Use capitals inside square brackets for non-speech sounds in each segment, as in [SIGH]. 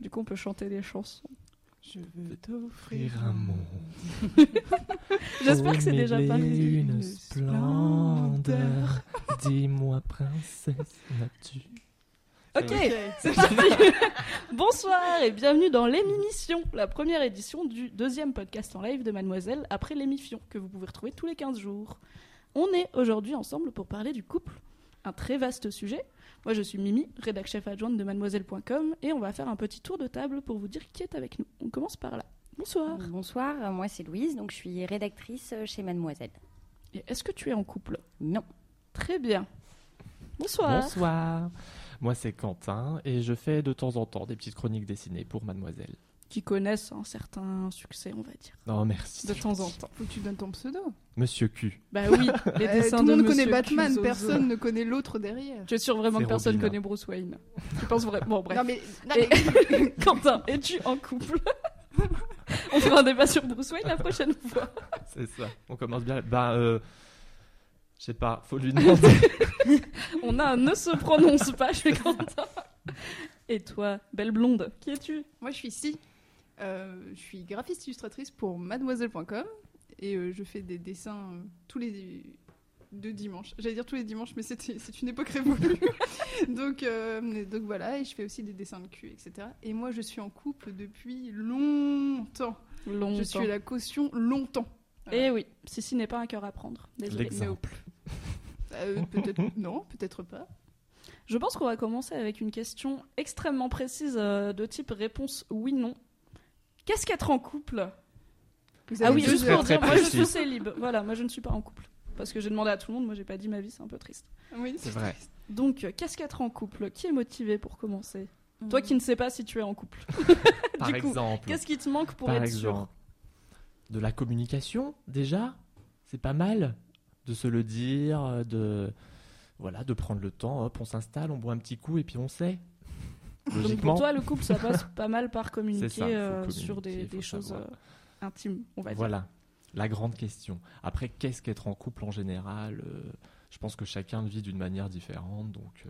Du coup, on peut chanter des chansons. Je veux t'offrir un monde. [LAUGHS] J'espère que c'est déjà pas Une splendeur. Dis-moi, princesse, n'as-tu Ok, c'est parti. [LAUGHS] Bonsoir et bienvenue dans l'émission, la première édition du deuxième podcast en live de Mademoiselle après l'émission que vous pouvez retrouver tous les 15 jours. On est aujourd'hui ensemble pour parler du couple, un très vaste sujet. Moi je suis Mimi, rédac chef adjointe de mademoiselle.com et on va faire un petit tour de table pour vous dire qui est avec nous. On commence par là. Bonsoir. Bonsoir, moi c'est Louise, donc je suis rédactrice chez Mademoiselle. Et est-ce que tu es en couple? Non. Très bien. Bonsoir. Bonsoir. Moi, c'est Quentin et je fais de temps en temps des petites chroniques dessinées pour Mademoiselle. Qui connaissent un certain succès, on va dire. Non, merci. De temps en temps. Faut que tu donnes ton pseudo. Monsieur Q. Bah oui, [LAUGHS] les Euh, dessins tout le de monde connaît Monsieur Batman, personne ne connaît l'autre derrière. Tu es sûr vraiment que personne Robin. connaît Bruce Wayne? Tu penses vraiment Bon, bref. Non mais, non, Et- mais- [LAUGHS] Quentin, es-tu en couple? [LAUGHS] On fera un débat sur Bruce Wayne la prochaine fois. C'est ça. On commence bien. Bah, euh. Je sais pas, faut lui demander. On a un ne se prononce pas chez Quentin. Et toi, belle blonde, qui es-tu? Moi je suis ici. Euh, je suis graphiste illustratrice pour mademoiselle.com et euh, je fais des dessins euh, tous les deux dimanches. J'allais dire tous les dimanches, mais c'est c'est une époque révolue. [LAUGHS] donc, euh, donc voilà, et je fais aussi des dessins de cul, etc. Et moi je suis en couple depuis longtemps. Longtemps. Je suis la caution longtemps. Eh oui, Sissi n'est pas un cœur à prendre. Désolé. L'exemple. [LAUGHS] Euh, peut-être non, peut-être pas. Je pense qu'on va commencer avec une question extrêmement précise euh, de type réponse oui-non. Qu'est-ce qu'être en couple? Vous Ah oui, juste pour dire, moi je suis célib. Voilà, moi je ne suis pas en couple. Parce que j'ai demandé à tout le monde, moi j'ai pas dit ma vie, c'est un peu triste. Oui, C'est vrai. Donc, euh, qu'est-ce qu'être en couple? Qui est motivé pour commencer? Toi qui ne sais pas si tu es en couple. [LAUGHS] Par Du coup, exemple. Qu'est-ce qui te manque pour Par être exemple. sûr? De la communication, déjà. C'est pas mal. De se le dire, de. Voilà, de prendre le temps, hop, on s'installe, on boit un petit coup et puis on sait. Donc pour toi, le couple, ça passe pas mal par communiquer ça, euh, communiquer, sur des, choses euh, intimes, on va dire. Voilà, la grande question. Après, qu'est-ce qu'être en couple en général Euh, Je pense que chacun le vit d'une manière différente. Donc,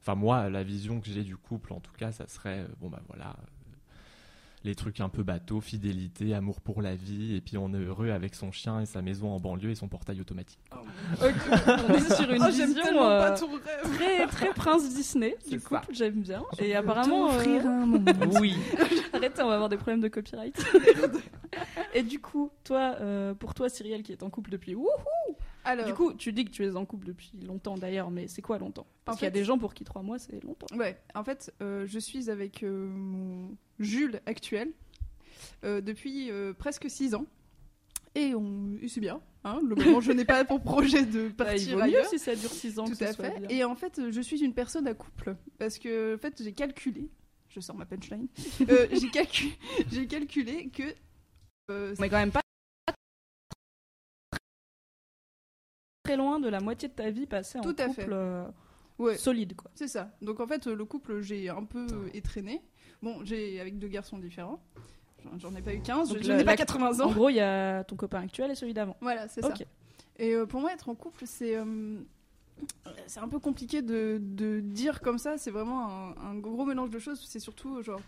enfin moi, la vision que j'ai du couple, en tout cas, ça serait bon bah voilà, les trucs un peu bateau, fidélité, amour pour la vie, et puis on est heureux avec son chien et sa maison en banlieue et son portail automatique. Ok, on est [LAUGHS] sur une Oh, j'aime vision euh, pas ton rêve. très, très prince Disney du couple, j'aime bien. Et apparemment, euh, un monde. [LAUGHS] Oui. arrêtez, on va avoir des problèmes de copyright. [LAUGHS] Et du coup, toi, euh, pour toi, Cyrielle, qui est en couple depuis wouh, Alors, Du coup, tu dis que tu es en couple depuis longtemps d'ailleurs, mais c'est quoi longtemps? Parce qu'il y a des gens pour qui trois mois c'est longtemps. ouais, en fait, euh, je suis avec euh, mon Jules actuel euh, depuis presque 6 ans. Et, on... c'est bien. Hein, globalement, je n'ai pas pour [LAUGHS] projet de Bah, il partir vaut mieux ailleurs. si ça dure six ans. Tout que à fait. bien. Et en fait, je suis une personne à couple. Parce que, en fait, j'ai calculé. Je sors ma punchline. J'ai, calcu- [LAUGHS] j'ai calculé que. On est quand même pas très loin de la moitié de ta vie passée en Tout à couple fait. euh, ouais, solide, quoi. c'est ça. Donc en fait, le couple, j'ai un peu euh, étraîné. Bon, j'ai avec deux garçons différents. J'en- ai pas eu 15, Donc je, n'ai pas la- 80 En ans. gros, il y a ton copain actuel et celui d'avant. Voilà, c'est ça. Et euh, pour moi, être en couple, c'est euh, c'est un peu compliqué de, de dire comme ça. C'est vraiment un, un gros mélange de choses. C'est surtout euh, genre.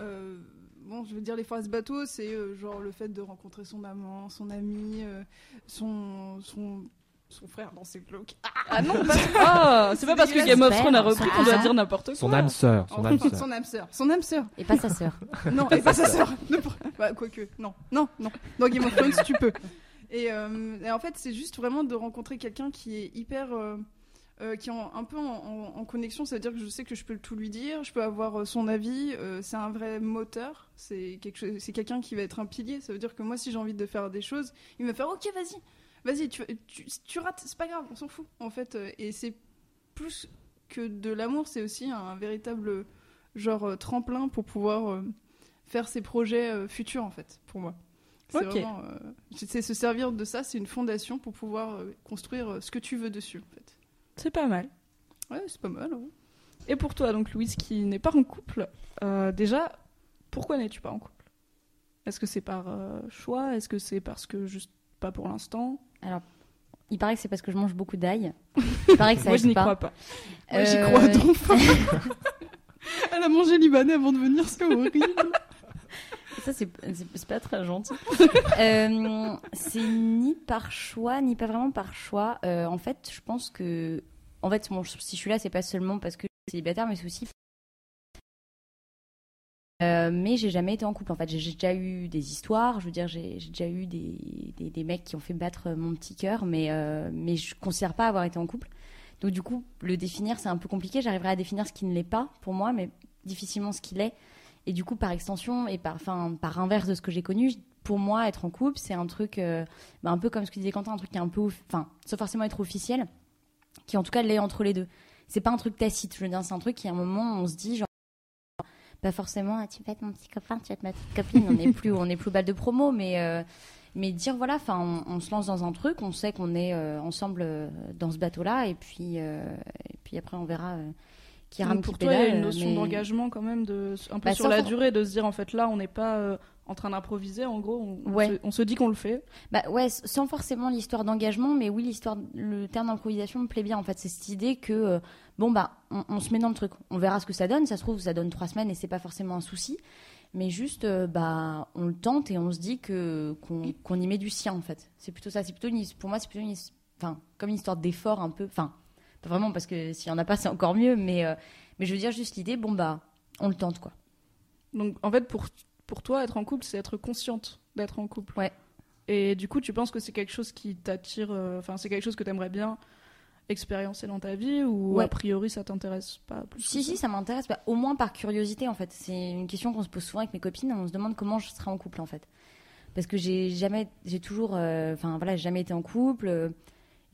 euh, bon, je veux dire les phrases bateau, c'est euh, genre le fait de rencontrer son amant, son ami, euh, son, son, son frère. Non, c'est glauque. Ah non, pas... Ah, c'est pas parce que. Game of Thrones a repris qu'on doit Ah. dire n'importe quoi. Son âme sœur, son âme sœur. son âme sœur. Son âme sœur. Et pas sa sœur. [LAUGHS] Non, et pas sa sœur. Bah, quoique, non, non, non. Dans Game of Thrones, tu peux. Et, euh, et en fait, c'est juste vraiment de rencontrer quelqu'un qui est hyper. euh, euh, qui est en- un peu en, en- en connexion, ça veut dire que je sais que je peux tout lui dire, je peux avoir son avis, euh, c'est un vrai moteur, c'est quelque chose- c'est quelqu'un qui va être un pilier, ça veut dire que moi si j'ai envie de faire des choses, il va faire ok vas-y, vas-y, tu, tu, rates, c'est pas grave, on s'en fout en fait, euh, et c'est plus que de l'amour, c'est aussi un véritable genre euh, tremplin pour pouvoir euh, faire ses projets euh, futurs en fait, pour moi. C'est Ok. vraiment, euh, c'est se servir de ça, c'est une fondation pour pouvoir euh, construire euh, ce que tu veux dessus en fait. C'est pas mal. Ouais, c'est pas mal. ouais. Et pour toi, donc Louise, qui n'est pas en couple, euh, déjà, pourquoi n'es-tu pas en couple? Est-ce que c'est par euh, choix? Est-ce que c'est parce que juste pas pour l'instant? Il paraît que c'est parce que je mange beaucoup d'ail. Il paraît que ça Moi, je n'y crois pas. Ouais, j'y Euh, crois donc. [LAUGHS] Elle a mangé libanais avant de venir, c'est horrible. Ça, c'est pas très gentil. [LAUGHS] Euh, c'est ni par choix, ni pas vraiment par choix. Euh, en fait, je pense que. En fait, bon, si je suis là, c'est pas seulement parce que je suis célibataire, mais c'est aussi. Euh, mais j'ai jamais été en couple. En fait, j'ai déjà eu des histoires. Je veux dire, j'ai déjà eu des, mecs qui ont fait battre mon petit cœur, mais, euh, je considère pas avoir été en couple. Donc, du coup, le définir, c'est un peu compliqué. J'arriverai à définir ce qui ne l'est pas pour moi, mais difficilement ce qu'il est. Et du coup, par extension et par, enfin, par inverse de ce que j'ai connu, pour moi, être en couple, c'est un truc, euh, bah, un peu comme ce que disait Quentin, un truc qui est un peu, enfin, sans forcément être officiel, qui en tout cas l'est entre les deux. C'est pas un truc tacite, je veux dire, c'est un truc qui à un moment, on se dit, genre, pas forcément, tu vas être mon petit copain, tu vas être ma petite copine, on n'est plus, [LAUGHS] on n'est plus balle de promo, mais, euh, mais dire, voilà, enfin, on, se lance dans un truc, on sait qu'on est euh, ensemble euh, dans ce bateau-là, et puis, et puis après, on verra qui rame, qui pour toi, il y a une notion mais- d'engagement quand même, de, un peu Bah, sur la for- durée, de se dire en fait là, on n'est pas euh, en train d'improviser, en gros, on, se, on se dit qu'on le fait. Bah ouais, sans forcément l'histoire d'engagement, mais oui, l'histoire, le terme d'improvisation me plaît bien. En fait, c'est cette idée que euh, bon bah, on, on se met dans le truc, on verra ce que ça donne. Ça se trouve, ça donne trois semaines et c'est pas forcément un souci, mais juste euh, bah, on le tente et on se dit que qu'on y met du sien en fait. C'est plutôt ça. C'est plutôt une, pour moi, c'est plutôt une, enfin comme une histoire d'effort un peu. Enfin, pas vraiment parce que s'il y en a pas, c'est encore mieux, mais euh, mais je veux dire juste l'idée, bon bah, on le tente quoi. Donc en fait, pour, pour toi, être en couple, c'est être consciente d'être en couple. Ouais. Et du coup, tu penses que c'est quelque chose qui t'attire, euh, enfin, c'est quelque chose que tu aimerais bien expériencer dans ta vie ou Ouais. a priori ça t'intéresse pas plus Si, si, ça? m'intéresse, bah, au moins par curiosité en fait. C'est une question qu'on se pose souvent avec mes copines. On se demande comment je serai en couple en fait. Parce que j'ai jamais, j'ai toujours, euh, enfin voilà, jamais été en couple.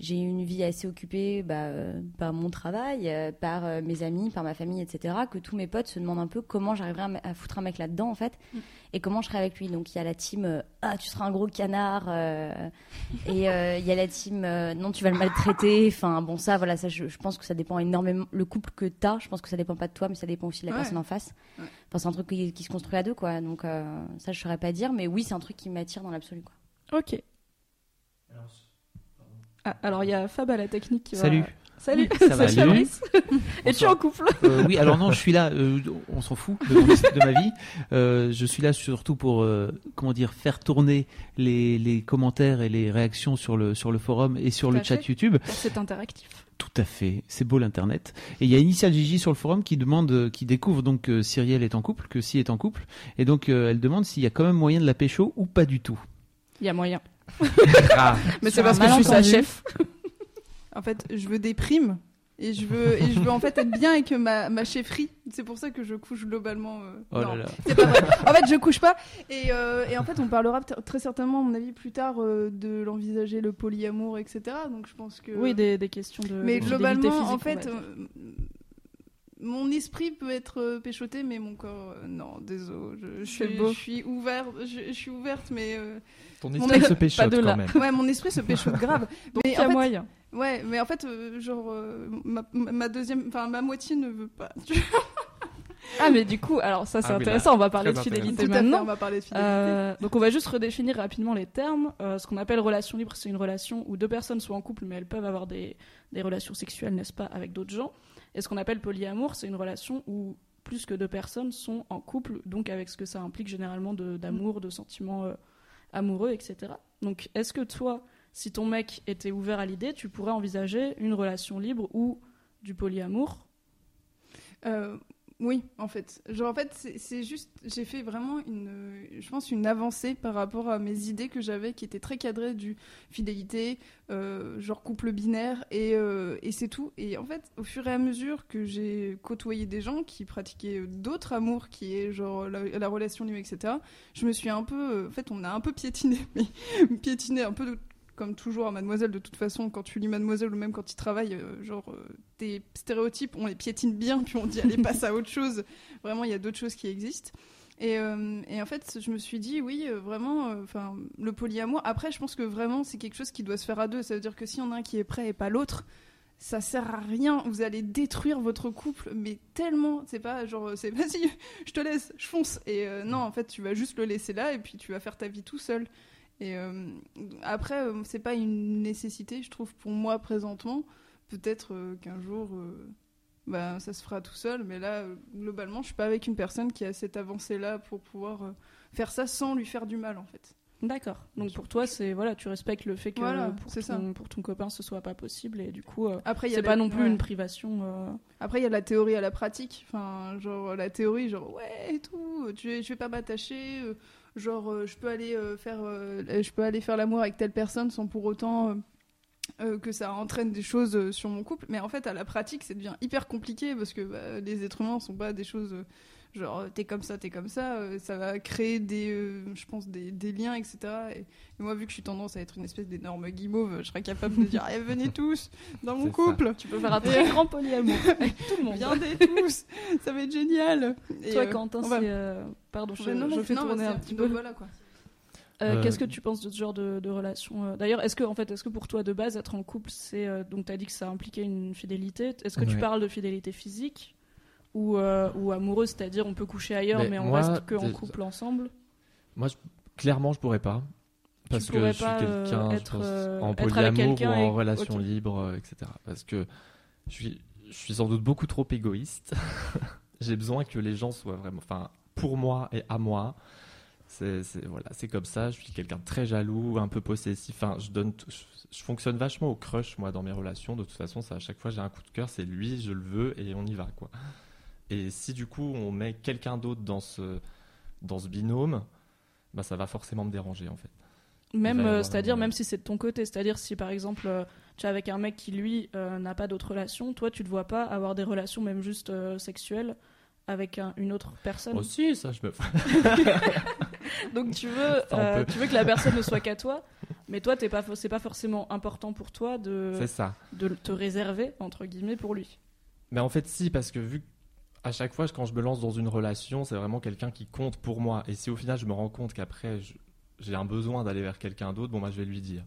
J'ai eu une vie assez occupée bah, euh, par mon travail, euh, par euh, mes amis, par ma famille, etc. Que tous mes potes se demandent un peu comment j'arriverai à, foutre un mec là-dedans en fait, Mm. et comment je serai avec lui. Donc il y a la team euh, ah tu seras un gros canard, euh, [LAUGHS] et euh, il y a la team euh, non tu vas le maltraiter. Enfin bon ça voilà ça je, je pense que ça dépend énormément. Le couple que t'as, je pense que ça dépend pas de toi, mais ça dépend aussi de la Ouais. personne en face. Ouais. Enfin c'est un truc qui, qui se construit à deux quoi. Donc euh, ça je saurais pas dire, mais oui c'est un truc qui m'attire dans l'absolu quoi. Ok. Ah, alors il y a Fab à la technique qui va- Salut. Salut. Ça va, Salut, salut. Es-tu en couple? Euh, oui, alors non, je suis là. euh, on s'en fout de, ma vie. Euh, je suis là surtout pour, euh, comment dire, faire tourner les, les commentaires et les réactions sur le sur le forum et sur Tout le chat fait. YouTube. C'est interactif. Tout à fait, c'est beau l'internet. Et il y a Initial Gigi sur le forum qui demande, qui découvre donc que Cyrielle est en couple, que Si est en couple, et donc euh, elle demande s'il y a quand même moyen de la pécho ou pas du tout. Il y a moyen. [LAUGHS] Ah, Mais c'est parce que je suis sa chef. En fait, je veux des primes. Et je veux, et je veux en fait être bien avec ma, ma chefferie. C'est pour ça que je couche globalement. euh, oh non, là là. c'est pas vrai. En fait, je couche pas. Et, euh, et en fait, on parlera très certainement, à mon avis, plus tard euh, de l'envisager, le polyamour, etc. Donc je pense que. Oui, des, des questions de. Mais globalement, physique, en fait, mon esprit peut être péchoté, mais mon corps, non, désolé. Je, suis, beau. je suis ouverte, je, je suis ouverte, mais euh, Ton Mon esprit se péchote pas de là. quand même. ouais, mon esprit se péchote grave. [LAUGHS] Donc mais il y a moyen. Ouais, mais en fait, euh, genre, euh, ma, deuxième, enfin, ma moitié ne veut pas. [LAUGHS] Ah, mais du coup, alors ça c'est Ah là, intéressant, on va parler de fidélité fait, maintenant. on va parler de fidélité. Euh, donc on va juste redéfinir rapidement les termes. Euh, ce qu'on appelle relation libre, c'est une relation où deux personnes sont en couple, mais elles peuvent avoir des, des relations sexuelles, n'est-ce pas, avec d'autres gens. Et ce qu'on appelle polyamour, c'est une relation où plus que deux personnes sont en couple, donc avec ce que ça implique généralement de- d'amour, de, sentiments euh, amoureux, etc. Donc est-ce que toi, si ton mec était ouvert à l'idée, tu pourrais envisager une relation libre ou du polyamour? Euh, oui, en fait. Genre, en c'est- juste, j'ai fait vraiment une, euh, je pense, une avancée par rapport à mes idées que j'avais qui étaient très cadrées du fidélité, euh, genre couple binaire, et, euh, et c'est tout. Et en fait, au fur et à mesure que j'ai côtoyé des gens qui pratiquaient d'autres amours, qui est genre la, la relation libre, etc., je me suis un peu, en fait, on a un peu piétiné, [LAUGHS] mais piétiné un peu de- comme toujours Mademoiselle, de toute façon, quand tu lis Mademoiselle ou même quand tu travailles, euh, genre, euh, tes stéréotypes, on les piétine bien, [LAUGHS] puis on dit, allez, passe à autre chose. Vraiment, il y a d'autres choses qui existent. Et, euh, en fait, je me suis dit, oui, euh, vraiment, enfin, le polyamour. Après, je pense que vraiment, c'est quelque chose qui doit se faire à deux. Ça veut dire que s'il y en a un qui est prêt et pas l'autre, ça sert à rien. Vous allez détruire votre couple, mais tellement. C'est pas genre, c'est [LAUGHS] vas-y, je te laisse, je fonce. Et non, en fait, tu vas juste le laisser là et puis tu vas faire ta vie tout seul. Et euh, après, euh, c'est pas une nécessité, je trouve, pour moi présentement. Peut-être euh, qu'un jour, bah, ça se fera tout seul, mais là, globalement, je suis pas avec une personne qui a cette avancée-là pour pouvoir faire ça sans lui faire du mal, en fait. D'accord. Donc pour toi, c'est voilà, tu respectes le fait que Voilà, pour, ça. ton, pour ton copain ce soit pas possible et du coup, euh, Après, c'est la- pas non plus ouais. une privation. euh, Après, il y a la théorie à la pratique. Enfin, genre, la théorie, genre, ouais, et tout, tu, je vais pas m'attacher. Genre, euh, je peux aller euh, faire, euh, je peux aller faire l'amour avec telle personne sans pour autant que ça entraîne des choses sur mon couple. Mais en fait, à la pratique, ça devient hyper compliqué parce que bah, les êtres humains sont pas des choses. Genre, euh, t'es comme ça, t'es comme ça, euh, ça va créer des, euh, je pense, des, des liens, etc. Et, et moi, vu que je suis tendance à être une espèce d'énorme guimauve, je serais capable de dire, [LAUGHS] eh, venez tous dans mon ça. couple. Tu peux faire un très grand polyamour avec tout le monde. Viendez tous, ça va être génial. Et, Toi, euh, Quentin, va- c'est euh, pardon, je, non, fais non, tourner bah, un petit peu. Voilà, quoi. Euh, Euh, Qu'est-ce que tu penses de ce genre de, de relation D'ailleurs, est-ce que en fait, est-ce que pour toi de base être en couple, c'est euh, donc t'as dit que ça impliquait une fidélité. Est-ce que tu parles de fidélité physique? Ou euh, ou amoureuse, c'est-à-dire on peut coucher ailleurs, mais, Mais on moi, reste que en couple ensemble Moi, je- clairement, je pourrais pas. Parce que je suis euh, quelqu'un, je être, pense, euh, en polyamour ou en et- relation libre, euh, etc. Parce que je suis, je suis sans doute beaucoup trop égoïste. [LAUGHS] J'ai besoin que les gens soient vraiment, enfin, pour moi et à moi. C'est c'est- voilà, c'est comme ça. Je suis quelqu'un de très jaloux, un peu possessif. Enfin, je donne, tout- je, je fonctionne vachement au crush moi dans mes relations. De toute façon, ça, à chaque fois j'ai un coup de cœur, c'est lui, je le veux et on y va quoi. Et si du coup on met quelqu'un d'autre dans ce dans ce binôme, bah ça va forcément me déranger en fait. Même, euh, c'est-à-dire même si c'est de ton côté, c'est-à-dire si par exemple euh, tu es avec un mec qui lui euh, n'a pas d'autres relations, toi tu te vois pas avoir des relations même juste euh, sexuelles avec un- une autre personne. Aussi, ça je me. [LAUGHS] Donc tu veux, [LAUGHS] euh, tu veux que la personne ne soit qu'à toi, mais toi t'es pas, c'est pas forcément important pour toi de, ça. de te réserver entre guillemets pour lui. Mais en fait, si, parce que vu que à chaque fois, quand je me lance dans une relation, c'est vraiment quelqu'un qui compte pour moi. Et si au final, je me rends compte qu'après, j'ai un besoin d'aller vers quelqu'un d'autre, bon, bah, je vais lui dire.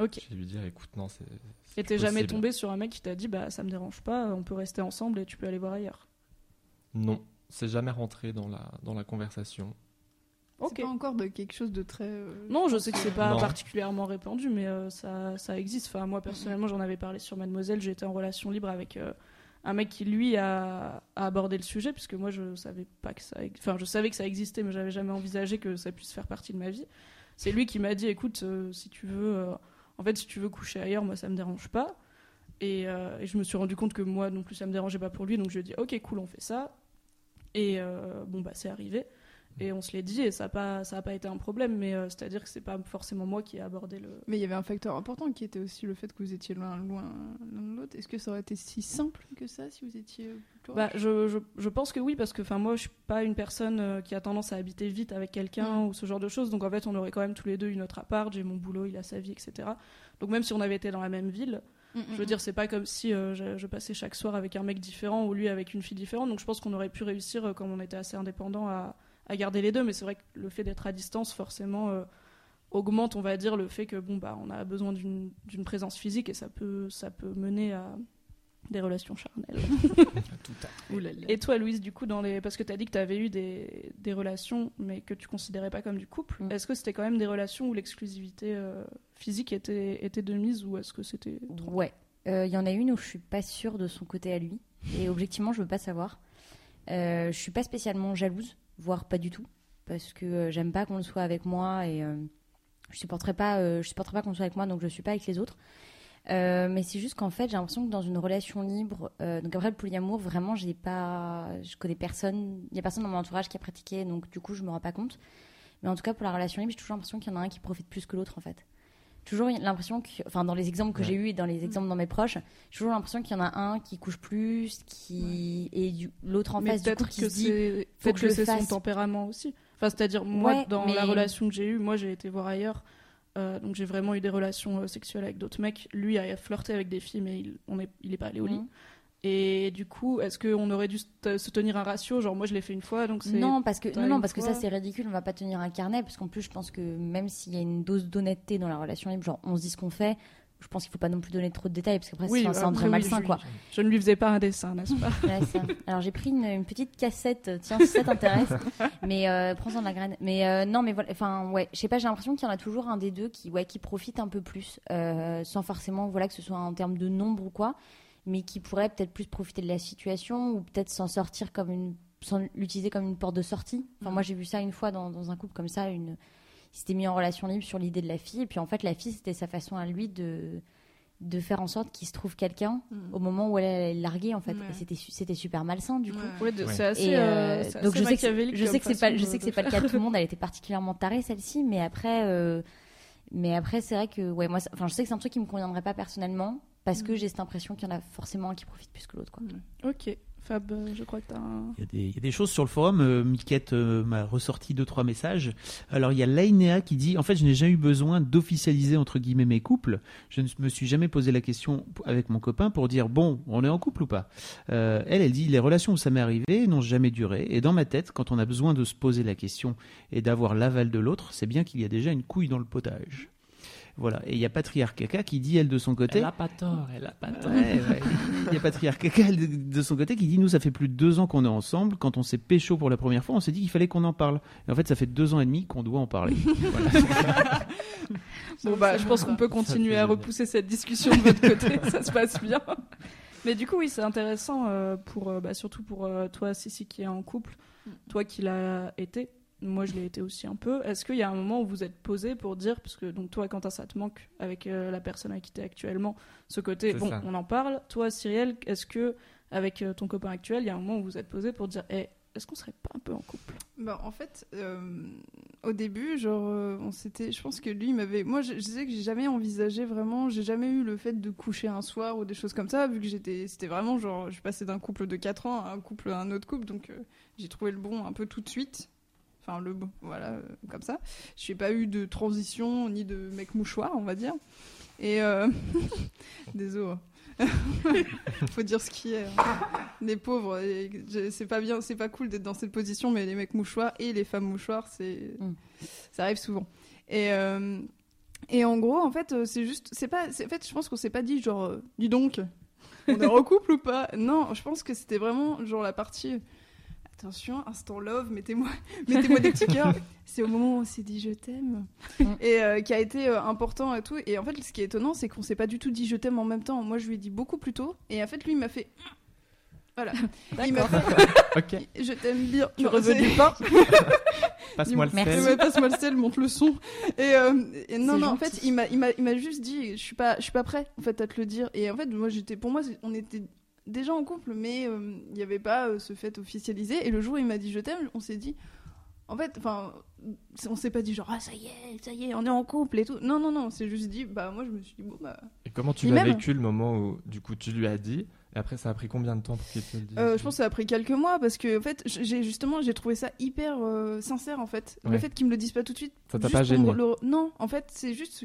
Ok. Je vais lui dire, écoute, non, c'est. Et t'es jamais tombé sur un mec qui t'a dit bah ça me dérange pas, on peut rester ensemble et tu peux aller voir ailleurs. Non, c'est jamais rentré dans la, dans la conversation. Ok. C'est pas encore de quelque chose de très. euh, Non, je sais que c'est pas Non. particulièrement répandu, mais euh, ça, ça existe. Enfin, moi personnellement, j'en avais parlé sur Mademoiselle. J'étais en relation libre avec euh, un mec qui lui a, abordé le sujet, puisque moi je savais pas que ça, enfin je savais que ça existait, mais j'avais jamais envisagé que ça puisse faire partie de ma vie. C'est lui qui m'a dit, écoute, euh, si tu veux, euh, en fait, si tu veux coucher ailleurs, moi ça me dérange pas. Et, euh, et je me suis rendu compte que moi non plus ça me dérangeait pas pour lui, donc je lui ai dit, ok, cool, on fait ça. Et bon bah c'est arrivé. Et on se l'est dit et ça n'a pas, ça a pas été un problème, mais euh, c'est-à-dire que c'est pas forcément moi qui ai abordé le. Mais il y avait un facteur important qui était aussi le fait que vous étiez loin, loin l'un de l'autre. Est-ce que ça aurait été si simple que ça si vous étiez plus Bah, je, je, je pense que oui, parce que moi je suis pas une personne euh, qui a tendance à habiter vite avec quelqu'un Mm. ou ce genre de choses, donc en fait on aurait quand même tous les deux une autre appart, j'ai mon boulot, il a sa vie, etc. Donc même si on avait été dans la même ville, Mm, je veux dire c'est pas comme si euh, je, je passais chaque soir avec un mec différent ou lui avec une fille différente, donc je pense qu'on aurait pu réussir, comme on était assez indépendant, à, à garder les deux, mais c'est vrai que le fait d'être à distance forcément euh, augmente, on va dire, le fait que bon bah on a besoin d'une présence physique et ça peut ça peut mener à des relations charnelles. [LAUGHS] Et toi, Louise, du coup, dans les... parce que tu as dit que tu avais eu des, des relations, mais que tu considérais pas comme du couple, Mm. est-ce que c'était quand même des relations où l'exclusivité euh, physique était, était de mise ou est-ce que c'était. Ouais. Euh, Il y en a une où je suis pas sûre de son côté à lui. Et objectivement, je veux pas savoir. Euh, je suis pas spécialement jalouse, voire pas du tout. Parce que euh, j'aime pas qu'on soit avec moi et euh, je supporterais pas, euh, je supporterais pas qu'on soit avec moi, donc je suis pas avec les autres. Mais c'est juste qu'en fait, j'ai l'impression que dans une relation libre, donc après le polyamour, vraiment, j'ai pas, je connais personne, il y a personne dans mon entourage qui a pratiqué, donc du coup, je me rends pas compte. Mais en tout cas, pour la relation libre, j'ai toujours l'impression qu'il y en a un qui profite plus que l'autre, en fait. Toujours l'impression que, enfin, dans les exemples que Ouais. j'ai eus et dans les exemples dans mes proches, j'ai toujours l'impression qu'il y en a un qui couche plus, qui et du- l'autre en mais face du coup peut-être qui que se dit faut peut-être que que je c'est son tempérament aussi. Enfin, c'est-à-dire, moi, Ouais, dans mais- la relation que j'ai eue, moi, j'ai été voir ailleurs Euh, donc j'ai vraiment eu des relations euh, sexuelles avec d'autres mecs. Lui a flirté avec des filles, mais il, on est, il est pas allé au lit. Mhm. Et du coup, est-ce qu'on aurait dû se tenir un ratio? Genre, moi, je l'ai fait une fois, donc c'est. Non, parce que, non, non, parce que ça c'est ridicule, on va pas tenir un carnet, parce qu'en plus je pense que même s'il y a une dose d'honnêteté dans la relation libre, genre on se dit ce qu'on fait, je pense qu'il faut pas non plus donner trop de détails, parce qu'après Oui, c'est- un oui, malsain je- quoi. Je ne lui faisais pas un dessin, n'est-ce pas? Ouais, ça. Alors j'ai pris une, une petite cassette, tiens si ça t'intéresse, [LAUGHS] mais euh, prends-en la graine. Mais euh, non, mais voilà, enfin ouais, je sais pas, j'ai l'impression qu'il y en a toujours un des deux qui, ouais, qui profite un peu plus, euh, sans forcément, voilà, que ce soit en termes de nombre ou quoi, mais qui pourrait peut-être plus profiter de la situation ou peut-être s'en sortir comme une, sans l'utiliser comme une porte de sortie. Enfin moi j'ai vu ça une fois dans, dans un couple comme ça, une, il s'était mis en relation libre sur l'idée de la fille, et puis en fait la fille c'était sa façon à lui de de faire en sorte qu'il se trouve quelqu'un Mm. au moment où elle allait le larguer en fait Ouais. et c'était c'était super malsain du coup Ouais. C'est assez. et, euh, euh, donc assez je sais que je sais que c'est pas je sais que c'est pas le cas de tout le [LAUGHS] monde elle était particulièrement tarée celle-ci mais après euh, mais après c'est vrai que ouais moi enfin je sais que c'est un truc qui me conviendrait pas personnellement parce que Mm. j'ai cette impression qu'il y en a forcément un qui profite plus que l'autre quoi. Ok, Fab, euh, je crois que t'as un. Il y, a des, il y a des choses sur le forum. Euh, Miquette euh, m'a ressorti deux trois messages. Alors il y a Lainea qui dit en fait je n'ai jamais eu besoin d'officialiser entre guillemets mes couples. Je ne me suis jamais posé la question avec mon copain pour dire bon on est en couple ou pas? Euh, elle elle dit les relations où ça m'est arrivé n'ont jamais duré et dans ma tête quand on a besoin de se poser la question et d'avoir l'aval de l'autre c'est bien qu'il y a déjà une couille dans le potage. Voilà et il y a Patriarche Caca qui dit elle de son côté. Elle a pas tort, elle a pas tort. Ouais, ouais. Il y a Patriarche Caca de, de son côté qui dit Nous, ça fait plus de deux ans qu'on est ensemble. Quand on s'est pécho pour la première fois, on s'est dit qu'il fallait qu'on en parle. Et en fait, ça fait deux ans et demi qu'on doit en parler. [LAUGHS] Voilà. Bon, bah, je pense qu'on peut continuer à repousser cette discussion de votre côté, [LAUGHS] ça se passe bien. Mais du coup, oui, c'est intéressant, euh, pour, euh, bah, surtout pour euh, toi, Sissi, qui est en couple, toi qui l'as été. Moi, je l'ai été aussi un peu. Est-ce qu'il y a un moment où vous êtes posé pour dire, parce que donc toi, Quentin, ça te manque avec euh, la personne avec qui tu es actuellement, ce côté, bon, ça. on en parle. Toi, Cyrielle, est-ce que avec euh, ton copain actuel, il y a un moment où vous êtes posé pour dire, Eh, est-ce qu'on serait pas un peu en couple? Bah, en fait, euh, au début, genre, euh, on s'était. Je pense que lui, il m'avait. Moi, je, je sais que j'ai jamais envisagé vraiment. J'ai jamais eu le fait de coucher un soir ou des choses comme ça, vu que j'étais. C'était vraiment genre. Je passais d'un couple de 4 ans à un couple à un autre couple, donc euh, j'ai trouvé le bon un peu tout de suite. Enfin, le bon, voilà, euh, comme ça. Je n'ai pas eu de transition ni de mec mouchoir, on va dire. Et. Euh... [LAUGHS] Désolé. [LAUGHS] Faut dire ce qui est. hein. Les pauvres, c'est pas bien, c'est pas cool d'être dans cette position, mais les mecs mouchoirs et les femmes mouchoirs, c'est, Mm. ça arrive souvent. Et euh, et en gros, en fait, euh, c'est juste, c'est pas, en fait, je pense qu'on s'est pas dit genre, dis donc, on est en [LAUGHS] couple ou pas? Non, je pense que c'était vraiment genre la partie. Attention, instant love, mettez-moi, [LAUGHS] mettez-moi des petits cœurs. C'est au moment où on s'est dit je t'aime Mm. et euh, qui a été euh, important et tout. Et en fait, ce qui est étonnant, c'est qu'on s'est pas du tout dit je t'aime en même temps. Moi, je lui ai dit beaucoup plus tôt. Et en fait, lui, il m'a fait. Voilà. Il m'a fait. [LAUGHS] Je t'aime bien. Tu revenu c'est- pas [LAUGHS] passe-moi le sel. Ouais, passe-moi le sel, monte le son. Et, euh, et non, non, en fait, il m'a, il m'a, il m'a juste dit, je suis pas, je suis pas prêt, en fait, à te le dire. Et en fait, moi, j'étais, pour moi, on était déjà en couple, mais euh, il n'y avait pas euh, ce fait officialisé. Et le jour où il m'a dit je t'aime, on s'est dit, en fait, enfin, on s'est pas dit genre, ah, ça y est, ça y est, on est en couple et tout. Non, non, non, on s'est juste dit, bah, moi, je me suis dit, bon, bah, Et comment tu l'as vécu le moment où, du coup, tu lui as dit? Et après, ça a pris combien de temps pour qu'il te le dise? Euh, je pense que ça a pris quelques mois parce que en fait j'ai justement j'ai trouvé ça hyper euh, sincère en fait. Le fait qu'ils me le disent pas tout de suite Ça t'a pas gêné? le- non en fait c'est juste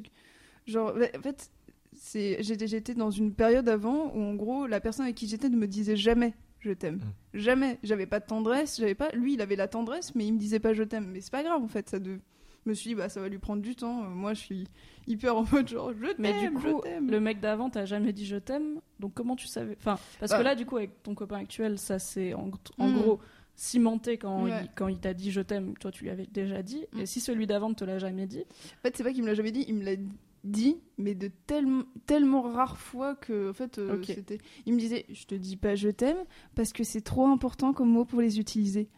genre en fait c'est j'étais j'étais dans une période avant où en gros la personne avec qui j'étais ne me disait jamais je t'aime Mm. jamais j'avais pas de tendresse j'avais pas lui il avait la tendresse mais il me disait pas je t'aime mais c'est pas grave en fait ça de je me suis dit bah ça va lui prendre du temps Euh, moi je suis hyper en mode genre je t'aime Mais du je coup, t'aime le mec d'avant t'a jamais dit je t'aime, donc comment tu savais Enfin, parce que Bah. là, du coup, avec ton copain actuel, ça c'est en, en Mm. gros cimenté quand Ouais. il, quand il t'a dit je t'aime, toi tu lui avais déjà dit. Mm. Et si celui d'avant ne te l'a jamais dit, En fait, c'est pas qu'il me l'a jamais dit, il me l'a dit, mais de tellement, tellement rares fois que, en fait, euh, c'était. Il me disait, je te dis pas je t'aime parce que c'est trop important comme mot pour les utiliser.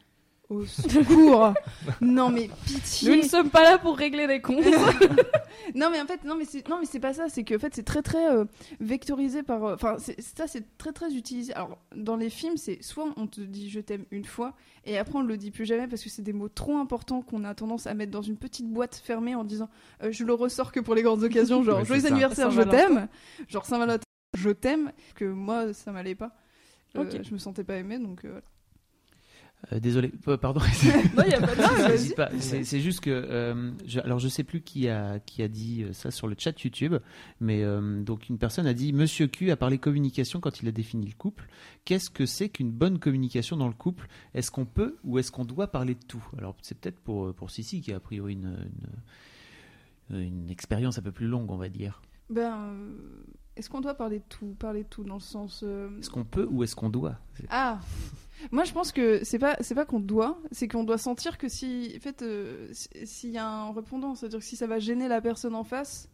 Au [LAUGHS] secours Non mais pitié nous ne sommes pas là pour régler les comptes. [LAUGHS] Non mais en fait, non mais c'est non mais c'est pas ça, c'est que en fait c'est très très euh, vectorisé par, euh, enfin ça c'est très très utilisé. Alors dans les films c'est soit on te dit je t'aime une fois et après on le dit plus jamais parce que c'est des mots trop importants qu'on a tendance à mettre dans une petite boîte fermée en disant euh, je le ressors que pour les grandes occasions, [LAUGHS] genre Ouais, joyeux anniversaire je t'aime, genre Saint-Valentin je t'aime, que moi ça m'allait pas. Euh, Ok. Je me sentais pas aimée donc. euh, voilà. Euh, désolé, euh, pardon. [LAUGHS] Non, a pas de. [LAUGHS] C'est juste que, euh, je, alors je sais plus qui a qui a dit euh, ça sur le chat YouTube, mais euh, donc une personne a dit Monsieur Q a parlé communication quand il a défini le couple. Qu'est-ce que c'est qu'une bonne communication dans le couple? Est-ce qu'on peut ou est-ce qu'on doit parler de tout? Alors c'est peut-être pour pour Sissi qui a a priori une, une une expérience un peu plus longue, on va dire. Ben, euh, est-ce qu'on doit parler de tout Parler de tout dans le sens. euh, Est-ce qu'on peut ou est-ce qu'on doit? Ah Moi, je pense que c'est pas c'est pas qu'on doit, c'est qu'on doit sentir que si, en fait, euh, si- s'il y a un répondant, c'est-à-dire que si ça va gêner la personne en face,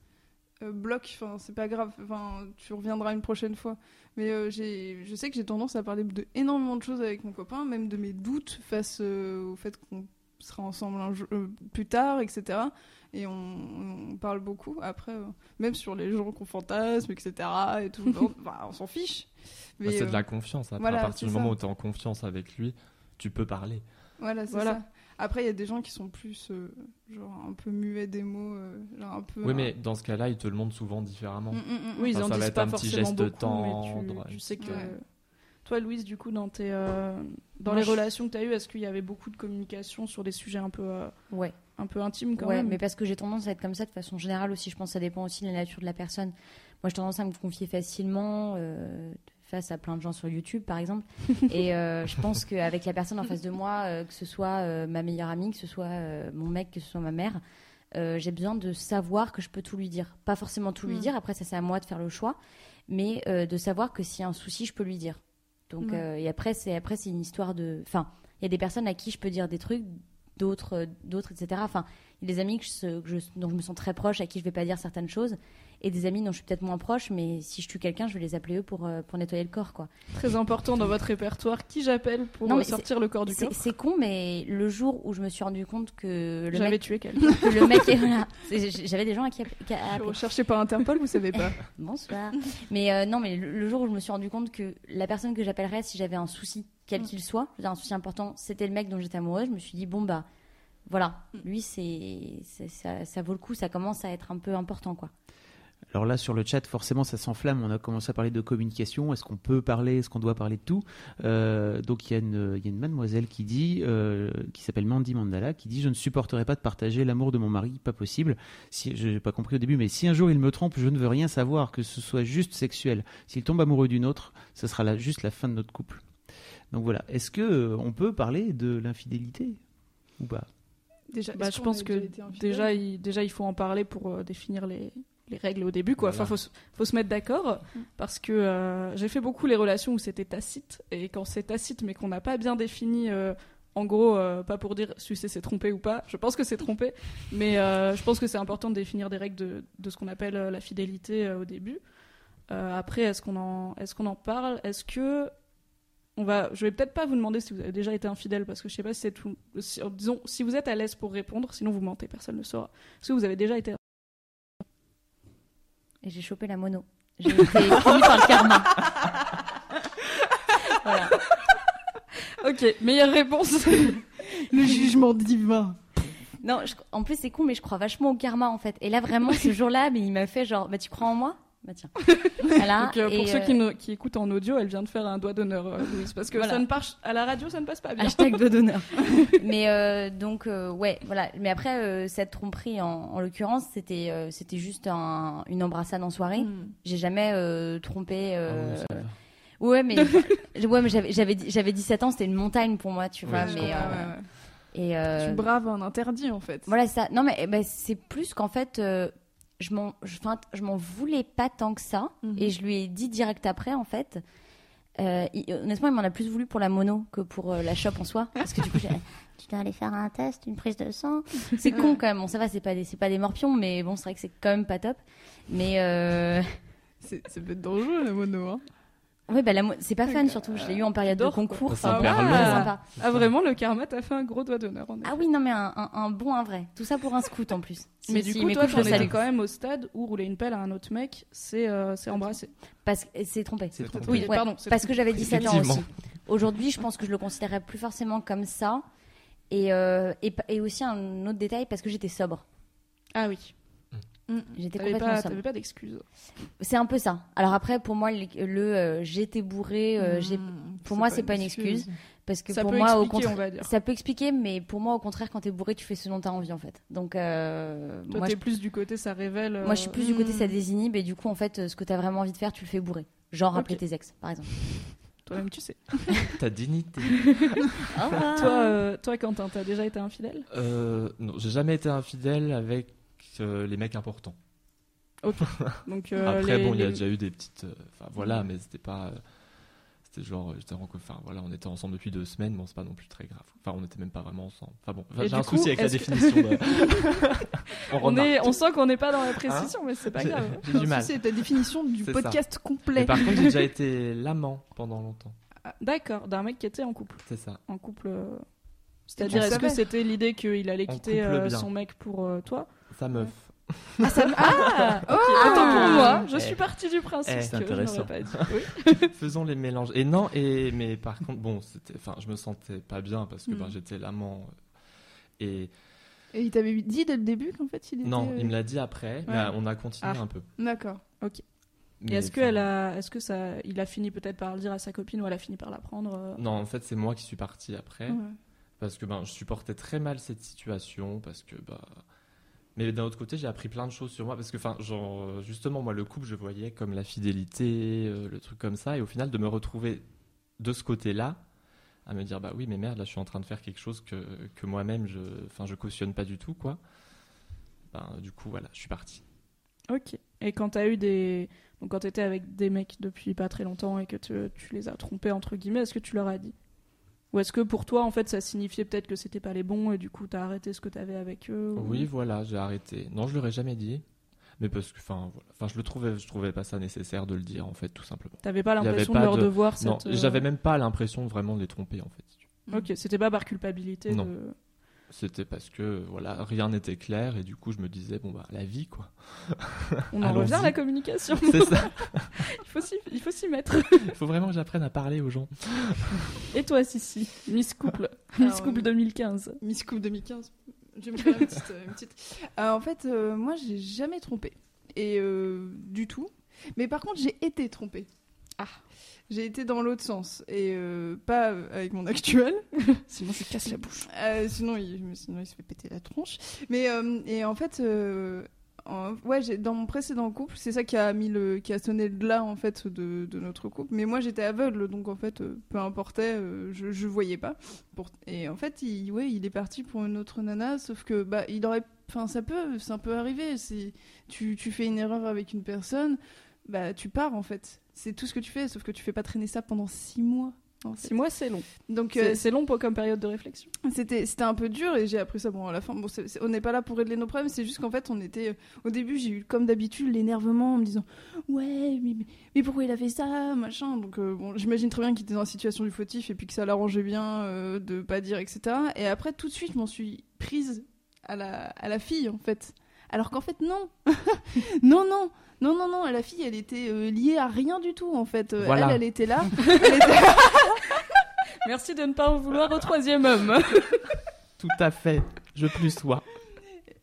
euh, bloque. Enfin, c'est pas grave. Enfin, tu reviendras une prochaine fois. Mais euh, j'ai, je sais que j'ai tendance à parler de énormément de choses avec mon copain, même de mes doutes face au fait qu'on sera ensemble plus tard, etc. Et on, on parle beaucoup. Après, euh, même sur les gens qu'on fantasme, etc. Et tout, [LAUGHS] on, bah, on s'en fiche. Bah, Mais, c'est de euh, la confiance. Après, voilà, à partir du moment où tu es en confiance avec lui, tu peux parler. Voilà, c'est Voilà. ça. Après, il y a des gens qui sont plus, euh, genre, un peu muets des mots, euh, genre un peu... Oui, mais dans ce cas-là, ils te le montrent souvent différemment. Mm, mm, mm. Oui, ils Enfin, en ça va disent être pas un petit geste beaucoup, tendre, tu, sais que... Ouais. Toi, Louise, du coup, dans, tes, euh, dans Moi, les je- relations que tu as eues, est-ce qu'il y avait beaucoup de communication sur des sujets un peu, euh, Ouais. un peu intimes quand ouais, même mais parce que j'ai tendance à être comme ça de façon générale aussi. Je pense que ça dépend aussi de la nature de la personne. Moi, j'ai tendance à me confier facilement euh, face à plein de gens sur YouTube, par exemple. [LAUGHS] Et je pense qu'avec la personne en face de moi, que ce soit ma meilleure amie, que ce soit mon mec, que ce soit ma mère, j'ai besoin de savoir que je peux tout lui dire. Pas forcément tout lui Mm. dire, après, ça, c'est à moi de faire le choix. Mais de savoir que s'il y a un souci, je peux lui dire. Donc, Ouais. euh, et après, c'est après c'est une histoire de. Enfin, il y a des personnes à qui je peux dire des trucs, d'autres, d'autres, etc. Enfin, il y a des amis que je, que je- dont je me sens très proche, à qui je vais pas dire certaines choses, et des amis dont je suis peut-être moins proche, mais si je tue quelqu'un, je vais les appeler eux pour, euh, pour nettoyer le corps, quoi. Très important dans votre répertoire. Qui j'appelle pour Non, sortir le corps du corps c'est con, mais le jour où je me suis rendu compte que le J'avais tué quelqu'un. [LAUGHS] que le mec, voilà, c'est- j'avais des gens à qui, qui à par Interpol, vous savez pas. [LAUGHS] Bonsoir. Mais euh, non, mais le, le jour où je me suis rendu compte que la personne que j'appellerais si j'avais un souci, quel Mm. qu'il soit, un souci important, c'était le mec dont j'étais amoureuse, je me suis dit, bon, bah, voilà, Mm. lui, c'est- ça, ça vaut le coup, ça commence à être un peu important, quoi. Alors là, sur le chat, forcément, ça s'enflamme. On a commencé à parler de communication. Est-ce qu'on peut parler? Est-ce qu'on doit parler de tout? Euh, Donc, il y, a une- il y a une mademoiselle qui dit, euh, qui s'appelle Mandy Mandala, qui dit Je ne supporterai pas de partager l'amour de mon mari, pas possible. Si, je n'ai pas compris au début, mais si un jour il me trompe, je ne veux rien savoir, que ce soit juste sexuel. S'il tombe amoureux d'une autre, ce sera là, juste la fin de notre couple. Donc voilà. Est-ce que euh, on peut parler de l'infidélité ou pas? Déjà, Bah, je pense que déjà il, déjà, il faut en parler pour euh, définir les, les règles au début. Quoi. Enfin, faut, se- faut se mettre d'accord Mm. parce que euh, j'ai fait beaucoup les relations où c'était tacite. Et quand c'est tacite mais qu'on n'a pas bien défini, euh, en gros, euh, pas pour dire si c'est trompé ou pas, je pense que c'est trompé, mais euh, je pense que c'est important de définir des règles de, de ce qu'on appelle la fidélité euh, au début. Euh, après, est-ce qu'on en, est qu'on en parle? Est-ce que on va, je vais peut-être pas vous demander si vous avez déjà été infidèle parce que je sais pas si c'est tout. si- disons, si vous êtes à l'aise pour répondre, sinon vous mentez, personne ne saura. Est-ce que vous avez déjà été Et j'ai chopé la mono. J'ai été finie par le karma. [LAUGHS] voilà. Ok, meilleure réponse. [LAUGHS] Le jugement divin. Non, je- en plus, c'est con, mais je crois vachement au karma, en fait. Et là, vraiment, ce jour-là, mais il m'a fait genre, bah, tu crois en moi? Bah, tiens. [LAUGHS] Voilà. Donc, euh, pour et, ceux euh, qui, ne- qui écoutent en audio, elle vient de faire un doigt d'honneur, euh, Louise, parce que Voilà. ça ne passe à la radio, ça ne passe pas bien. Hashtag doigt d'honneur. [LAUGHS] mais euh, donc, euh, ouais, voilà. Mais après, euh, cette tromperie, en, en l'occurrence, c'était euh, c'était juste un- une embrassade en soirée. Hmm. J'ai jamais euh, trompé. Ah euh, oui. Ouais, mais, [LAUGHS] ouais, mais j'avais- j'avais j'avais 17 ans, c'était une montagne pour moi, tu vois. Oui, mais, et, euh, Tu braves un interdit en fait. Voilà, c'est ça. Non, mais eh ben, c'est plus qu'en fait, euh, je m'en je, enfin, je m'en voulais pas tant que ça. Mhm. Et je lui ai dit direct après, en fait. Euh, il- honnêtement, il m'en a plus voulu pour la mono que pour euh, la shop en soi. [LAUGHS] Parce que du coup, j'ai tu dois aller faire un test, une prise de sang. C'est con quand même. Bon, ça va, c'est pas, des- c'est pas des morpions, mais bon, c'est vrai que c'est quand même pas top. Mais euh... C'est ça peut être dangereux la mono. Hein. Ouais, bah, c'est pas fun surtout. Je l'ai eu en période de concours. C'est Enfin, ouais, sympa. Ah, vraiment, le karma t'a fait un gros doigt d'honneur. Ah oui, non, mais un, un, un bon, un vrai. Tout ça pour un scout en plus. Si- mais du si coup, mes toi, t'en étais quand même au stade où rouler une pelle à un autre mec, c'est euh, c'est embrasser. Parce que c'est trompé. C'est trop Oui, Ouais, pardon. Parce que j'avais 17 ans aussi. Aujourd'hui, je pense que je le considérais plus forcément comme ça. Et, euh, et aussi un autre détail, parce que j'étais sobre. Ah oui. J'étais T'avais complètement pas, t'avais pas d'excuses. C'est un peu ça. Alors après, pour moi, le, le, euh, j'étais bourré, euh, j'ai- Hmm, pour moi, c'est pas une excuse. Parce que Ça pour peut moi, au contraire, on va dire. ça peut expliquer, mais pour moi, au contraire, quand t'es bourré, tu fais ce dont t'as envie en fait. Donc, euh, Toi, moi, t'es je, plus du côté, ça révèle. moi, je suis plus du côté hmm. ça désinhibe, et du coup, en fait, ce que t'as vraiment envie de faire, tu le fais bourré. Genre Ok. appeler tes ex, par exemple. Toi-même, tu sais. [LAUGHS] Ta dignité. [LAUGHS] Toi, euh, toi, Quentin, t'as déjà été infidèle? Euh, non, j'ai jamais été infidèle avec euh, les mecs importants. [LAUGHS] Donc, euh, Après, les- bon, il y a déjà eu des petites. euh, Enfin, voilà, mais c'était pas. euh, C'était genre, j'étais en- enfin voilà, on était ensemble depuis deux semaines, bon, c'est pas non plus très grave. Enfin, on était même pas vraiment ensemble. Enfin bon, j'ai un coup, souci avec la que- définition. de- [LAUGHS] [LAUGHS] on est, on sent qu'on n'est pas dans la précision, mais c'est pas grave. J'ai du mal. C'est ta définition du podcast complet. par contre, j'ai déjà été l'amant pendant longtemps. Ah, D'accord, d'un mec qui était en couple. C'est ça. En couple. euh, C'est-à-dire, est-ce que c'était l'idée qu'il allait quitter euh, son mec pour euh, toi? Sa meuf. Ah, ça me- [LAUGHS] Ah ok, Ah. Pour moi, je Eh. suis partie du principe Eh, que intéressant. pas dit. [LAUGHS] Oui. Faisons les mélanges. Et non, et mais par contre, bon, c'était, enfin, je me sentais pas bien parce que ben, j'étais l'amant. euh, Et Et il t'avait dit dès le début qu'en fait il était. non, euh, il me l'a dit après, mais Ouais. on a continué Ah. un peu. D'accord. Et Mais, est-ce que elle a, est-ce que ça, il a fini peut-être par le dire à sa copine ou elle a fini par l'apprendre euh, Non, en fait, c'est moi qui suis parti après. Ouais. parce que ben je supportais très mal cette situation parce que bah mais d'un autre côté j'ai appris plein de choses sur moi parce que enfin justement moi le couple je voyais comme la fidélité euh, le truc comme ça. Et au final de me retrouver de ce côté-là à me dire bah oui mais merde là je suis en train de faire quelque chose que, que moi-même je enfin je cautionne pas du tout quoi. Ben, du coup voilà je suis parti. Ok. Et quand t'as eu des, donc quand t'étais avec des mecs depuis pas très longtemps et que tu les as trompés entre guillemets, est-ce que tu leur as dit? Ou est-ce que pour toi en fait ça signifiait peut-être que c'était pas les bons et du coup t'as arrêté ce que t'avais avec eux ou- oui voilà j'ai arrêté non je l'aurais jamais dit mais parce que enfin voilà enfin je le trouvais je trouvais pas ça nécessaire de le dire en fait tout simplement T'avais pas l'impression de leur de- devoir non cette. euh, j'avais même pas l'impression vraiment de les tromper en fait. Ok, c'était pas par culpabilité. Non. de- C'était parce que voilà, rien n'était clair et du coup je me disais bon bah la vie quoi. [LAUGHS] On en revient à la communication. C'est ça. [LAUGHS] il faut s'y, il faut s'y mettre. Il faut vraiment que j'apprenne à parler aux gens. Et toi, Sissi, Miss Couple, Alors, Miss Couple euh, 2015. Miss Coupe 2015. Je vais me faire une petite. euh, une petite. Euh, en fait, euh, moi, j'ai jamais trompé. Et euh, du tout. Mais par contre, j'ai été trompée. Ah. J'ai été dans l'autre sens. Et euh, pas avec mon actuel. [LAUGHS] Sinon, je casse la bouche. Euh, sinon, il, sinon, il se fait péter la tronche. Mais euh, et en fait, en- ouais, dans mon précédent couple, c'est ça qui a mis le, qui a sonné le glas en fait de, de notre couple. Mais moi, j'étais aveugle, donc en fait, peu importait, je, je voyais pas. Pour- et en fait, il, ouais, il est parti pour une autre nana, sauf que bah, il aurait, enfin, ça peut, ça peut arriver. Si tu, tu fais une erreur avec une personne, bah, tu pars en fait. C'est tout ce que tu fais, sauf que tu fais pas traîner ça pendant six mois. en fait. Six mois, c'est long. Donc C'est, euh, c'est long pour, comme période de réflexion. c'était c'était un peu dur et j'ai appris ça bon à la fin bon on n'est pas là pour régler nos problèmes c'est juste qu'en fait on était euh, au début j'ai eu comme d'habitude l'énervement en me disant ouais mais, mais, mais pourquoi il a fait ça machin donc euh, bon j'imagine très bien qu'il était dans la situation du fautif et puis que ça l'arrangeait bien de pas dire etc et après tout de suite je m'en suis prise à la à la fille en fait alors qu'en fait non [LAUGHS] non non non non non la fille elle était euh, liée à rien du tout en fait Euh, Voilà. elle elle était là [LAUGHS] Elle était- Merci de ne pas en vouloir au troisième homme. [LAUGHS] Tout à fait. Je plus sois.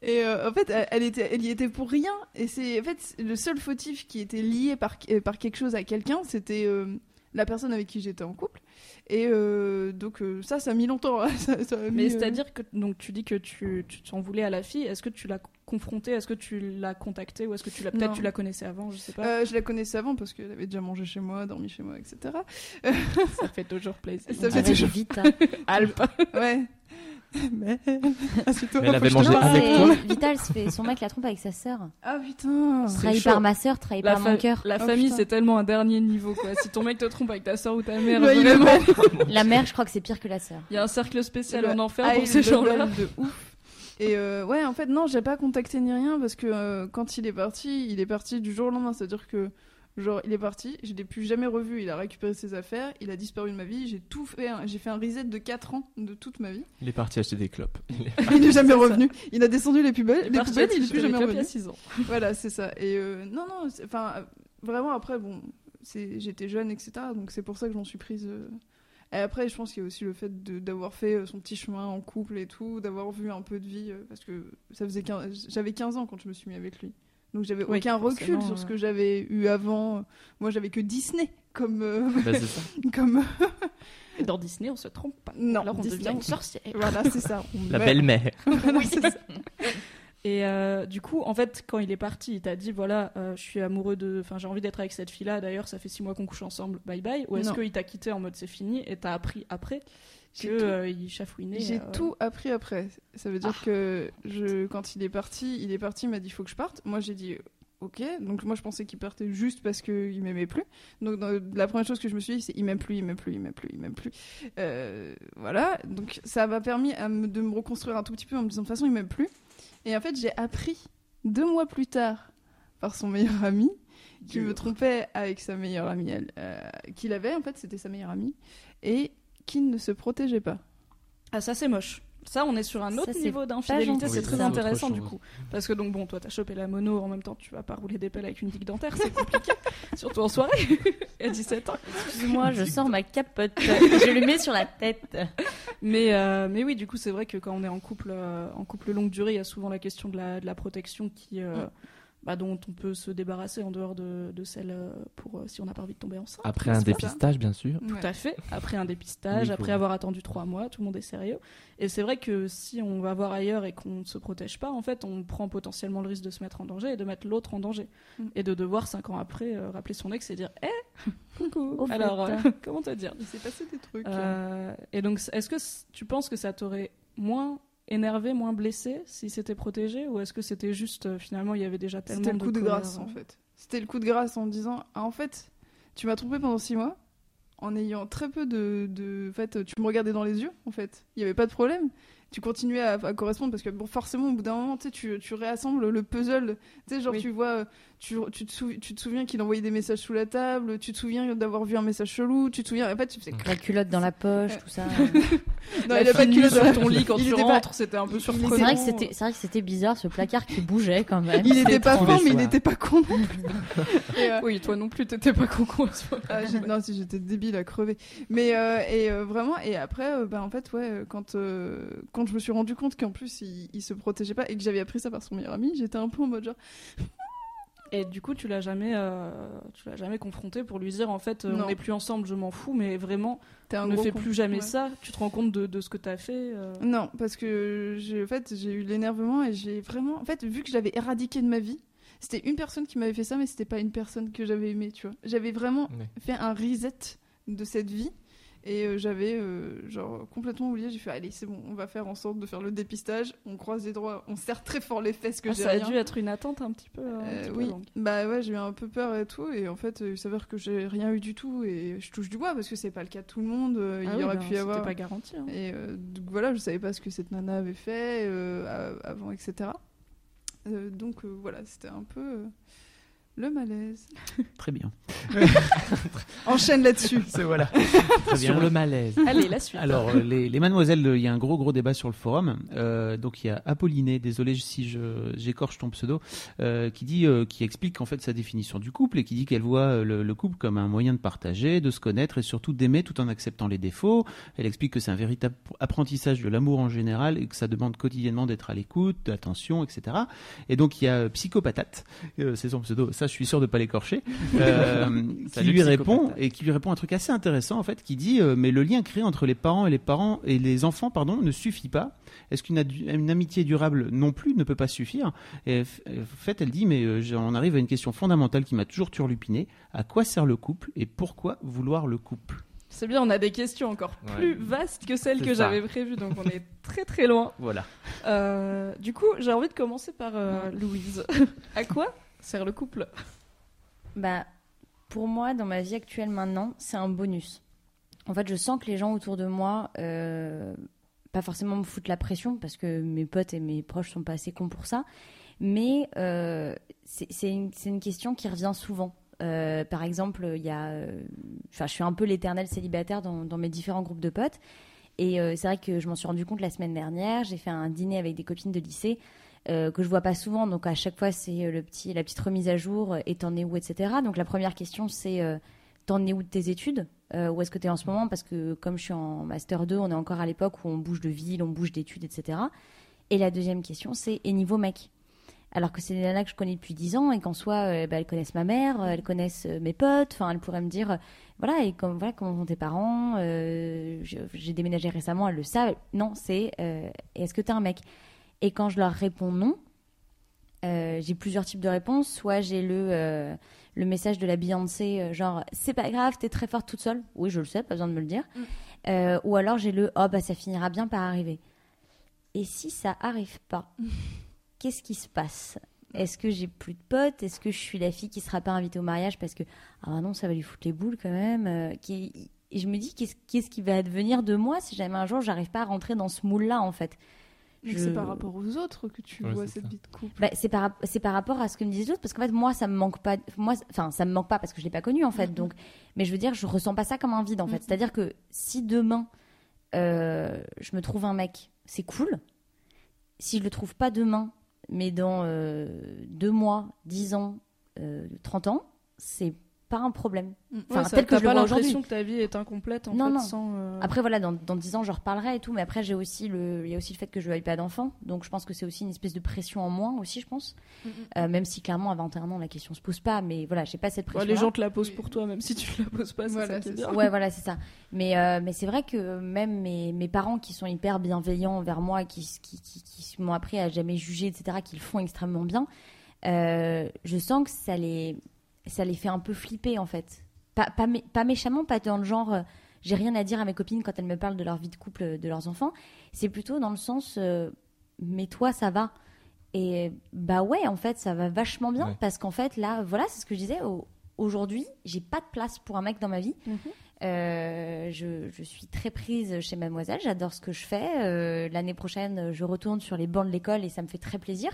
Et euh, en fait, elle, était, elle y était pour rien. Et c'est en fait le seul fautif qui était lié par, par quelque chose à quelqu'un, c'était euh, la personne avec qui j'étais en couple. Et euh, donc euh, ça, ça a mis longtemps. hein. Ça- ça a mis, Mais euh, c'est-à-dire que donc tu dis que tu, tu t'en voulais à la fille. Est-ce que tu l'as confrontée Est-ce que tu l'as contactée ou est-ce que tu l'as peut-être tu la connaissais avant Je sais pas. euh, je la connaissais avant parce qu'elle avait déjà mangé chez moi, dormi chez moi, etc. [LAUGHS] Ça fait toujours plaisir. Ça fait toujours- vite. hein. [LAUGHS] Alpes. Ouais. Mais assieds-toi, Mais elle avait mangé avec toi Vital se fait son mec la trompe avec sa sœur. Ah putain. Trahi par ma sœur, trahi La, par mon cœur. la Oh, famille, c'est tellement un dernier niveau, quoi. Si ton mec te trompe avec ta soeur ou ta mère, Ouais, il vraiment, [LAUGHS] La mère, je crois que c'est pire que la sœur. il y a un cercle spécial en enfer pour ces gens-là. de ouf. Et euh, ouais, en fait, non, j'ai pas contacté ni rien parce que euh, quand il est parti, il est parti du jour au lendemain. C'est-à-dire que, genre, il est parti, je l'ai plus jamais revu. Il a récupéré ses affaires, il a disparu de ma vie. J'ai tout fait, hein. j'ai fait un reset de 4 ans de toute ma vie. Il est parti acheter des clopes. [LAUGHS] Il est- Il [LAUGHS] est jamais revenu. Il a descendu les poubelles, Il est les poubelles, il plus jamais revenu. à 6 ans. [LAUGHS] Voilà, c'est ça. Et euh, non, non, enfin, vraiment après, bon, j'étais jeune, etc. Donc c'est pour ça que je m'en suis prise. Et après, je pense qu'il y a aussi le fait d'avoir fait euh, son petit chemin en couple et tout, d'avoir vu un peu de vie, euh, parce que ça faisait 15 j'avais 15 ans quand je me suis mis avec lui. Donc j'avais Oui, aucun recul sur ce que j'avais eu avant. Moi, j'avais que Disney comme. euh, Bah, ça. [LAUGHS] comme... Et dans Disney, on se trompe pas. Non, Alors on Disney, devient une sorcière. Voilà, c'est ça. On La belle-mère. [LAUGHS] Voilà, c'est ça. [LAUGHS] Et euh, du coup, en fait, quand il est parti, il t'a dit voilà, euh, je suis amoureux de. Enfin, j'ai envie d'être avec cette fille-là. D'ailleurs, ça fait six mois qu'on couche ensemble. Bye bye. Ou est-ce qu'il t'a quitté en mode c'est fini et t'as appris après tout- euh, chafouinait J'ai euh, tout appris après. Ça veut dire Ah. que je, quand il est parti, il est parti, il m'a dit il faut que je parte. Moi j'ai dit ok. Donc moi je pensais qu'il partait juste parce qu'il m'aimait plus. Donc dans- la première chose que je me suis dit c'est il m'aime plus, il m'aime plus, il m'aime plus, il m'aime plus. Voilà. Donc ça m'a permis à me- de me reconstruire un tout petit peu en me disant de toute façon il m'aime plus. Et en fait j'ai appris deux mois plus tard par son meilleur ami qui me trompait avec sa meilleure amie, elle, euh, qu'il avait en fait c'était sa meilleure amie et qui ne se protégeait pas. Ah, ça c'est moche. Ça, on est sur un autre niveau d'infidélité, c'est Oui, très intéressant du coup. Parce que donc bon, toi t'as chopé la mono, en même temps tu vas pas rouler des pelles avec une digue dentaire, c'est compliqué. [LAUGHS] Surtout en soirée, [LAUGHS] à 17 ans. Excuse-moi, je sors ma capote. [LAUGHS] je le mets sur la tête. Mais, euh, mais oui, du coup, c'est vrai que quand on est en couple, euh, en couple longue durée, il y a souvent la question de la, de la protection qui, euh, Mm. Bah, dont on peut se débarrasser en dehors de, de celle euh, pour euh, si on n'a pas envie de tomber enceinte. Après un dépistage, bien sûr. Tout à fait. Après un dépistage, après avoir attendu trois mois, tout le monde est sérieux. Et c'est vrai que si on va voir ailleurs et qu'on ne se protège pas, en fait, on prend potentiellement le risque de se mettre en danger et de mettre l'autre en danger. Mm. Et de devoir, cinq ans après, euh, rappeler son ex et dire Hé, [LAUGHS] coucou [LAUGHS] Au fait. Alors, euh, [LAUGHS] comment te dire? Il s'est passé des trucs. Euh, Et donc, est-ce que tu penses que ça t'aurait moins énervé, moins blessé si c'était protégé Ou est-ce que c'était juste, euh, finalement, il y avait déjà tellement C'était le coup de, grâce euh, en fait. C'était le coup de grâce en disant ah, en fait tu m'as trompé pendant six mois en ayant très peu de, de en fait tu me regardais dans les yeux en fait il y avait pas de problème tu continuais à, à correspondre parce que bon forcément au bout d'un moment tu tu, réassembles le puzzle tu sais genre Oui. tu vois tu, tu, te sou- tu te souviens qu'il envoyait des messages sous la table tu te souviens d'avoir vu un message chelou tu te souviens en fait tu fais La culotte dans la poche, tout ça. [LAUGHS] non la il a pas de culotte sur ton lit quand il tu pas- rentres, c'était un peu était- C'est surprenant. vrai que c'était, c'est vrai que c'était bizarre ce placard qui bougeait quand même. il était pas fin mais il soirs. était pas con non plus. [LAUGHS] Et, euh, Oui, toi non plus, t'étais pas con moment Ah, non, si j'étais débile à crever. Mais euh, et euh, vraiment et après, euh, bah, en fait, ouais, euh, quand euh, quand je me suis rendu compte qu'en plus il, il se protégeait pas et que j'avais appris ça par son meilleur ami, j'étais un peu en mode genre Et du coup, tu l'as jamais, euh, tu l'as jamais confronté pour lui dire en fait, euh, on n'est plus ensemble, je m'en fous, mais vraiment, un ne fais con. plus jamais Ouais. ça. Tu te rends compte de, de ce que t'as fait. euh. Non, parce que j'ai en fait j'ai eu l'énervement et j'ai vraiment en fait vu que je l'avais éradiqué de ma vie. C'était une personne qui m'avait fait ça, mais c'était pas une personne que j'avais aimée, tu vois. J'avais vraiment Ouais. fait un reset de cette vie et euh, j'avais euh, genre complètement oublié. J'ai fait allez c'est bon, on va faire en sorte de faire le dépistage. On croise les doigts, on serre très fort les fesses que Ah, j'ai ça a dû être une attente un petit peu, un Euh, peu oui, longue. bah ouais, j'ai eu un peu peur et tout, et en fait, il s'avère que j'ai rien eu du tout, et je touche du bois parce que c'est pas le cas de tout le monde. Ah il oui, y aurait ben, pu y c'était avoir. pas garanti. hein. Et donc voilà, je savais pas ce que cette nana avait fait avant, etc. Donc voilà, c'était un peu le malaise. Très bien. [LAUGHS] Enchaîne là-dessus. [LAUGHS] C'est voilà. Très bien. Sur le malaise. Allez, la suite. Alors, euh, les, les mademoiselles, euh, il y a un gros gros débat sur le forum. Euh, donc, il y a Apolliné, désolé si je j'écorche ton pseudo, euh, qui dit, euh, qui explique en fait sa définition du couple et qui dit qu'elle voit le, le couple comme un moyen de partager, de se connaître et surtout d'aimer tout en acceptant les défauts. Elle explique que c'est un véritable apprentissage de l'amour en général et que ça demande quotidiennement d'être à l'écoute, d'attention, etc. Et donc, il y a Psychopatate, euh, c'est son pseudo. Ça, je suis sûr de pas l'écorcher. [LAUGHS] euh, qui lui répond et qui lui répond un truc assez intéressant en fait, qui dit euh, mais le lien créé entre les parents et les parents et les enfants pardon ne suffit pas. Est-ce qu'une une amitié durable non plus ne peut pas suffire? Et en fait, elle dit mais euh, on arrive à une question fondamentale qui m'a toujours turlupiné. À quoi sert le couple et pourquoi vouloir le couple? C'est bien, on a des questions encore Ouais. plus vastes que celles que j'avais prévues, donc on est très très loin. [LAUGHS] Voilà. Euh, du coup, j'ai envie de commencer par euh, Louise. [LAUGHS] à quoi sert le couple Bah, pour moi, dans ma vie actuelle maintenant, c'est un bonus. En fait, je sens que les gens autour de moi, euh, pas forcément me foutent la pression, parce que mes potes et mes proches sont pas assez cons pour ça, mais euh, c'est une, question qui revient souvent. Euh, par exemple, il y a, je suis un peu l'éternel célibataire dans, mes différents groupes de potes. Et c'est vrai que je m'en suis rendu compte la semaine dernière. J'ai fait un dîner avec des copines de lycée euh, que je vois pas souvent. Donc à chaque fois, c'est euh, le petit, la petite remise à jour euh, et t'en es où, etc. Donc la première question, c'est euh, t'en es où de tes études Où est-ce que tu es en ce moment? Parce que comme je suis en master 2, on est encore à l'époque où on bouge de ville, on bouge d'études, etc. Et la deuxième question, c'est et niveau mec? Alors que c'est des nanas que je connais depuis 10 ans et qu'en soi, bah, elles connaissent ma mère, elles connaissent mes potes, enfin, elles pourraient me dire, voilà, et comme, voilà, comment vont tes parents, j'ai déménagé récemment, elles le savent. Non, c'est, est-ce que t'es un mec? Et quand je leur réponds non, euh, j'ai plusieurs types de réponses. Soit j'ai le, euh, le message de la Beyoncé, euh, genre, c'est pas grave, t'es très forte toute seule. Oui, je le sais, pas besoin de me le dire. Mm. Ou alors j'ai le, oh, bah, ça finira bien par arriver. Et si ça arrive pas [LAUGHS] qu'est-ce qui se passe? Est-ce que j'ai plus de potes? Est-ce que je suis la fille qui sera pas invitée au mariage parce que ah bah non ça va lui foutre les boules quand même. Et je me dis qu'est-ce qu'est-ce qui va advenir de moi si jamais un jour j'arrive pas à rentrer dans ce moule là en fait? Je- c'est par rapport aux autres que tu Ouais, vois cette ça. vie de couple. Bah, c'est par c'est par rapport à ce que me disent les autres parce qu'en fait moi ça me manque pas moi enfin ça me manque pas parce que je l'ai pas connu en fait donc mais je veux dire je ressens pas ça comme un vide en fait Mhm. c'est à dire que si demain euh, je me trouve un mec c'est cool si je le trouve pas demain mais dans euh, deux mois dix ans euh, 30 ans c'est pas un problème Enfin, Ouais, ça- tel que t'as je le pas vois l'impression aujourd'hui. que ta vie est incomplète en Non, fait non. sans. euh, après voilà dans, dans 10 ans je reparlerai et tout mais après j'ai aussi le il y a aussi le fait que je veuille pas d'enfant donc je pense que c'est aussi une espèce de pression en moins aussi je pense Euh, même si clairement à 21 ans la question se pose pas mais voilà j'ai pas cette ouais, pression les gens te la posent pour toi, même si tu la poses pas. C'est Voilà, ça qui est c'est bien. ouais voilà c'est ça mais euh, mais c'est vrai que même mes, mes parents qui sont hyper bienveillants envers moi qui qui, qui, qui m'ont appris à jamais juger etc qui le font extrêmement bien euh, je sens que ça les ça les fait un peu flipper en fait pas pas, mé- pas méchamment pas dans le genre euh, j'ai rien à dire à mes copines quand elles me parlent de leur vie de couple euh, de leurs enfants c'est plutôt dans le sens euh, mais toi ça va et bah ouais en fait ça va vachement bien Ouais. parce qu'en fait là voilà c'est ce que je disais au- aujourd'hui j'ai pas de place pour un mec dans ma vie Mhm. euh, je, je suis très prise chez Mademoiselle, j'adore ce que je fais. Euh, L'année prochaine, je retourne sur les bancs de l'école et ça me fait très plaisir.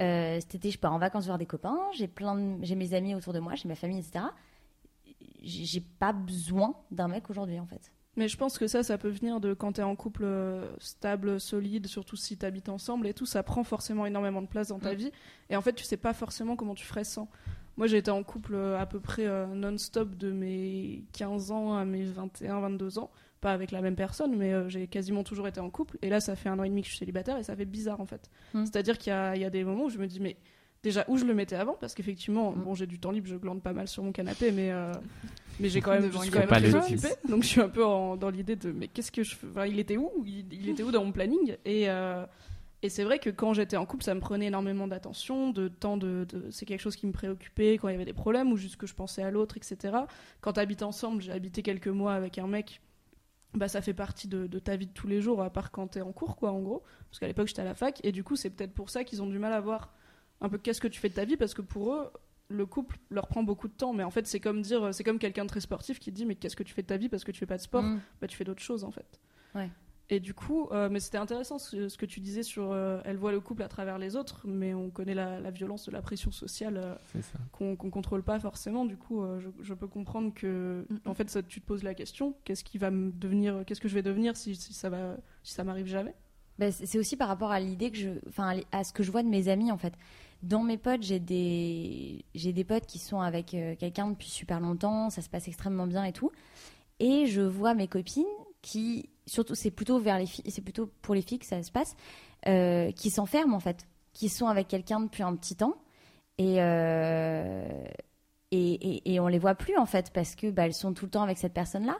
Euh, cet été, je pars en vacances voir des copains, j'ai plein, de- j'ai mes amis autour de moi, j'ai ma famille, etc. J'ai pas besoin d'un mec aujourd'hui, en fait. Mais je pense que ça, ça peut venir de quand t'es en couple euh, stable, solide, surtout si t'habites ensemble et tout, ça prend forcément énormément de place dans ta Mm. vie. Et en fait, tu sais pas forcément comment tu ferais sans. Moi, j'ai été en couple euh, à peu près euh, non-stop de mes 15 ans à mes 21, 22 ans. Pas avec la même personne, mais euh, j'ai quasiment toujours été en couple. Et là, ça fait un an et demi que je suis célibataire et ça fait bizarre en fait. Mm. C'est-à-dire qu'il y a, il y a des moments où je me dis, mais déjà, où je le mettais avant? Parce qu'effectivement, Mm. bon, j'ai du temps libre, je glande pas mal sur mon canapé, mais. euh, mais j'ai [LAUGHS] quand même, je suis quand même Pas très occupée, donc je suis un peu en- dans l'idée de mais qu'est-ce que je fais? Enfin, il était où? Il, il était où dans mon planning? Et euh, et c'est vrai que quand j'étais en couple ça me prenait énormément d'attention de temps de, de- c'est quelque chose qui me préoccupait quand il y avait des problèmes ou juste que je pensais à l'autre etc quand t'habites ensemble j'ai habité quelques mois avec un mec bah ça fait partie de, de ta vie de tous les jours à part quand t'es en cours quoi en gros parce qu'à l'époque j'étais à la fac et du coup c'est peut-être pour ça qu'ils ont du mal à voir un peu qu'est-ce que tu fais de ta vie parce que pour eux le couple leur prend beaucoup de temps, mais en fait, c'est comme dire, c'est comme quelqu'un de très sportif qui dit, mais qu'est-ce que tu fais de ta vie parce que tu fais pas de sport? Mm. Bah, tu fais d'autres choses en fait. Ouais. Et du coup, euh, mais c'était intéressant ce, ce que tu disais sur, euh, elle voit le couple à travers les autres, mais on connaît la, la violence de la pression sociale euh, qu'on qu'on contrôle pas forcément. Du coup, euh, je, je peux comprendre que, Mm. en fait, ça, tu te poses la question, qu'est-ce qui va me devenir, qu'est-ce que je vais devenir si, si ça va, si ça m'arrive jamais? Bah, c'est aussi par rapport à l'idée que je, enfin, à ce que je vois de mes amis en fait. Dans mes potes, j'ai des, j'ai des potes qui sont avec euh, quelqu'un depuis super longtemps, ça se passe extrêmement bien et tout. Et je vois mes copines qui, surtout, c'est plutôt vers les filles, c'est plutôt pour les filles que ça se passe, euh, qui s'enferment en fait, qui sont avec quelqu'un depuis un petit temps et, euh, et, et, on les voit plus en fait parce que bah, elles sont tout le temps avec cette personne-là.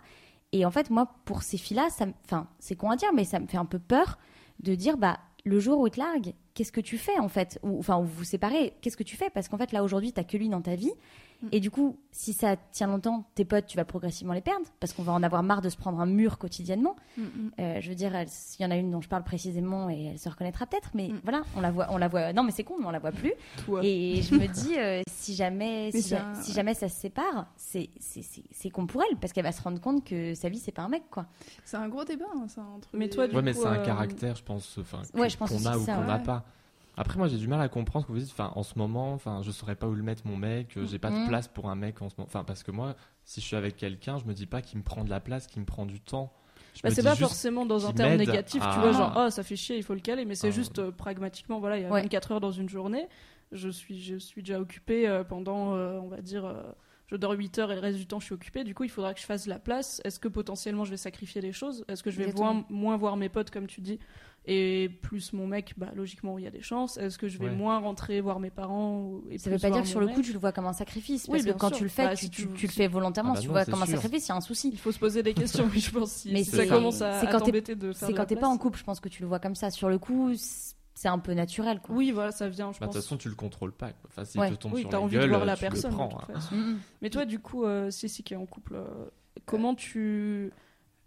Et en fait, moi, pour ces filles-là, ça, me- enfin, c'est con à dire, mais ça me fait un peu peur de dire, bah, le jour où ils te larguent, qu'est-ce que tu fais en fait? Ou enfin, vous vous séparez, qu'est-ce que tu fais? Parce qu'en fait, là aujourd'hui, t'as que lui dans ta vie. Mm. Et du coup, si ça tient longtemps, tes potes, tu vas progressivement les perdre parce qu'on va en avoir marre de se prendre un mur quotidiennement. Mm, mm. Euh, je veux dire, s'il y en a une dont je parle précisément et elle se reconnaîtra peut-être, mais Mm. voilà, on la voit, on la voit. Non, mais c'est con, mais on la voit plus. [LAUGHS] Toi. Et je me dis, euh, si jamais, Mais si, ja- si jamais ça se sépare, c'est c'est- c'est- c'est con pour elle parce qu'elle va se rendre compte que sa vie c'est pas un mec quoi. C'est un gros débat, hein, ça. Entre Mais les- toi, du Ouais, mais coup, c'est un euh, caractère, je pense, enfin, Ouais, qu'on a ou ça, qu'on n'a ouais. pas. Après, moi, j'ai du mal à comprendre ce que vous dites. Enfin, en ce moment, enfin, je saurais pas où le mettre mon mec. euh, J'ai pas de Mhm. place pour un mec en ce moment. Enfin, parce que moi, si je suis avec quelqu'un, je me dis pas qu'il me prend de la place, qu'il me prend du temps. Bah, c'est pas forcément dans un terme négatif, tu vois, genre, oh, ça fait chier, il faut le caler, mais c'est Ah. juste euh, pragmatiquement, voilà, il y a Ouais. 24 heures dans une journée, je suis, je suis déjà occupée euh, pendant, euh, on va dire, euh, je dors 8 heures et le reste du temps je suis occupée, du coup il faudra que je fasse de la place. Est-ce que potentiellement je vais sacrifier des choses? Est-ce que je vais voir- moins voir mes potes, comme tu dis et plus mon mec, bah, logiquement, il y a des chances. Est-ce que je vais Ouais. moins rentrer voir mes parents et Ça veut plus pas dire que sur le coup tu le vois comme un sacrifice. Oui, Parce que quand sûr. tu le fais, Bah, tu, si tu- tu- tu le fais volontairement. Ah bah si tu non, le vois comme un sacrifice, il y a un souci. Il faut se poser des [LAUGHS] questions, oui, je pense. Si, Mais si c'est- ça commence à, t'embêter de faire C'est quand la t'es pas en couple, je pense que tu le vois comme ça. Sur le coup, c'est un peu naturel. Quoi. Oui, voilà, ça vient, je Bah, De toute façon, tu le contrôles pas. Quoi. Enfin, s'il Ouais. te tombe oui, sur t'as la envie gueule, de voir la tu le personne. prends, hein. mm. Mais toi, du coup, euh, Cécile qui est en couple, euh, comment tu.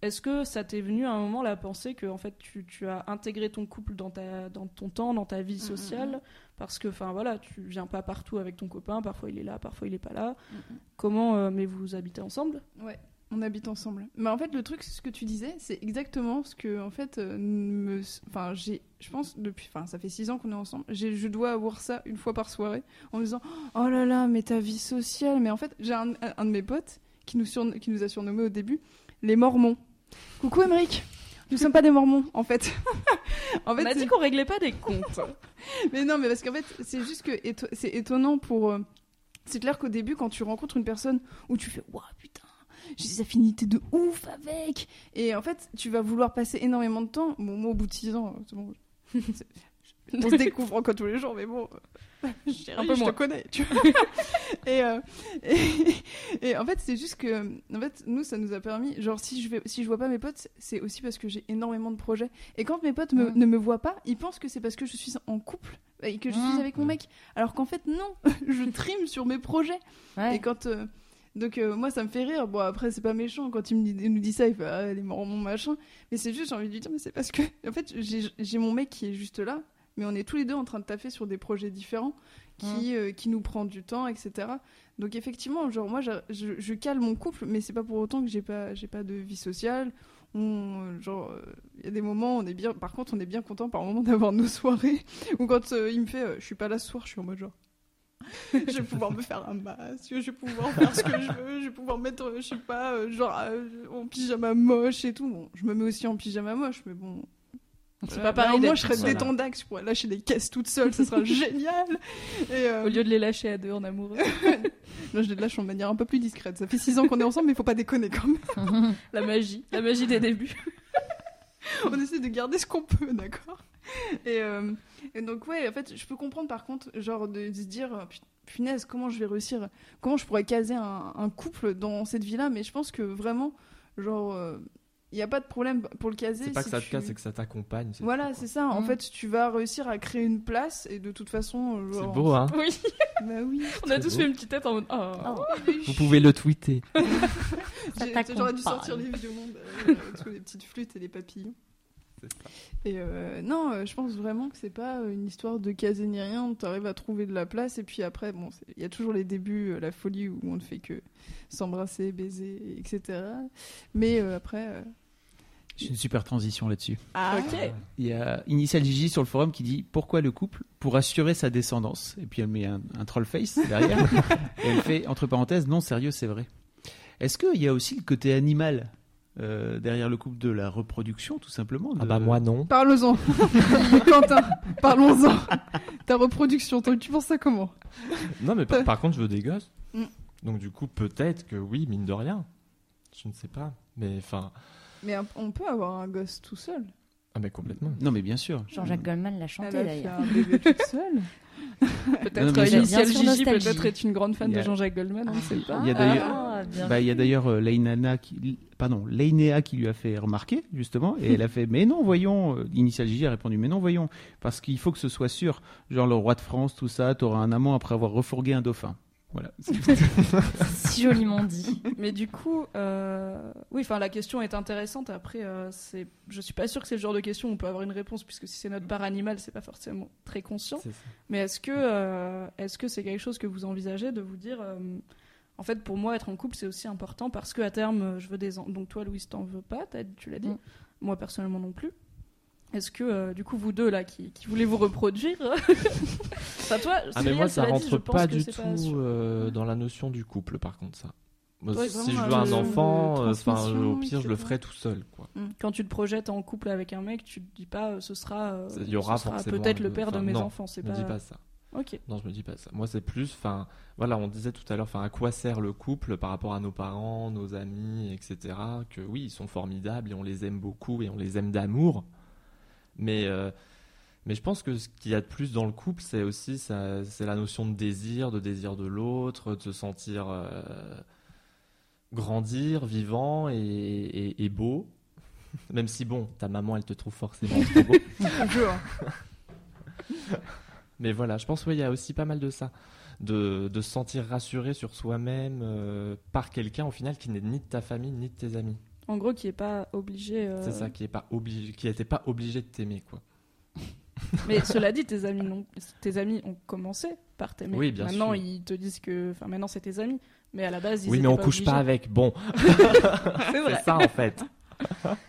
Est-ce que ça t'est venu à un moment la pensée que en fait tu, tu as intégré ton couple dans ta dans ton temps, dans ta vie sociale parce que enfin voilà, tu viens pas partout avec ton copain, parfois il est là, parfois il est pas là. Comment euh, mais vous habitez ensemble? Ouais, on habite ensemble. Mais en fait, le truc, c'est ce que tu disais, c'est exactement ce que, en fait, euh, me... enfin, j'ai, je pense, depuis, enfin, ça fait six ans qu'on est ensemble, je dois avoir ça une fois par soirée, en me disant, oh là là, mais ta vie sociale. Mais en fait, j'ai un, un de mes potes qui nous, surn- qui nous a surnommés au début les Mormons. Coucou, Émeric. Nous sommes pas des Mormons, en fait. [LAUGHS] en On a dit qu'on réglait pas des comptes. [LAUGHS] mais non, mais parce qu'en fait, c'est juste que éto- c'est étonnant pour. euh, C'est clair qu'au début, quand tu rencontres une personne où tu fais Waouh, putain, j'ai des affinités de ouf avec Et en fait, tu vas vouloir passer énormément de temps. Bon, moi, au bout de 6 ans, bon. On se [LAUGHS] découvre encore tous les jours, mais bon. [LAUGHS] chérie, Un peu je moins. te connais, tu vois. [LAUGHS] et, euh, et, et en fait, c'est juste que, en fait, nous, ça nous a permis. Genre, si je vais, si je vois pas mes potes, c'est aussi parce que j'ai énormément de projets. Et quand mes potes me- ne me voient pas, ils pensent que c'est parce que je suis en couple et que je suis avec mon mec. Alors qu'en fait, non, [LAUGHS] je trime sur mes projets. Ouais. Et quand. euh, donc, euh, moi, ça me fait rire. Bon, après, c'est pas méchant. Quand il, me dit- il nous dit ça, il fait Ah, les mormons, machin. Mais c'est juste, j'ai envie de lui dire, mais c'est parce que. En fait, j'ai mon mec qui est juste là, mais on est tous les deux en train de taffer sur des projets différents qui, euh, qui nous prend du temps, etc. Donc, effectivement, genre, moi, je, je cale mon couple, mais c'est pas pour autant que j'ai pas, j'ai pas de vie sociale. On, genre, euh, il y a des moments, on est bien. Par contre, on est bien content par moment [LAUGHS] d'avoir nos soirées. Ou quand euh, il me fait, je suis pas là ce soir, je suis en mode genre. [LAUGHS] je vais pouvoir me faire un masque, je vais pouvoir faire ce que je veux, je vais pouvoir mettre, je sais pas, genre en pyjama moche et tout. Bon, je me mets aussi en pyjama moche, mais bon. C'est Voilà. pas pareil au moins, d'être je serais seule. détendax, je pourrais lâcher des caisses toute seule, ça sera [LAUGHS] génial. Et, euh, Au lieu de les lâcher à deux en amoureux. [LAUGHS] Là, je les lâche en manière un peu plus discrète. Ça fait 6 ans qu'on est ensemble, mais faut pas déconner quand même. [LAUGHS] la magie, la magie des débuts. on essaie de garder ce qu'on peut, d'accord? Et, euh, et donc, ouais, en fait, je peux comprendre par contre, genre, de, de se dire, euh, pu- punaise, comment je vais réussir, comment je pourrais caser un, un couple dans cette vie-là, mais je pense que vraiment, genre, il n'y a pas de problème pour le caser. C'est pas si que ça te casse, c'est que ça t'accompagne. c'est Voilà, c'est ça. En Mm. fait, tu vas réussir à créer une place et de toute façon. C'est genre- beau, hein [LAUGHS] Oui, [LAUGHS] Bah oui. on a tous beau. fait une petite tête en mode oh. Vous pouvez le tweeter. [LAUGHS] J'aurais dû sortir les vieux mondes euh, avec les petites flûtes et les papillons. Et euh, non, euh, je pense vraiment que c'est pas euh, une histoire de caser ni rien. Tu arrives à trouver de la place et puis après, bon, il y a toujours les débuts, la folie où on ne fait que s'embrasser, baiser, etc. Mais euh, après. euh, J'ai une super transition là-dessus. Ah, Ok. Il y a Initial Gigi sur le forum qui dit pourquoi le couple pour assurer sa descendance? Et puis elle met un, un troll face derrière [LAUGHS] et elle fait entre parenthèses non sérieux c'est vrai. Est-ce qu'il y a aussi le côté animal euh, derrière le couple de la reproduction tout simplement Ah bah moi non. Parlons-en. [LAUGHS] Quentin, parlons-en. Ta reproduction, toi, tu penses ça comment? Non mais par, par contre je veux des gosses. Mm. Donc du coup peut-être que oui, mine de rien. Je ne sais pas. Mais enfin... Mais on peut avoir un gosse tout seul. Ah mais complètement. Non mais bien sûr. Jean-Jacques Goldman l'a chanté d'ailleurs. [LAUGHS] Peut-être Initial Gigi peut-être est une grande fan de Jean-Jacques Goldman, on ne sait pas. Il y a d'ailleurs- Ah, Bah, il y a vu. d'ailleurs euh, qui, pardon, Lainéa qui lui a fait remarquer, justement, et elle a fait Mais non, voyons. euh, Initial J a répondu Mais non, voyons. Parce qu'il faut que ce soit sûr. Genre le roi de France, tout ça, t'auras un amant après avoir refourgué un dauphin. Voilà. [LAUGHS] si [LAUGHS] joliment dit. Mais du coup, euh, oui, enfin la question est intéressante. Après, euh, c'est, je suis pas sûre que c'est le genre de question où on peut avoir une réponse, puisque si c'est notre part animale, c'est pas forcément très conscient. Mais est-ce que, euh, est-ce que c'est quelque chose que vous envisagez de vous dire, euh, en fait, pour moi, être en couple, c'est aussi important parce que à terme, je veux des enfants. Donc toi, Louise, t'en veux pas, t'as- tu l'as dit. Mm. Moi, personnellement, non plus. Est-ce que, euh, du coup, vous deux là, qui, qui voulez vous reproduire, [LAUGHS] enfin toi, Ah mais moi ça dit, rentre pas du tout pas euh, dans la notion du couple par contre ça. Moi, Ouais, si je veux un enfant, euh, enfin au pire je le ferai tout seul quoi. Quand tu te projettes en couple avec un mec, tu te dis pas, euh, ce sera, euh, Il y aura peut-être le père de mes non, enfants. C'est Je me pas. dis pas ça. Non, je me dis pas ça. Moi, c'est plus, enfin, voilà, on disait tout à l'heure, enfin, à quoi sert le couple par rapport à nos parents, nos amis, etc. Que oui, ils sont formidables et on les aime beaucoup et on les aime d'amour. Mais, euh, mais je pense que ce qu'il y a de plus dans le couple, c'est aussi ça, c'est la notion de désir, de désir de l'autre, de se sentir euh, grandir, vivant et, et- et beau. [LAUGHS] Même si, bon, ta maman, elle te trouve forcément trop beau. [LAUGHS] Toujours. [LAUGHS] Mais voilà, je pense qu'il y a aussi pas mal de ça. De, de se sentir rassuré sur soi-même euh, par quelqu'un, au final, qui n'est ni de ta famille, ni de tes amis. En gros, qui est pas obligé. euh, C'est ça, qui est pas obligé, qui n'était pas obligé de t'aimer, quoi. [LAUGHS] Mais cela dit, tes amis, n'ont- tes amis ont commencé par t'aimer. Oui, bien maintenant, sûr. ils te disent que. Enfin, maintenant, c'est tes amis. Mais à la base, ils oui, mais on couche pas avec. Bon, [LAUGHS] C'est ça en fait. [LAUGHS]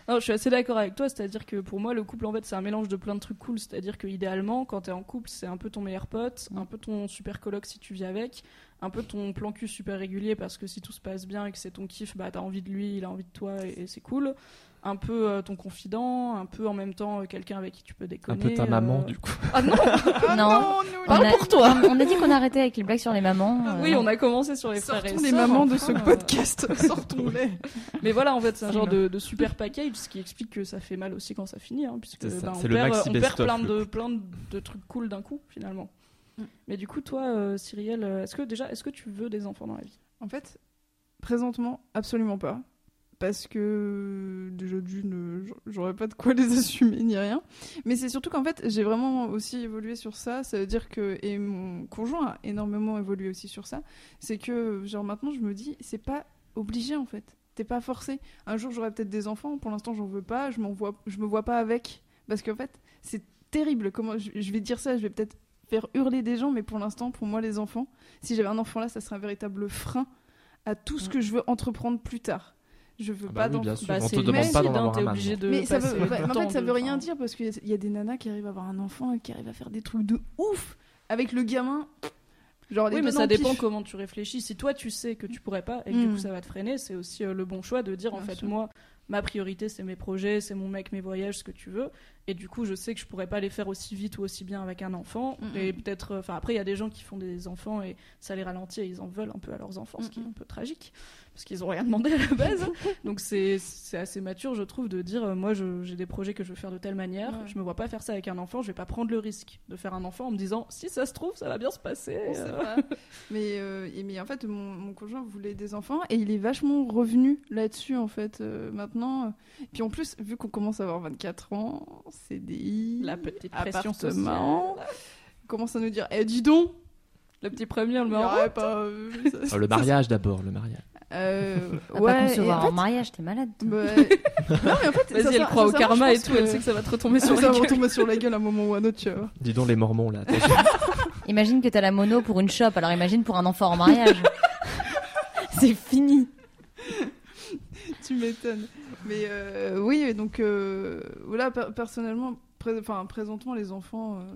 Non, je suis assez d'accord avec toi, c'est-à-dire que pour moi, le couple, en fait, c'est un mélange de plein de trucs cool. C'est-à-dire que idéalement, quand t'es en couple, c'est un peu ton meilleur pote, un peu ton super coloc si tu vis avec, un peu ton plan cul super régulier parce que si tout se passe bien et que c'est ton kiff, bah t'as envie de lui, il a envie de toi et, et c'est cool. Un peu euh, ton confident, un peu en même temps euh, quelqu'un avec qui tu peux Un déconner. peu ta maman, euh. du coup. Ah non [LAUGHS] Ah Non. non, nous, On Parle a- pour toi. On a dit qu'on arrêtait avec les blagues sur les mamans. euh, Oui, on a commencé sur les frères et Sortons les sœurs, mamans de ce podcast. [LAUGHS] Sortons-les. Mais voilà, en fait, c'est un genre de, de super package, ce qui explique que ça fait mal aussi quand ça finit, hein, puisque ben, on, perd, maxi on perd plein le de, plein de, de trucs cool d'un coup, finalement. Mm. Mais du coup, toi, euh, Cyrielle, euh, est-ce que déjà, est-ce que tu veux des enfants dans la vie? En fait, présentement, absolument pas. Parce que déjà d'une, j'aurais pas de quoi [LAUGHS] les assumer ni rien. Mais c'est surtout qu'en fait, j'ai vraiment aussi évolué sur ça. Ça veut dire que et mon conjoint a énormément évolué aussi sur ça. C'est que genre maintenant, je me dis, c'est pas obligé en fait. T'es pas forcé. Un jour, j'aurai peut-être des enfants. Pour l'instant, j'en veux pas. Je m'en vois, je me vois pas avec. Parce qu'en fait, c'est terrible. Comment je, je vais dire ça Je vais peut-être faire hurler des gens, mais pour l'instant, pour moi, les enfants, si j'avais un enfant là, ça serait un véritable frein à tout ce que je veux entreprendre plus tard. Je veux Ah bah pas oui, d'enfant. sûr. on te demande mais pas d'en avoir obligé de Mais ça veut, en fait, ça veut rien dire parce qu'il y, y a des nanas qui arrivent à avoir un enfant et qui arrivent à faire des trucs de ouf avec le gamin. Genre Oui, mais ça dépend pif. comment tu réfléchis. Si toi, tu sais que tu pourrais pas et que du Mm. coup, ça va te freiner, c'est aussi euh, le bon choix de dire, en fait, sûr. moi, ma priorité, c'est mes projets, c'est mon mec, mes voyages, ce que tu veux. Et du coup, je sais que je pourrais pas les faire aussi vite ou aussi bien avec un enfant. Mm, Et mm. peut-être, euh, enfin, après, il y a des gens qui font des enfants et ça les ralentit et ils en veulent un peu à leurs enfants, ce qui est mm. un peu tragique parce qu'ils ont rien demandé à la base. [LAUGHS] Donc c'est c'est assez mature, je trouve, de dire, euh, moi, j'ai des projets que je veux faire de telle manière. Ouais. Je me vois pas faire ça avec un enfant. Je vais pas prendre le risque de faire un enfant en me disant, si ça se trouve, ça va bien se passer. On sait pas. [LAUGHS] mais, euh, et- mais en fait, mon, mon conjoint voulait des enfants et il est vachement revenu là-dessus en fait euh, maintenant. Puis en plus, vu qu'on commence à avoir 24 ans, CDI, La petite pression appartement, sociale. il commence à nous dire Eh, dis donc Le petit premier, on le il met y en aurait route. pas. euh, [LAUGHS] ça- Oh, le mariage d'abord, le mariage. Euh, ouais, pas concevoir en fait- en mariage, t'es malade. Ouais. [LAUGHS] non, mais en fait, [LAUGHS] Vas-y, elle croit au karma et tout, elle sait que ça va te retomber [LAUGHS] sur ça la va gueule. retomber sur la gueule à un moment ou à un autre, tu vois. Dis donc les mormons là. attention. Imagine que t'as la mono pour une shop, alors imagine pour un enfant en mariage. c'est fini. tu m'étonnes. Mais euh, oui, et donc euh, voilà, per- personnellement, pré- enfin, présentement, les enfants. euh,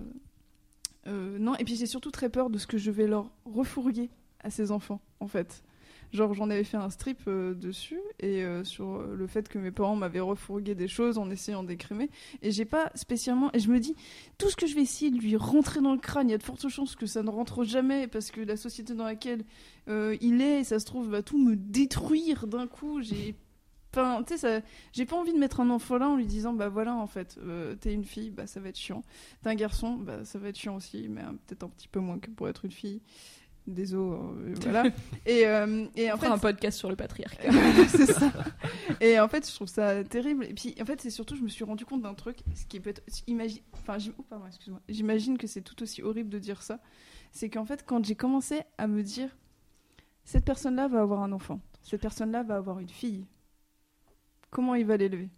euh, non, et puis j'ai surtout très peur de ce que je vais leur refourguer à ces enfants, en fait. Genre, j'en avais fait un strip euh, dessus, et euh, sur euh, le fait que mes parents m'avaient refourgué des choses en essayant d'écrémer. Et j'ai pas spécialement. Et je me dis, tout ce que je vais essayer de lui rentrer dans le crâne, il y a de fortes chances que ça ne rentre jamais, parce que la société dans laquelle il est, ça se trouve, va tout me détruire d'un coup. J'ai. Enfin, tu sais, j'ai pas envie de mettre un enfant là en lui disant, bah voilà, en fait, t'es une fille, bah ça va être chiant. T'es un garçon, bah ça va être chiant aussi, mais euh, peut-être un petit peu moins que pour être une fille. Désolé, euh, [LAUGHS] voilà. et, euh, et en On fait, fera un podcast sur le patriarcat. [LAUGHS] c'est ça. Et en fait, je trouve ça terrible. Et puis, en fait, c'est surtout, je me suis rendu compte d'un truc, ce qui peut être, imagine, enfin, oh, pardon, excuse-moi. J'imagine que c'est tout aussi horrible de dire ça. C'est qu'en fait, quand j'ai commencé à me dire, cette personne-là va avoir un enfant, cette personne-là va avoir une fille. Comment il va l'élever?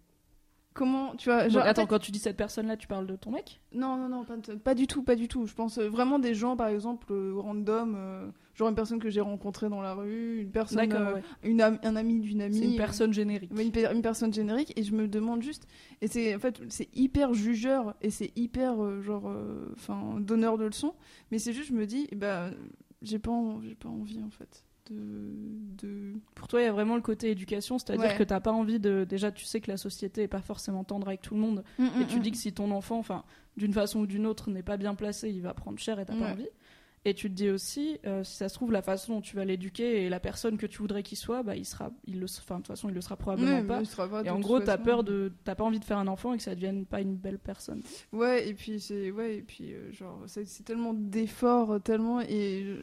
Comment, tu vois, Donc, genre, en attends, fait- quand tu dis cette personne-là, tu parles de ton mec? Non, non, non, pas, pas du tout, pas du tout. Je pense euh, vraiment des gens, par exemple, euh, random, euh, genre une personne que j'ai rencontrée dans la rue, une personne, euh, ouais. une am- un ami d'une amie. Une personne générique. une, une personne générique et je me demande juste et c'est en fait c'est hyper jugeur et c'est hyper genre enfin donneur de leçons mais c'est juste je me dis ben j'ai pas en- j'ai pas envie en fait de de Pour toi, il y a vraiment le côté éducation, c'est-à-dire Ouais. que t'as pas envie de. Déjà, tu sais que la société est pas forcément tendre avec tout le monde, et tu dis que si ton enfant, enfin, d'une façon ou d'une autre, n'est pas bien placé, il va prendre cher et t'as pas Ouais. envie. Et tu te dis aussi, euh, si ça se trouve, la façon dont tu vas l'éduquer et la personne que tu voudrais qu'il soit, bah, il sera, il le, enfin, de toute façon, il le sera probablement pas. sera pas, Et en gros, t'as peur de, t'as pas envie de faire un enfant et que ça devienne pas une belle personne. Ouais, et puis c'est ouais, et puis euh, genre c'est tellement d'efforts, euh, tellement et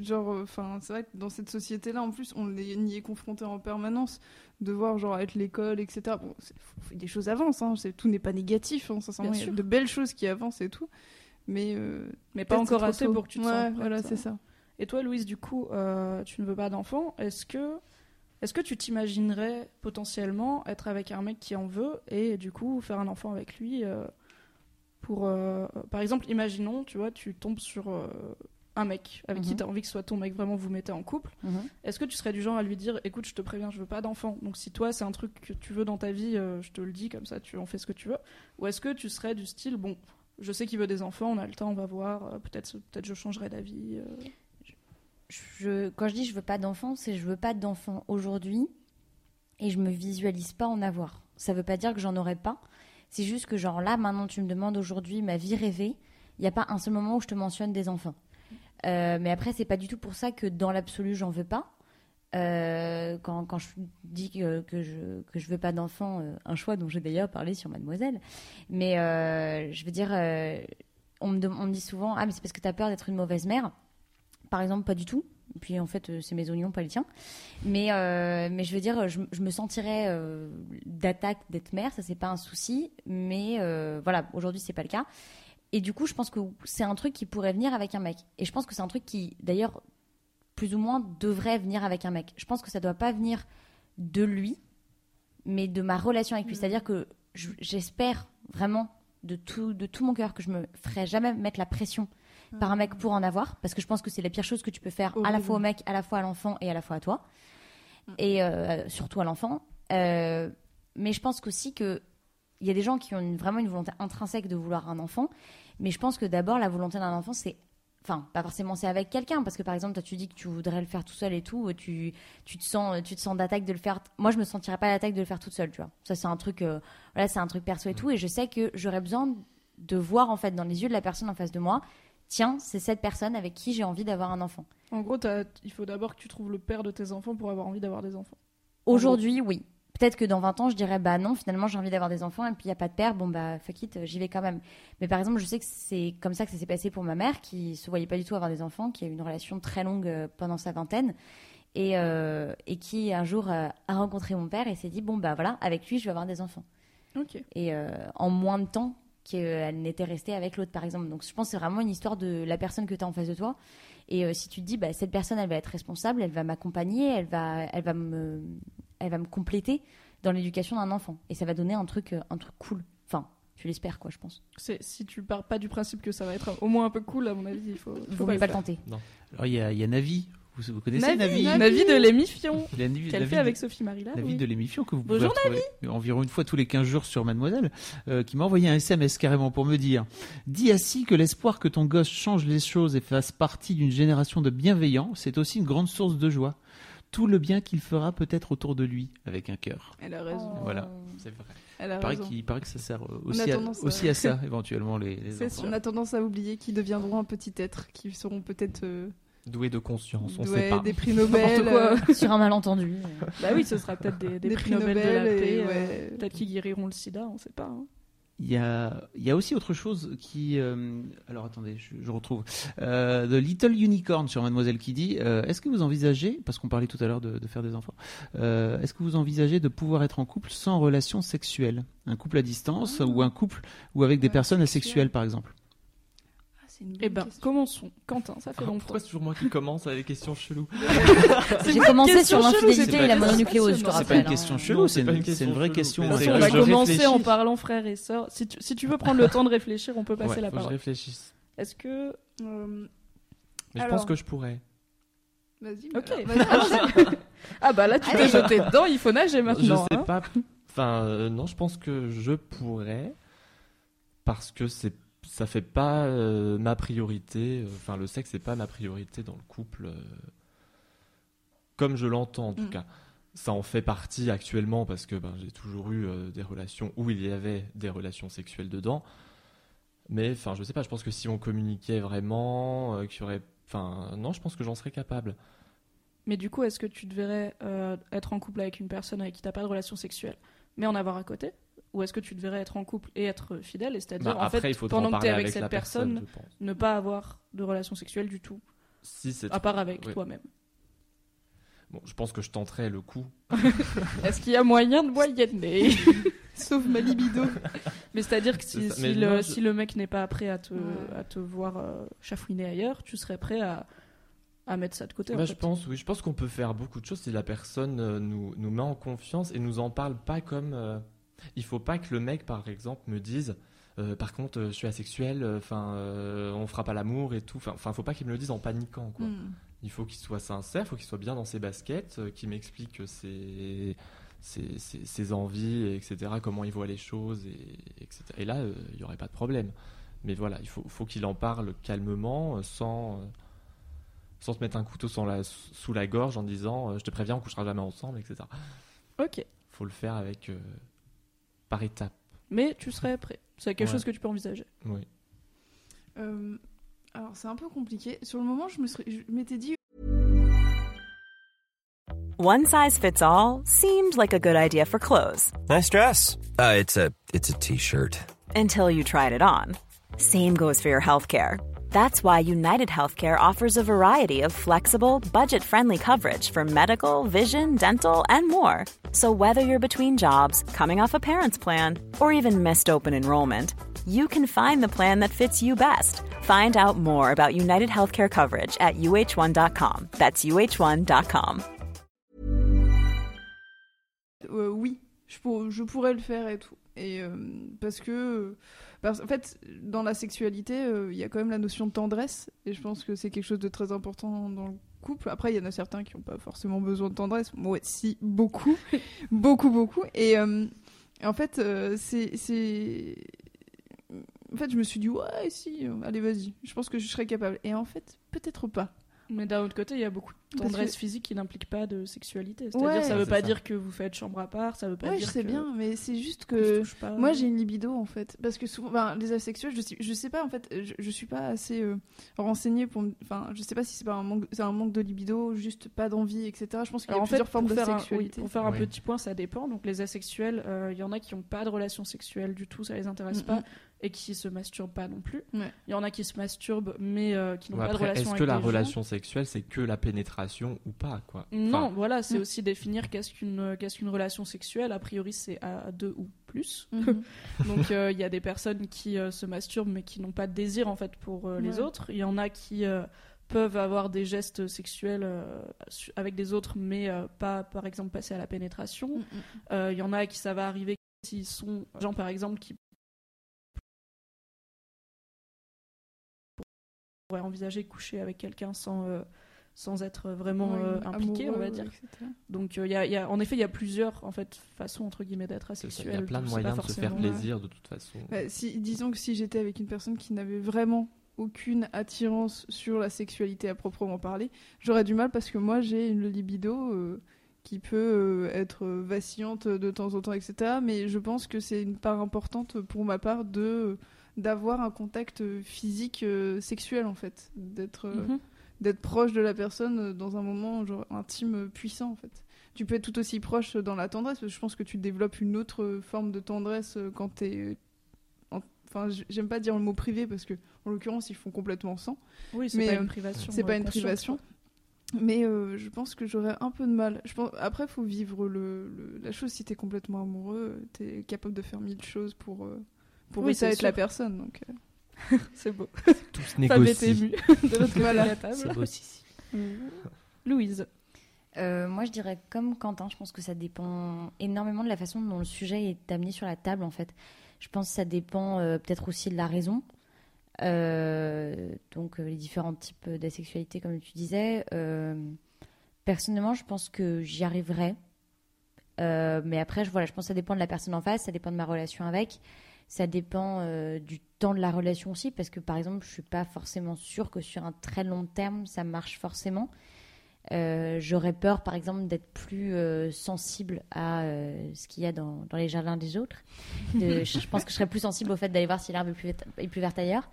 genre enfin c'est vrai que dans cette société-là en plus on est, y est confronté en permanence de voir genre être l'école etc. Bon, des choses avancent, hein, c'est- tout n'est pas négatif, hein, sincèrement, Bien il y a sûr. de belles choses qui avancent et tout, mais euh, Mais pas encore assez tôt. pour que tu te ouais, sentes prête, voilà c'est ça. Et toi, Louise, du coup, euh, tu ne veux pas d'enfant. Est-ce que, est-ce que tu t'imaginerais potentiellement être avec un mec qui en veut et du coup faire un enfant avec lui euh, pour, par exemple, imaginons, tu vois, tu tombes sur un mec avec qui Mhm. tu as envie que ce soit ton mec, vraiment vous mettez en couple. Est-ce que tu serais du genre à lui dire, écoute, je te préviens, je veux pas d'enfant. Donc si toi c'est un truc que tu veux dans ta vie, euh, je te le dis comme ça, tu en fais ce que tu veux. Ou est-ce que tu serais du style, bon, je sais qu'il veut des enfants, on a le temps, on va voir. euh, peut-être, peut-être je changerai d'avis. euh. quand je dis je veux pas d'enfant, c'est je veux pas d'enfant aujourd'hui et je me visualise pas en avoir. Ça veut pas dire que j'en aurais pas. C'est juste que genre là maintenant tu me demandes aujourd'hui ma vie rêvée, il n'y a pas un seul moment où je te mentionne des enfants. Euh, mais après c'est pas du tout pour ça que dans l'absolu j'en veux pas. Euh, quand, je dis que, je que je veux pas d'enfant, euh, un choix dont j'ai d'ailleurs parlé sur Mademoiselle. Mais euh, je veux dire, on, me, on me dit souvent ah mais c'est parce que tu as peur d'être une mauvaise mère. Par exemple, pas du tout. Puis en fait, c'est mes oignons, pas les tiens. Mais, mais je veux dire, je, je me sentirais d'attaque d'être mère, ça c'est pas un souci. Mais voilà, aujourd'hui c'est pas le cas. Et du coup, je pense que c'est un truc qui pourrait venir avec un mec. Et je pense que c'est un truc qui, d'ailleurs, plus ou moins devrait venir avec un mec. Je pense que ça doit pas venir de lui, mais de ma relation avec lui. C'est-à-dire que je- j'espère vraiment de tout, de tout mon cœur que je me ferai jamais mettre la pression par un mec pour en avoir, parce que je pense que c'est la pire chose que tu peux faire à la fois au mec, à la fois à l'enfant et à la fois à toi, et euh, surtout à l'enfant. Euh, mais je pense qu'aussi que il y a des gens qui ont une- vraiment une volonté intrinsèque de vouloir un enfant, mais je pense que d'abord la volonté d'un enfant c'est Enfin, pas forcément c'est avec quelqu'un, parce que par exemple, toi tu dis que tu voudrais le faire tout seul et tout, tu, tu te sens, tu te sens d'attaque de le faire. Moi, je me sentirais pas d'attaque de le faire toute seule, tu vois. Ça, c'est un truc, euh, voilà, c'est un truc perso et tout, et je sais que j'aurais besoin de voir en fait dans les yeux de la personne en face de moi, tiens, c'est cette personne avec qui j'ai envie d'avoir un enfant. En gros, il faut d'abord que tu trouves le père de tes enfants pour avoir envie d'avoir des enfants. Aujourd'hui, oui. Peut-être que dans 20 ans, je dirais bah non, finalement, j'ai envie d'avoir des enfants et puis il n'y a pas de père, bon bah fuck it, j'y vais quand même. Mais par exemple, je sais que c'est comme ça que ça s'est passé pour ma mère qui se voyait pas du tout avoir des enfants, qui a eu une relation très longue euh, pendant sa vingtaine et, euh, et qui un jour euh, a rencontré mon père et s'est dit bon bah voilà, avec lui, je vais avoir des enfants. Et euh, en moins de temps qu'elle n'était restée avec l'autre, par exemple. Donc je pense que c'est vraiment une histoire de la personne que tu as en face de toi. Et si tu te dis, bah, cette personne, elle va être responsable, elle va m'accompagner, elle va, elle, va me, elle va me compléter dans l'éducation d'un enfant. Et ça va donner un truc, euh, un truc cool. Enfin, tu l'espères, quoi, je pense. C'est si tu pars pas du principe que ça va être au moins un peu cool, à mon avis, il faut. Faut pas le tenter. Alors il y a, il y a Navi. Vous, vous connaissez Navi, Navi, Navi de l'émission [LAUGHS] Navi- qu'elle fait avec de- Sophie Marie là. La oui. de l'émission que vous pouvez Bonjour, retrouver environ une fois tous les 15 jours sur Mademoiselle, euh, qui m'a envoyé un SMS carrément pour me dire Dis assis que l'espoir que ton gosse change les choses et fasse partie d'une génération de bienveillants, c'est aussi une grande source de joie. Tout le bien qu'il fera peut-être autour de lui, avec un cœur. Elle a raison. Voilà. C'est vrai. Elle a Il paraît, raison. il paraît que ça sert euh, aussi, à, aussi à ça, éventuellement, les, les C'est enfants. sûr. On a tendance à oublier qu'ils deviendront un petit être, qui seront peut-être euh, Doué de conscience, on doués sait pas. des prix Nobel. Quoi. euh, [LAUGHS] Sur un malentendu. Bah oui, ce sera peut-être des, des Des prix prix Nobel, de la paix. euh, ouais. Peut-être qu'ils guériront le sida, on sait pas. hein. Il y a, il y a aussi autre chose qui. euh, alors attendez, je, je retrouve. Euh, The Little Unicorn sur Mademoiselle qui dit euh, Est-ce que vous envisagez, parce qu'on parlait tout à l'heure de, de faire des enfants, est-ce que vous envisagez de pouvoir être en couple sans relation sexuelle? Un couple à distance ou un couple ou avec des Ouais, personnes sexuel. asexuelles par exemple? Ah, c'est une bonne Eh ben, question. commençons. Quentin, ça fait Ah, longtemps. Pourquoi c'est toujours moi qui commence avec les questions cheloues [LAUGHS] J'ai commencé sur l'infidélité et la mononucléose, je te question, C'est rappelle. pas une question chelou, c'est une, une c'est une vraie question. on Je a commencé réfléchis. en parlant frères et sœurs. Si tu, si tu veux prendre le temps de réfléchir, on peut passer Ouais, la faut que je parole. réfléchisse. Est-ce que. Euh, Mais je pense que je pourrais. Vas-y. Ok. [LAUGHS] Ah bah là, tu t'es jeté dedans, il faut nager maintenant. je sais hein. pas. Enfin, euh, non, je pense que je pourrais parce que c'est ça fait pas euh, ma priorité. euh, Enfin, le sexe c'est pas ma priorité dans le couple, euh, comme je l'entends en tout Mm. cas. Ça en fait partie actuellement parce que ben, j'ai toujours eu euh, des relations où il y avait des relations sexuelles dedans. Mais enfin, je sais pas. Je pense que si on communiquait vraiment, qu'il y aurait Enfin, non, je pense que j'en serais capable. Mais du coup, est-ce que tu devrais être en couple avec une personne avec qui t'as pas de relation sexuelle, mais en avoir à côté? Ou est-ce que tu devrais être en couple et être fidèle, et c'est-à-dire Bah, en après, fait, il faudra pendant en que t'es parler avec, cette personne, ne pas avoir de relation sexuelle du tout, Si c'est à part avec toi-même Bon, je pense que je tenterai le coup. [LAUGHS] Est-ce qu'il y a moyen de moyenner? [LAUGHS] Sauf ma libido. Mais c'est-à-dire que si, le, non, je- si le mec n'est pas prêt à te, Ouais. à te voir euh, chafouiner ailleurs, tu serais prêt à, à mettre ça de côté. en Bah, fait. je pense, oui, je pense qu'on peut faire beaucoup de choses si la personne euh, nous, nous met en confiance et nous en parle pas comme. euh, Il faut pas que le mec, par exemple, me dise. euh, par contre, euh, je suis asexuel. Enfin, euh, on fera pas l'amour et tout. Enfin, faut pas qu'il me le dise en paniquant, quoi. Hmm. Il faut qu'il soit sincère, il faut qu'il soit bien dans ses baskets, euh, qu'il m'explique ses, ses, ses- ses envies, etc., comment il voit les choses, et, etc. Et là, euh, il n'y aurait pas de problème. Mais voilà, il faut, faut qu'il en parle calmement, euh, sans, euh, sans se mettre un couteau sans la- sous la gorge en disant euh, Je te préviens, on couchera jamais ensemble, etc. Ok. faut le faire avec euh, par étapes. Mais tu serais prêt. C'est quelque Ouais. chose que tu peux envisager. Oui. Euh, alors c'est un peu compliqué. Sur le moment, je me serais- je m'étais dit One size fits all seemed like a good idea for clothes Nice dress. Uh, it's a it's a t-shirt. until you tried it on. Same goes for your healthcare. That's why United Healthcare offers a variety of flexible, budget friendly coverage for medical, vision, dental, and more. So, whether you're between jobs, coming off a parent's plan, or even missed open enrollment, you can find the plan that fits you best. Find out more about United Healthcare coverage at uh1.com. That's uh1.com. euh, oui, je, pour- je pourrais le faire et tout. Et euh, parce que, euh, parce- en fait, dans la sexualité, euh, il y a quand même la notion de tendresse, et je pense que c'est quelque chose de très important dans le couple. Après, il y en a certains qui n'ont pas forcément besoin de tendresse. Moi, si, beaucoup, [LAUGHS] beaucoup, beaucoup. Et euh, en fait, euh, c'est, en fait, je me suis dit ouais, si, allez, vas-y. Je pense que je serais capable. Et en fait, peut-être pas. Mais d'un autre côté, il y a beaucoup de tendresse que- physique qui n'implique pas de sexualité. C'est-à-dire, Ouais. ça veut C'est pas ça. dire que vous faites chambre à part, ça veut pas Ouais, dire je sais que bien, mais c'est juste que. pas. Moi, j'ai une libido en fait, parce que souvent, ben, les asexuels, je sais, je sais pas en fait, je, je suis pas assez euh, renseignée pour, enfin, je sais pas si c'est pas un manque, c'est un manque de libido, juste pas d'envie, etc. Je pense qu'il y a fait, plusieurs formes de faire, un, sexualité. oui, pour faire un Oui. petit point, ça dépend. Donc les asexuels, euh, il y en a qui n'ont pas de relation sexuelle du tout, ça les intéresse Mm, pas, mm. Et qui se masturbent pas non plus. Ouais. Il y en a qui se masturbent, mais euh, qui n'ont Ouais, pas de relation est-ce avec que la gens. relation sexuelle, c'est que la pénétration ou pas, quoi? Non, Enfin, voilà, c'est Mm. aussi définir qu'est-ce qu'une qu'est-ce qu'une relation sexuelle. A priori, c'est à deux ou plus. Mhm. [LAUGHS] Donc euh, il y a des personnes qui euh, se masturbent mais qui n'ont pas de désir en fait pour euh, les autres. Il y en a qui euh, peuvent avoir des gestes sexuels euh, avec des autres mais euh, pas par exemple passer à la pénétration. Euh, Il y en a qui ça va arriver s'ils sont gens par exemple qui pourraient envisager de coucher avec quelqu'un sans euh, sans être vraiment Ouais, euh, impliqué on va dire. etc. Donc euh, il y a- il y a- en effet il y a plusieurs en fait façons entre guillemets d'être asexuel. Il y a plein de moyens de se faire plaisir de toute façon. Bah, si, disons que si j'étais avec une personne qui n'avait vraiment aucune attirance sur la sexualité à proprement parler, j'aurais du mal parce que moi j'ai une libido euh, qui peut être vacillante de temps en temps, etc. Mais je pense que c'est une part importante pour ma part de d'avoir un contact physique euh, sexuel en fait, d'être euh, Mhm. d'être proche de la personne euh, dans un moment genre intime euh, puissant en fait. Tu peux être tout aussi proche dans la tendresse, parce que je pense que tu développes une autre euh, forme de tendresse euh, quand t'es... en- Enfin, j'aime pas dire le mot privé parce que, en l'occurrence, ils font complètement sans. Oui, c'est pas euh, une privation. C'est euh, pas une privation. Mais euh, je pense que j'aurais un peu de mal. Je pense... Après, faut vivre le, le- la chose. Si t'es complètement amoureux, t'es capable de faire mille choses pour, euh, pour Oui, c'est avec la personne. Donc, euh. [LAUGHS] C'est beau. Tous Fab est émue de l'autre côté Voilà. de la table. C'est beau, si, si. Louise. Euh, moi, je dirais comme Quentin, je pense que ça dépend énormément de la façon dont le sujet est amené sur la table, en fait. Je pense que ça dépend euh, peut-être aussi de la raison. Euh, donc, euh, les différents types d'asexualité, comme tu disais. Euh, personnellement, je pense que j'y arriverais. Euh, mais après, je, voilà, je pense que ça dépend de la personne en face, ça dépend de ma relation avec. Ça dépend euh, du temps de la relation aussi, parce que par exemple, je suis pas forcément sûre que sur un très long terme, ça marche forcément. Euh, J'aurais peur, par exemple, d'être plus euh, sensible à ce qu'il y a dans, dans les jardins des autres. De- [LAUGHS] je, pense que je serais plus sensible au fait d'aller voir si l'herbe est plus, verte- est plus verte ailleurs.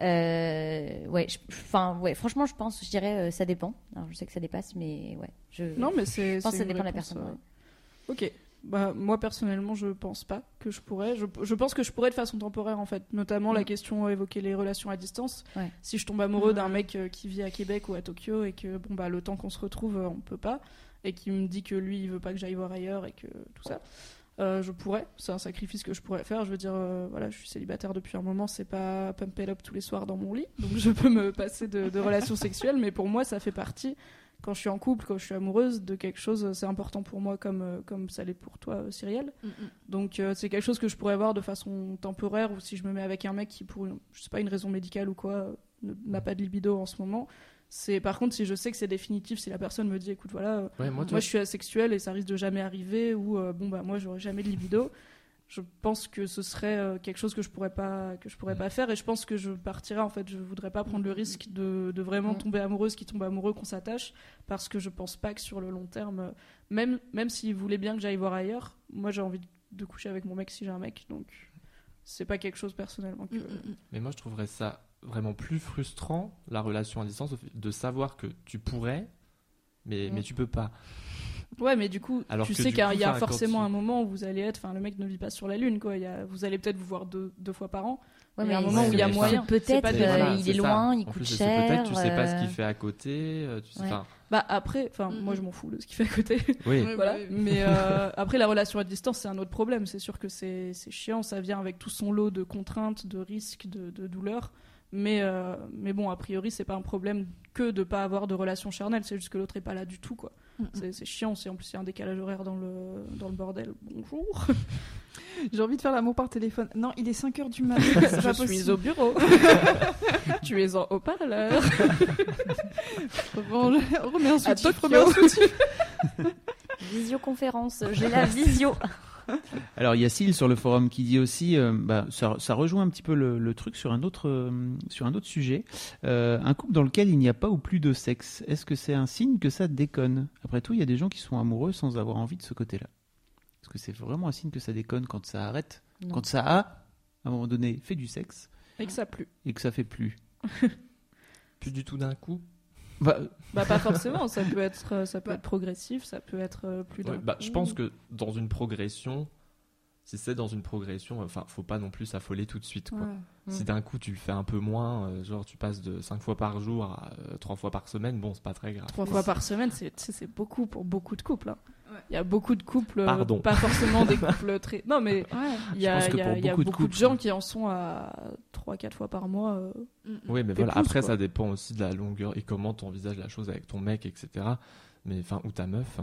Euh, ouais, enfin, ouais, franchement, je pense, je dirais, euh, ça dépend. Alors, je sais que ça dépasse, mais ouais. Je, Non, mais c'est. je pense que ça dépend de la personne. euh, ouais. Ok. Bah, moi personnellement, je pense pas que je pourrais. Je, je pense que je pourrais de façon temporaire en fait. Notamment la Mm. question euh, évoquer les relations à distance. Ouais. Si je tombe amoureux d'un mec euh, qui vit à Québec ou à Tokyo et que bon bah le temps qu'on se retrouve, euh, on peut pas, et qui me dit que lui il veut pas que j'aille voir ailleurs et que tout ça, euh, je pourrais. C'est un sacrifice que je pourrais faire. Je veux dire, euh, voilà, je suis célibataire depuis un moment, c'est pas pump it up tous les soirs dans mon lit, donc je peux me passer de, de relations sexuelles, mais pour moi ça fait partie quand je suis en couple, quand je suis amoureuse de quelque chose, c'est important pour moi comme, euh, comme ça l'est pour toi, euh, Cyrielle. Donc euh, c'est quelque chose que je pourrais voir de façon temporaire ou si je me mets avec un mec qui, pour une, je sais pas, une raison médicale ou quoi, n'a pas de libido en ce moment. C'est par contre si je sais que c'est définitif, si la personne me dit écoute voilà, Ouais, moi, je suis asexuel et ça risque de jamais arriver ou euh, bon bah moi j'aurai jamais de libido. Je pense que ce serait euh, quelque chose que je pourrais pas que je pourrais pas faire et je pense que je partirais en fait je voudrais pas prendre le risque de, de vraiment Mm. tomber amoureuse qui tombe amoureux qu'on s'attache parce que je pense pas que sur le long terme euh, même même s'il voulait bien que j'aille voir ailleurs moi j'ai envie de coucher avec mon mec si j'ai un mec donc c'est pas quelque chose personnellement que Mais moi, je trouverais ça vraiment plus frustrant, la relation à distance, de savoir que tu pourrais, mais, Mm. mais tu peux pas. Ouais, mais du coup, Alors tu sais qu'il y a- forcément un moment où vous allez être. Enfin, le mec ne vit pas sur la lune, quoi. Il y a- vous allez peut-être vous voir deux, deux fois par an. Ouais, Il y a un mais moment où il y a mais- moyen. Peut-être, euh, voilà, il est loin, il En coûte plus, cher. Peut-être tu sais pas ce euh, qu'il fait à côté. euh, Tu sais, ouais. Bah après, enfin, Mm, moi je m'en fous de ce qu'il fait à côté. oui. [LAUGHS] Voilà. oui. Mais [LAUGHS] euh, après, la relation à distance, c'est un autre problème. C'est sûr que c'est c'est chiant. Ça vient avec tout son lot de contraintes, de risques, de, de douleurs. Mais, euh, mais bon, a priori, c'est pas un problème que de pas avoir de relation charnelle. C'est juste que l'autre est pas là du tout, quoi. C'est c'est chiant. Si en plus il y a un décalage horaire dans le, dans le bordel. Bonjour. [LAUGHS] J'ai envie de faire l'amour par téléphone. Non, il est 5h du [LAUGHS] matin. c'est Je pas suis possible. au bureau. [LAUGHS] tu es en haut-parleur. Range- Remets un soutif. Visioconférence, j'ai la visio. [LAUGHS] Alors il y a Syl sur le forum qui dit aussi, euh, bah, ça, ça rejoint un petit peu le, le truc sur un autre, euh, sur un autre sujet. Euh, un couple dans lequel il n'y a pas ou plus de sexe, est-ce que c'est un signe que ça déconne? Après tout, il y a des gens qui sont amoureux sans avoir envie de ce côté-là. Est-ce que c'est vraiment un signe que ça déconne quand ça arrête? Non. Quand ça a, à un moment donné, fait du sexe Et que ça plu. et que ça fait plus Plus du tout d'un coup? Bah, Bah pas [LAUGHS] forcément, ça peut être euh, ça peut Bah. être progressif, ça peut être euh, plus d'un Ouais, bah, coup. je pense que dans une progression, si c'est dans une progression, enfin, faut pas non plus s'affoler tout de suite. Quoi. Ouais. Si d'un coup tu fais un peu moins, euh, genre tu passes de 5 fois par jour à 3 fois par semaine, bon, c'est pas très grave. trois fois par semaine, c'est beaucoup pour beaucoup de couples. hein. Il y a beaucoup de couples, Pardon. pas forcément des [LAUGHS] couples très. Non mais il y a, y y beaucoup de gens ça- qui en sont à 3-4 fois par mois. euh. Oui, mais voilà, plus, après quoi. ça dépend aussi de la longueur et comment tu envisages la chose avec ton mec, etc. Mais enfin, ou ta meuf.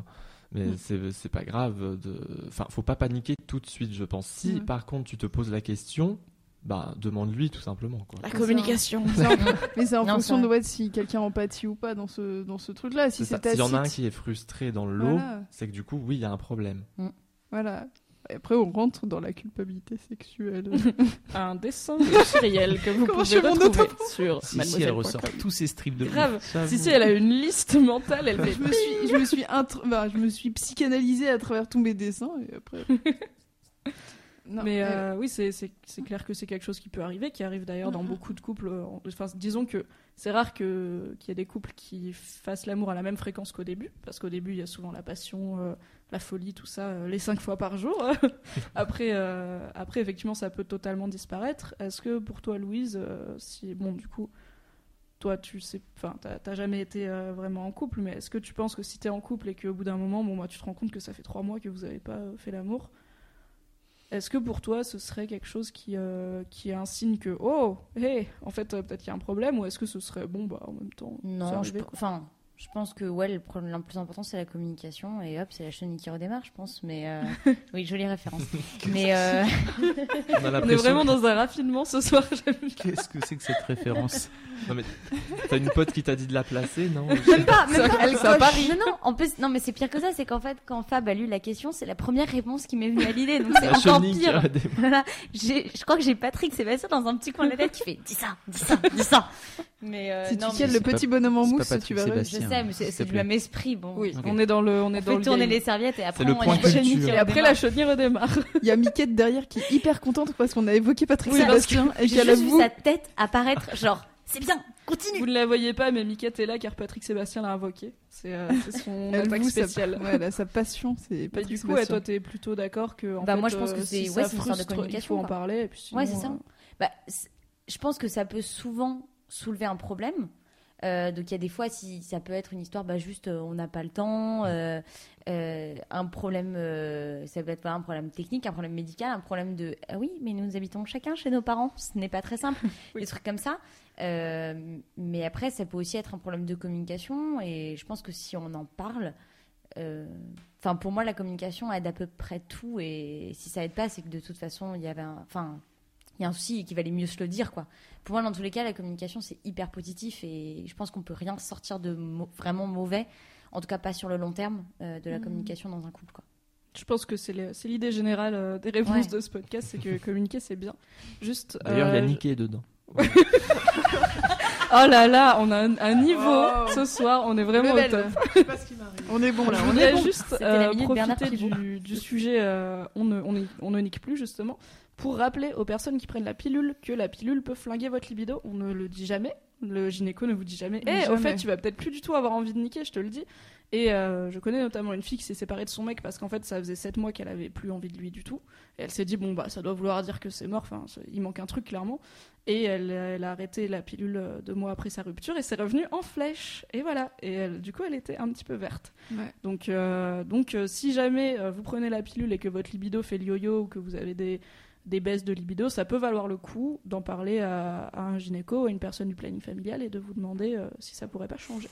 Mais Mm. c'est c'est pas grave. De... Enfin, faut pas paniquer tout de suite, je pense. Si par contre tu te poses la question, bah demande-lui tout simplement. Quoi. La communication. [LAUGHS] [LAUGHS] Mais c'est en Non, fonction de ouais, si quelqu'un empathie ou pas dans ce, dans ce truc-là. Si C'est S'il y en a un qui est frustré dans le lot, Voilà. c'est que du coup, oui, il y a un problème. Voilà. Et après, on rentre dans la culpabilité sexuelle. [LAUGHS] Un dessin de Cyrielle que vous Comment pouvez retrouver sur si, si elle ressort tous ses strips de Grave. Si si, elle a une liste mentale, elle fait. je me suis, je me suis, intr- bah, je me suis psychanalysée à travers tous mes dessins et après. Non, mais euh, oui, c'est clair que c'est quelque chose qui peut arriver, qui arrive d'ailleurs dans Mhm. beaucoup de couples. euh, Enfin, disons que c'est rare qu'il y ait des couples qui fassent l'amour à la même fréquence qu'au début, parce qu'au début, il y a souvent la passion, euh, la folie, tout ça, euh, les cinq fois par jour. [LAUGHS] après, après, effectivement, ça peut totalement disparaître. Est-ce que pour toi, Louise, si bon, du coup, toi, tu sais, enfin, t'as jamais été euh, vraiment en couple, mais est-ce que tu penses que si t'es en couple et qu'au bout d'un moment, bon, bah, tu te rends compte que ça fait trois mois que vous avez pas fait l'amour, est-ce que pour toi, ce serait quelque chose qui, euh, qui est un signe que, oh, hé, en fait, euh, peut-être qu'il y a un problème, ou est-ce que ce serait, bon, bah, en même temps, Non, je, enfin, je pense que ouais, le problème le plus important c'est la communication et hop, c'est la chenille qui redémarre, je pense. Mais euh, [LAUGHS] oui, jolie référence. [LAUGHS] mais euh, [LAUGHS] On est vraiment que- dans un raffinement ce soir, j'aime bien. Qu'est-ce que c'est que cette référence? Non, mais t'as une pote qui t'a dit de la placer, non? Même pas, même pas. elle ça parie. Non, non, en plus, non, mais c'est pire que ça, c'est qu'en fait, quand Fab a lu la question, c'est la première réponse qui m'est venue à l'idée, donc c'est encore pire. Voilà, je crois que j'ai Patrick Sébastien dans un petit coin de la tête qui fait dis ça, dis ça, dis ça. Mais euh, Si non, tu mais le petit bonhomme en mousse, tu vas Mais c'est du même esprit. Bon. Oui, on est dans le, on est On dans fait le tourner game. les serviettes et après le on point a la chenille Et après, redémarre. la chenille redémarre. [LAUGHS] Il y a Miquette derrière qui est hyper contente parce qu'on a évoqué Patrick Oui, Sébastien et J'ai qu'elle juste vu sa tête apparaître, genre, c'est bien, continue. Vous ne la voyez pas, mais Miquette est là car Patrick Sébastien l'a invoqué. C'est euh, son [LAUGHS] attaque avoue sa- spéciale. Ouais, elle a sa passion, c'est Patrick du coup, ouais, Sébastien. toi, t'es plutôt d'accord que. En Bah, fait, moi, je pense euh, que si c'est- ça ouais, c'est une sorte de frustre, Il communication, faut en parler. Et puis sinon, Ouais, c'est ça. euh, Bah, je pense que ça peut souvent soulever un problème. Euh, donc il y a des fois, si ça peut être une histoire, bah juste euh, on n'a pas le temps, euh, un problème, ça peut être voilà, un problème technique, un problème médical, un problème de ah oui, mais nous habitons chacun chez nos parents, ce n'est pas très simple, [LAUGHS] Oui. des trucs comme ça. Mais après, ça peut aussi être un problème de communication et je pense que si on en parle, enfin pour moi la communication aide à peu près tout et si ça aide pas, c'est que de toute façon il y avait, un- enfin il y a un souci et qu'il valait mieux se le dire quoi. Pour moi, dans tous les cas, la communication c'est hyper positif et je pense qu'on peut rien sortir de vraiment mauvais, en tout cas pas sur le long terme euh, de la Mhm. communication dans un couple quoi. Je pense que c'est l'idée générale euh, des réponses Ouais. de ce podcast, c'est que [LAUGHS] communiquer c'est bien. Juste. D'ailleurs, il y a euh, Nicky dedans. [LAUGHS] Oh là là, on a un, un niveau Oh. ce soir, on est vraiment au top. [LAUGHS] On est bon là, Je on est bon. juste euh, profiter du, du sujet euh, on, ne, on, ne, on ne nique plus justement pour rappeler aux personnes qui prennent la pilule que la pilule peut flinguer votre libido. On ne le dit jamais. Le gynéco ne vous dit jamais. Et au Jamais. fait, tu vas peut-être plus du tout avoir envie de niquer, je te le dis. Et euh, je connais notamment une fille qui s'est séparée de son mec parce qu'en fait, ça faisait 7 mois qu'elle avait plus envie de lui du tout. Et elle s'est dit, bon, bah, ça doit vouloir dire que c'est mort. Enfin, il manque un truc, clairement. Et elle, elle a arrêté la pilule euh, deux mois après sa rupture et c'est revenu en flèche. Et voilà. Et elle- du coup, elle était un petit peu verte. Ouais. Donc, euh, donc euh, si jamais vous prenez la pilule et que votre libido fait le yo-yo ou que vous avez des, des baisses de libido, ça peut valoir le coup d'en parler à, à un gynéco, à une personne du planning familial et de vous demander euh, si ça pourrait pas changer.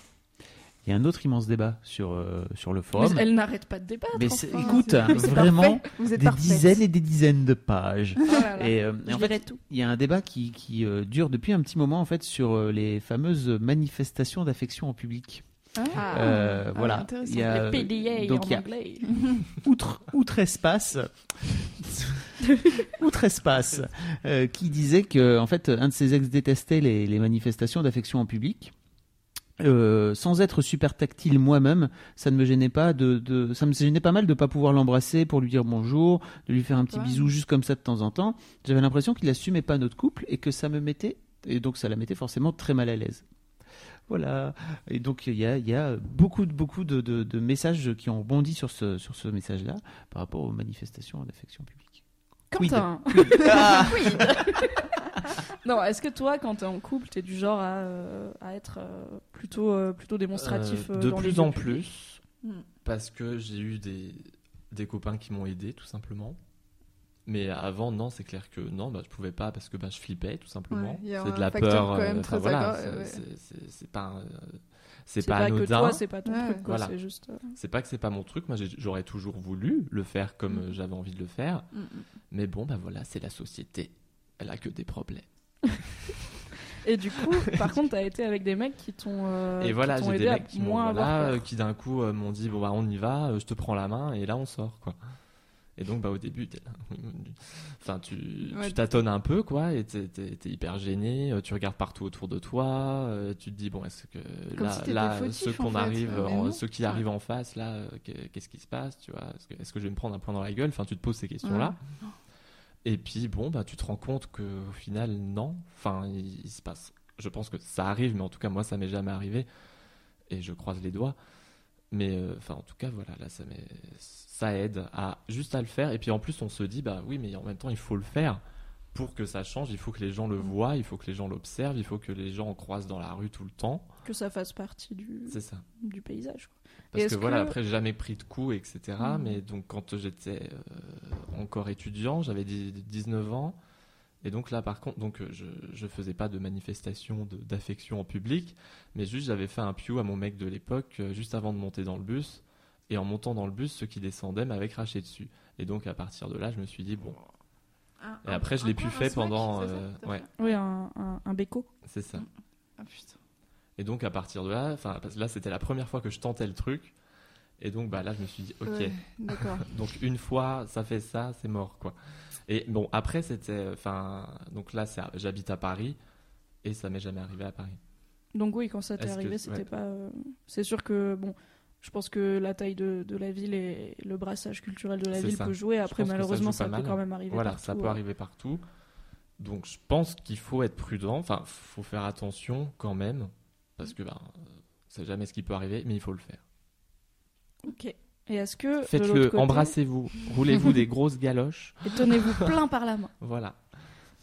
Il y a un autre immense débat sur, euh, sur le forum. Mais elle n'arrête pas de débattre. Mais enfin. écoute, vraiment, parfait. Vous êtes des parfaite. dizaines et des dizaines de pages. Oh là là. Et, euh, et Je en fait, lirai tout. il y a un débat qui, qui euh, dure depuis un petit moment en fait sur euh, les fameuses manifestations d'affection en public. Ah. Euh, Ah, voilà. intéressant. Il y a, Le PDA donc en il y a anglais. outre, outre espace, outre espace, euh, qui disait que en fait un de ses ex détestait les, les manifestations d'affection en public. Euh, sans être super tactile moi-même, ça ne me gênait pas de, de- ça me gênait pas mal de pas pouvoir l'embrasser pour lui dire bonjour, de lui faire un petit Ouais. bisou juste comme ça de temps en temps. J'avais l'impression qu'il assumait pas notre couple et que ça me mettait et donc ça la mettait forcément très mal à l'aise. Voilà. Et donc il y a, il y a beaucoup, de- beaucoup de, de- de messages qui ont rebondi sur ce, sur ce message-là par rapport aux manifestations d'affection publique. Quid. Quentin. Ah Non, est-ce que toi, quand t'es en couple, t'es du genre à, euh, à être euh, plutôt, euh, plutôt démonstratif de dans plus en plus, Hmm. parce que j'ai eu des, des copains qui m'ont aidé, tout simplement. Mais avant, non, c'est clair que non, bah, je pouvais pas parce que bah, je flippais, tout simplement. Ouais, c'est de la peur. euh, enfin, voilà, ouais. c'est- pas, un- c'est pas, pas, que anodin. toi, c'est pas ton Ouais. truc, quoi, Voilà. c'est juste. euh, C'est pas que c'est pas mon truc. Moi, j'aurais toujours voulu le faire comme Mm. j'avais envie de le faire. Mm, mm. Mais bon, bah voilà, c'est la société. Elle a que des problèmes. [LAUGHS] Et du coup, par contre, t'as été avec des mecs qui t'ont euh, et qui voilà, j'ai aidé des à mecs qui voilà, euh, qui d'un coup euh, m'ont dit bon bah on y va, euh, je te prends la main et là on sort quoi. Et donc bah au début là, [LAUGHS] enfin tu Ouais. tu tâtonnes un peu quoi et t'es, t'es hyper gêné, euh, tu regardes partout autour de toi, euh, tu te dis bon est-ce que Comme là si t'étais là fautif, ceux qu'on arrive, en- ceux qui arrivent en face là euh, qu'est- qu'est-ce qui se passe tu vois, est-ce que, je vais me prendre un point dans la gueule, enfin tu te poses ces questions là. Et puis bon bah tu te rends compte que au final non, enfin il, il se passe, je pense que ça arrive mais en tout cas moi ça m'est jamais arrivé. Et je croise les doigts. Mais euh, enfin, en tout cas, voilà, là, ça, ça aide à juste à le faire. Et puis en plus, on se dit, bah oui, mais en même temps, il faut le faire pour que ça change. Il faut que les gens le voient, il faut que les gens l'observent, il faut que les gens en croisent dans la rue tout le temps. Que ça fasse partie du, C'est ça. du paysage. quoi. Parce que voilà, après, j'ai jamais pris de coups, etc. Mhm. Mais donc, quand j'étais euh, encore étudiant, j'avais dix- 19 ans. Et donc là, par contre, donc, euh, je, je faisais pas de manifestation d'affection en public, mais juste j'avais fait un piou à mon mec de l'époque, euh, juste avant de monter dans le bus. Et en montant dans le bus, ceux qui descendaient m'avaient craché dessus. Et donc, à partir de là, je me suis dit, bon. Et après, je l'ai pu fait pendant. euh, ouais, Oui, un, un, un béco. c'est ça. Ah putain. Et donc, à partir de là, enfin, parce que là, c'était la première fois que je tentais le truc. Et donc, bah, là, je me suis dit, ok. Ouais, D'accord. [LAUGHS] Donc une fois, ça fait ça, c'est mort quoi. Et bon après c'était, enfin donc là j'habite à Paris et ça m'est jamais arrivé à Paris. Donc oui, quand ça t'est arrivé, c'était ouais. pas. euh, C'est sûr que bon, je pense que la taille de, de la ville et le brassage culturel de la ville ça. peut jouer. Après, ça malheureusement, ça, pas peut mal. quand même arriver. Voilà, partout, ça peut ouais. arriver partout. Donc je pense qu'il faut être prudent. Enfin, faut faire attention quand même, parce que ben, euh, c'est jamais ce qui peut arriver, mais il faut le faire. Ok. Et est-ce que Faites-le, côté- embrassez-vous, roulez-vous des grosses galoches. [LAUGHS] et tenez-vous plein par la main. Voilà.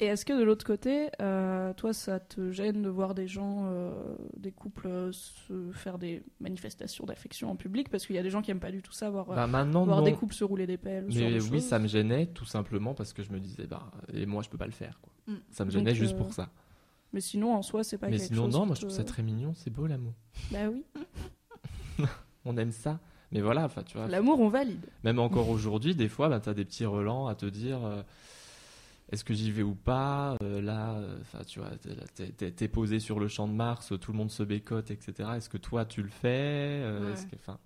Et est-ce que de l'autre côté, euh, toi, ça te gêne de voir des gens, euh, des couples euh, se faire des manifestations d'affection en public Parce qu'il y a des gens qui aiment pas du tout ça, voir, Bah, maintenant, voir non. des couples se rouler des pelles. Mais oui, choses. ça me gênait tout simplement parce que je me disais, bah, et moi je peux pas le faire. Quoi. Mm. Ça me Donc, gênait juste euh, pour ça. Mais sinon, en soi, c'est pas Mais quelque sinon, chose non, qui moi je trouve ça très mignon, c'est beau l'amour. Bah oui. [LAUGHS] On aime ça. Mais voilà, enfin, tu vois, L'amour, on valide. même encore aujourd'hui, des fois, bah, tu as des petits relents à te dire euh, est-ce que j'y vais ou pas Euh, Là, euh, enfin, tu vois, t'es- posé sur le champ de Mars, tout le monde se bécote, etc. Est-ce que toi tu le fais Euh, Ouais. est-ce que- enfin,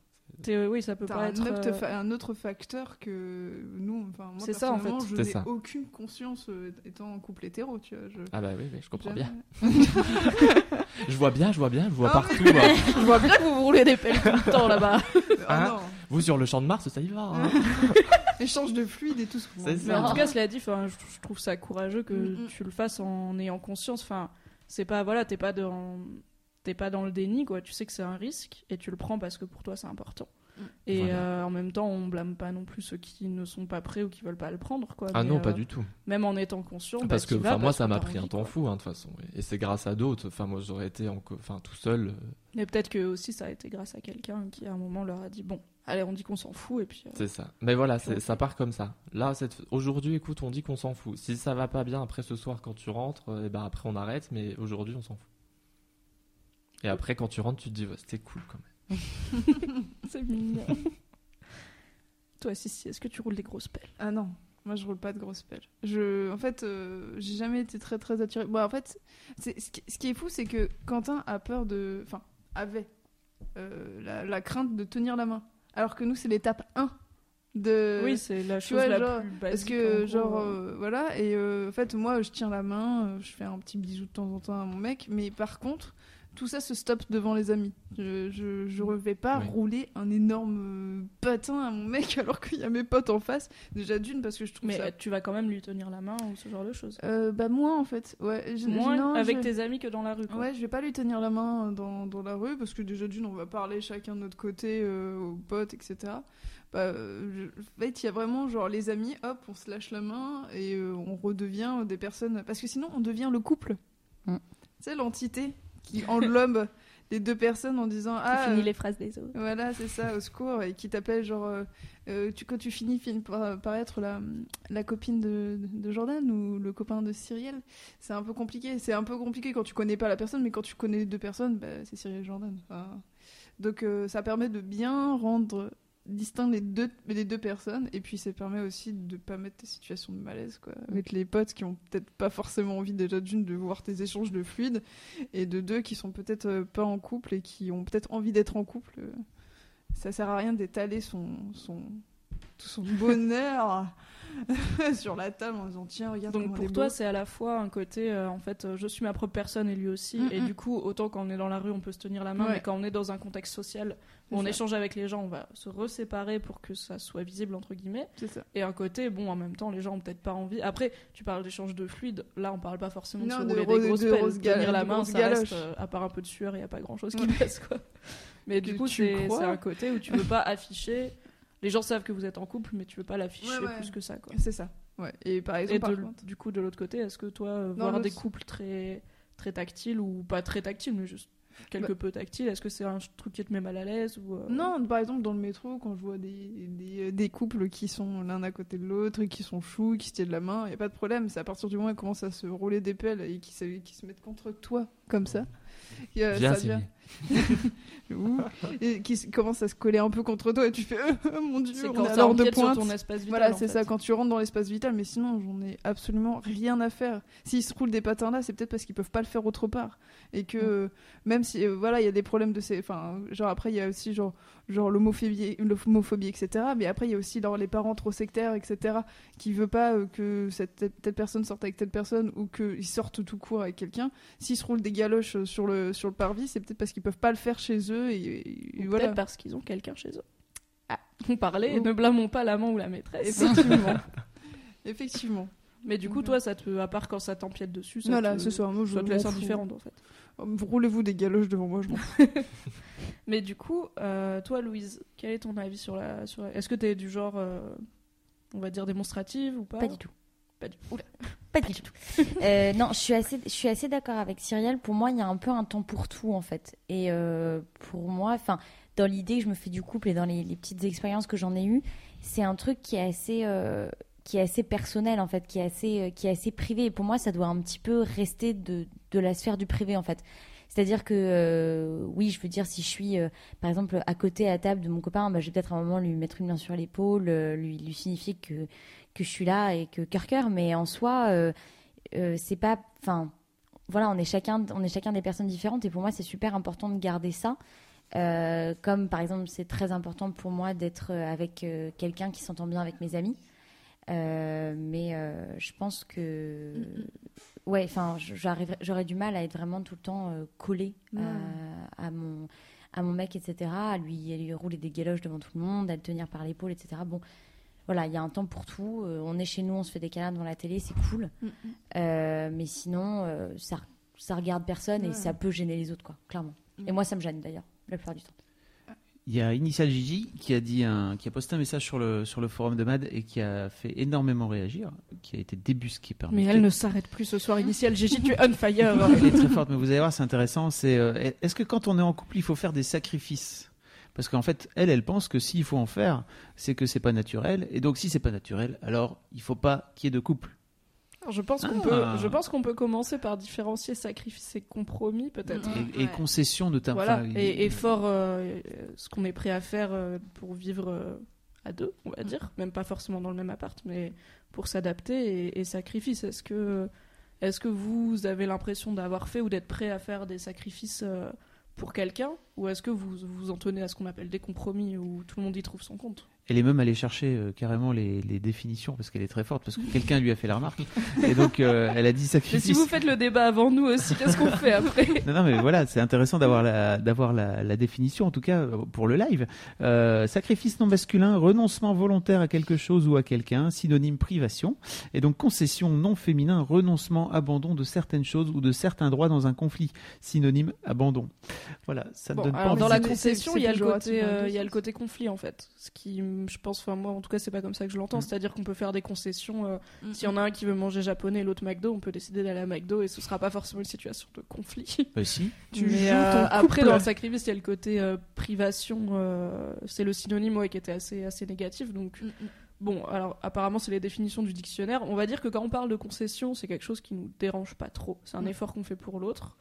T'es- oui, ça peut pas un, être. autre fa- un autre facteur que nous, enfin moi C'est ça, en personnellement, fait. je n'ai aucune conscience euh, étant en couple hétéro, tu vois. Je... Ah bah oui, je comprends Jamais. bien. [LAUGHS] Je vois bien, je vois bien, je vois partout. hein. [LAUGHS] Je vois bien que vous vous roulez des pelles tout le temps là-bas. Ah Hein non, Vous sur le champ de Mars, ça y va. hein. [LAUGHS] échange de fluide et tout ce Mais en tout cas, cela dit, je trouve ça courageux que Mm, mm. tu le fasses en ayant conscience. Enfin, c'est pas voilà, t'es pas dans t'es pas dans le déni quoi. Tu sais que c'est un risque et tu le prends parce que pour toi c'est important. Et Voilà. euh, en même temps, on blâme pas non plus ceux qui ne sont pas prêts ou qui veulent pas le prendre quoi. Ah Mais, non, euh, pas du tout. Même en étant conscient. bah, Parce que t'y vas moi, parce ça que m'a pris un temps quoi. fou, hein, de toute façon. Et c'est grâce à d'autres. Enfin, moi, j'aurais été en enfin, tout seul. euh, Mais peut-être que aussi ça a été grâce à quelqu'un qui à un moment leur a dit bon, allez, on dit qu'on s'en fout et puis. euh, C'est ça. Mais voilà, ça part comme ça. Là, cette- aujourd'hui, écoute, on dit qu'on s'en fout. Si ça va pas bien après ce soir quand tu rentres, et ben après on arrête, mais aujourd'hui on s'en fout. Et après quand tu rentres, tu te dis, ouais, c'était cool quand même. [LAUGHS] [LAUGHS] c'est mignon. [LAUGHS] Toi, Sissi, est-ce que tu roules des grosses pelles? Ah non, moi je roule pas de grosses pelles. Je, en fait, euh, j'ai jamais été très très attirée. Bon, en fait, c'est, ce, qui, ce qui est fou, c'est que Quentin a peur de. Enfin, avait euh, la, la crainte de tenir la main. Alors que nous, c'est l'étape 1 de. Oui, c'est la tu chose vois, la genre, plus basique. Parce que, genre, euh, euh, voilà, et euh, en fait, moi, je tiens la main, je fais un petit bisou de temps en temps à mon mec, mais par contre, tout ça se stoppe devant les amis. Je, je, je vais pas Oui. rouler un énorme euh, patin à mon mec [LAUGHS] alors qu'il y a mes potes en face. Déjà d'une, parce que je trouve Mais ça. euh, tu vas quand même lui tenir la main ou ce genre de choses. Euh, bah, moins en fait. Ouais, je- Moins non, avec je- tes amis que dans la rue. Quoi. Ouais, je vais pas lui tenir la main dans, dans la rue parce que déjà d'une, on va parler chacun de notre côté euh, aux potes, etc. Bah, euh, je- en fait, il y a vraiment genre les amis, hop, on se lâche la main et euh, on redevient des personnes. Parce que sinon, on devient le couple. Mm. Tu sais, l'entité qui englobe les deux personnes en disant Tu Ah. finis euh, les phrases des autres. voilà, c'est ça, au secours, et qui t'appelle genre, euh, euh, tu, quand tu finis, finis par, par être la, la copine de, de Jordan ou le copain de Cyrielle. C'est un peu compliqué. C'est un peu compliqué quand tu connais pas la personne, mais quand tu connais les deux personnes, bah, c'est Cyrielle et Jordan. Enfin, donc euh, ça permet de bien rendre distinct les deux, les deux personnes, et puis ça permet aussi de pas mettre tes situations de malaise, quoi, avec les potes qui ont peut-être pas forcément envie déjà d'une de voir tes échanges de fluide, et de deux qui sont peut-être euh, pas en couple et qui ont peut-être envie d'être en couple. euh, ça sert à rien d'étaler son, son, tout son bonheur [LAUGHS] sur la table en disant tiens regarde Donc pour toi, c'est à la fois un côté, euh, en fait, euh, je suis ma propre personne et lui aussi. Mm, Et du coup, autant quand on est dans la rue, on peut se tenir la main, Ouais. mais quand on est dans un contexte social où on ça. échange avec les gens, on va se reséparer pour que ça soit visible, entre guillemets. ça Et un côté, bon, en même temps, les gens ont peut-être pas envie. Après, tu parles d'échange de fluide. Là, on parle pas forcément Non, de se de rouler des grosses de pelles. Tenir la main, ça reste, euh, à part un peu de sueur, il y a pas grand-chose qui Ouais. passe, quoi. Mais du coup, c'est un côté où tu veux pas afficher. Les gens savent que vous êtes en couple, mais tu veux pas l'afficher Ouais, ouais. plus que ça, quoi. c'est ça ouais et par exemple Et par de- contre du coup, de l'autre côté, est-ce que toi, euh, Non, voir des couples très, très tactiles, ou pas très tactiles, mais juste quelque Bah- peu tactiles, est-ce que c'est un truc qui te met mal à l'aise ou, euh, non par exemple dans le métro quand je vois des, des, des couples qui sont l'un à côté de l'autre et qui sont choux qui se tiennent la main y a pas de problème c'est à partir du moment où ils commencent à se rouler des pelles et qui se, qui se mettent contre toi comme ça et, euh, Viens, ça Sylvie. [LAUGHS] Ouh. et qui commencent à se coller un peu contre toi et tu fais euh, mon dieu on est à de empiète sur pointe ton espace vital. Voilà, c'est ça, quand tu rentres dans l'espace vital, mais sinon, j'en ai absolument rien à faire. S'ils se roulent des patins là, c'est peut-être parce qu'ils peuvent pas le faire autre part. Et que, euh, même si, euh, voilà, il y a des problèmes de ces. Enfin, genre, après, il y a aussi, genre, genre l'homophobie, l'homophobie, etc. Mais après, il y a aussi, genre, les parents trop sectaires, etc., qui veulent pas euh, que cette telle, personne sorte avec telle personne ou qu'ils sortent tout court avec quelqu'un. S'ils se roulent des galoches sur le, sur le parvis, c'est peut-être parce qu'ils peuvent pas le faire chez eux. Et, voilà. Peut-être parce qu'ils ont quelqu'un chez eux. Ah. On parlait, Oh. ne blâmons pas l'amant ou la maîtresse. Effectivement. [LAUGHS] Effectivement. Mais du coup, toi, ça te, à part quand ça t'empiète dessus, ça Voilà, te, c'est ça. Moi, je ça te laisse indifférente en fait. Roulez-vous des galoches devant moi, je m'en fous. [LAUGHS] Mais du coup, euh, toi, Louise, quel est ton avis sur la. Sur la- Est-ce que tu es du genre, euh, on va dire, démonstrative ou pas? Pas du tout. Pas du Oula. Pas du tout. [LAUGHS] Euh, non, je suis assez, je suis assez d'accord avec Cyrielle. Pour moi, il y a un peu un temps pour tout, en fait. Et euh, pour moi, enfin, dans l'idée que je me fais du couple et dans les, les petites expériences que j'en ai eues, c'est un truc qui est assez, euh, qui est assez personnel, en fait, qui est assez, qui est assez privé. Et pour moi, ça doit un petit peu rester de, de la sphère du privé, en fait. C'est-à-dire que, euh, oui, je veux dire, si je suis, euh, par exemple, à côté à table de mon copain, bah, je vais peut-être à un moment lui mettre une main sur l'épaule, euh, lui, lui signifier que, que je suis là et que cœur cœur, mais en soi, euh, euh, c'est pas. Enfin, voilà, on est, chacun, on est chacun des personnes différentes et pour moi, c'est super important de garder ça. Euh, comme par exemple, c'est très important pour moi d'être avec quelqu'un qui s'entend bien avec mes amis. Mais je pense que. Ouais, enfin, j'aurais du mal à être vraiment tout le temps collée à, à mon, à mon mec, etc. À lui, à lui rouler des galoches devant tout le monde, à le tenir par l'épaule, etc. Bon, voilà, il y a un temps pour tout. Euh, on est chez nous, on se fait des câlins devant la télé, c'est cool. Euh, mais sinon, euh, ça, ça regarde personne et Ouais. ça peut gêner les autres, quoi, clairement. Et moi, ça me gêne d'ailleurs, la plupart du temps. Il y a Initial Gigi qui a dit un, qui a posté un message sur le sur le forum de Mad et qui a fait énormément réagir, qui a été débusqué par. Mais elle ne s'arrête plus ce soir initial. Gigi, tu es on fire. Elle est très forte, mais vous allez voir, c'est intéressant. C'est euh, est-ce que quand on est en couple, il faut faire des sacrifices? Parce qu'en fait, elle, elle pense que s'il faut en faire, c'est que c'est pas naturel. Et donc, si c'est pas naturel, alors il faut pas qu'il y ait de couple. Alors, Je pense qu'on Ah. peut, je pense qu'on peut commencer par différencier sacrifice et compromis, peut-être. Et, et concession de ta Voilà, enfin, et, et il- fort euh, ce qu'on est prêt à faire euh, pour vivre euh, à deux, on va dire, même pas forcément dans le même appart, mais pour s'adapter et, et sacrifice. Est-ce que, est-ce que vous avez l'impression d'avoir fait ou d'être prêt à faire des sacrifices euh, pour quelqu'un, ou est-ce que vous vous en tenez à ce qu'on appelle des compromis où tout le monde y trouve son compte? Elle est même allée chercher euh, carrément les, les définitions parce qu'elle est très forte, parce que quelqu'un lui a fait la remarque. Et donc, euh, elle a dit [LAUGHS] Mais sacrifice. si vous faites le débat avant nous aussi, qu'est-ce qu'on fait après? Non, non, mais voilà, c'est intéressant d'avoir la, d'avoir la, la définition, en tout cas euh, pour le live. Euh, sacrifice non masculin, renoncement volontaire à quelque chose ou à quelqu'un, synonyme privation. Et donc concession non féminin, renoncement, abandon de certaines choses ou de certains droits dans un conflit, synonyme abandon. Voilà, ça ne Bon, donne pas alors dans la concession, il y a le côté, euh, il y a le côté conflit en fait. Ce qui, je pense, enfin moi, en tout cas, c'est pas comme ça que je l'entends. Mm. C'est-à-dire qu'on peut faire des concessions. euh, Mm. S'il y en a un qui veut manger japonais et l'autre McDo, on peut décider d'aller à McDo et ce sera pas forcément une situation de conflit. Bah, si. [LAUGHS] Tu Mais, joues euh, ton après, dans le sacrifice, il y a le côté euh, privation. euh, c'est le synonyme ouais, qui était assez, assez négatif. Donc, Mm, bon, alors apparemment, c'est les définitions du dictionnaire. On va dire que quand on parle de concession, c'est quelque chose qui nous dérange pas trop. C'est un Mm. effort qu'on fait pour l'autre.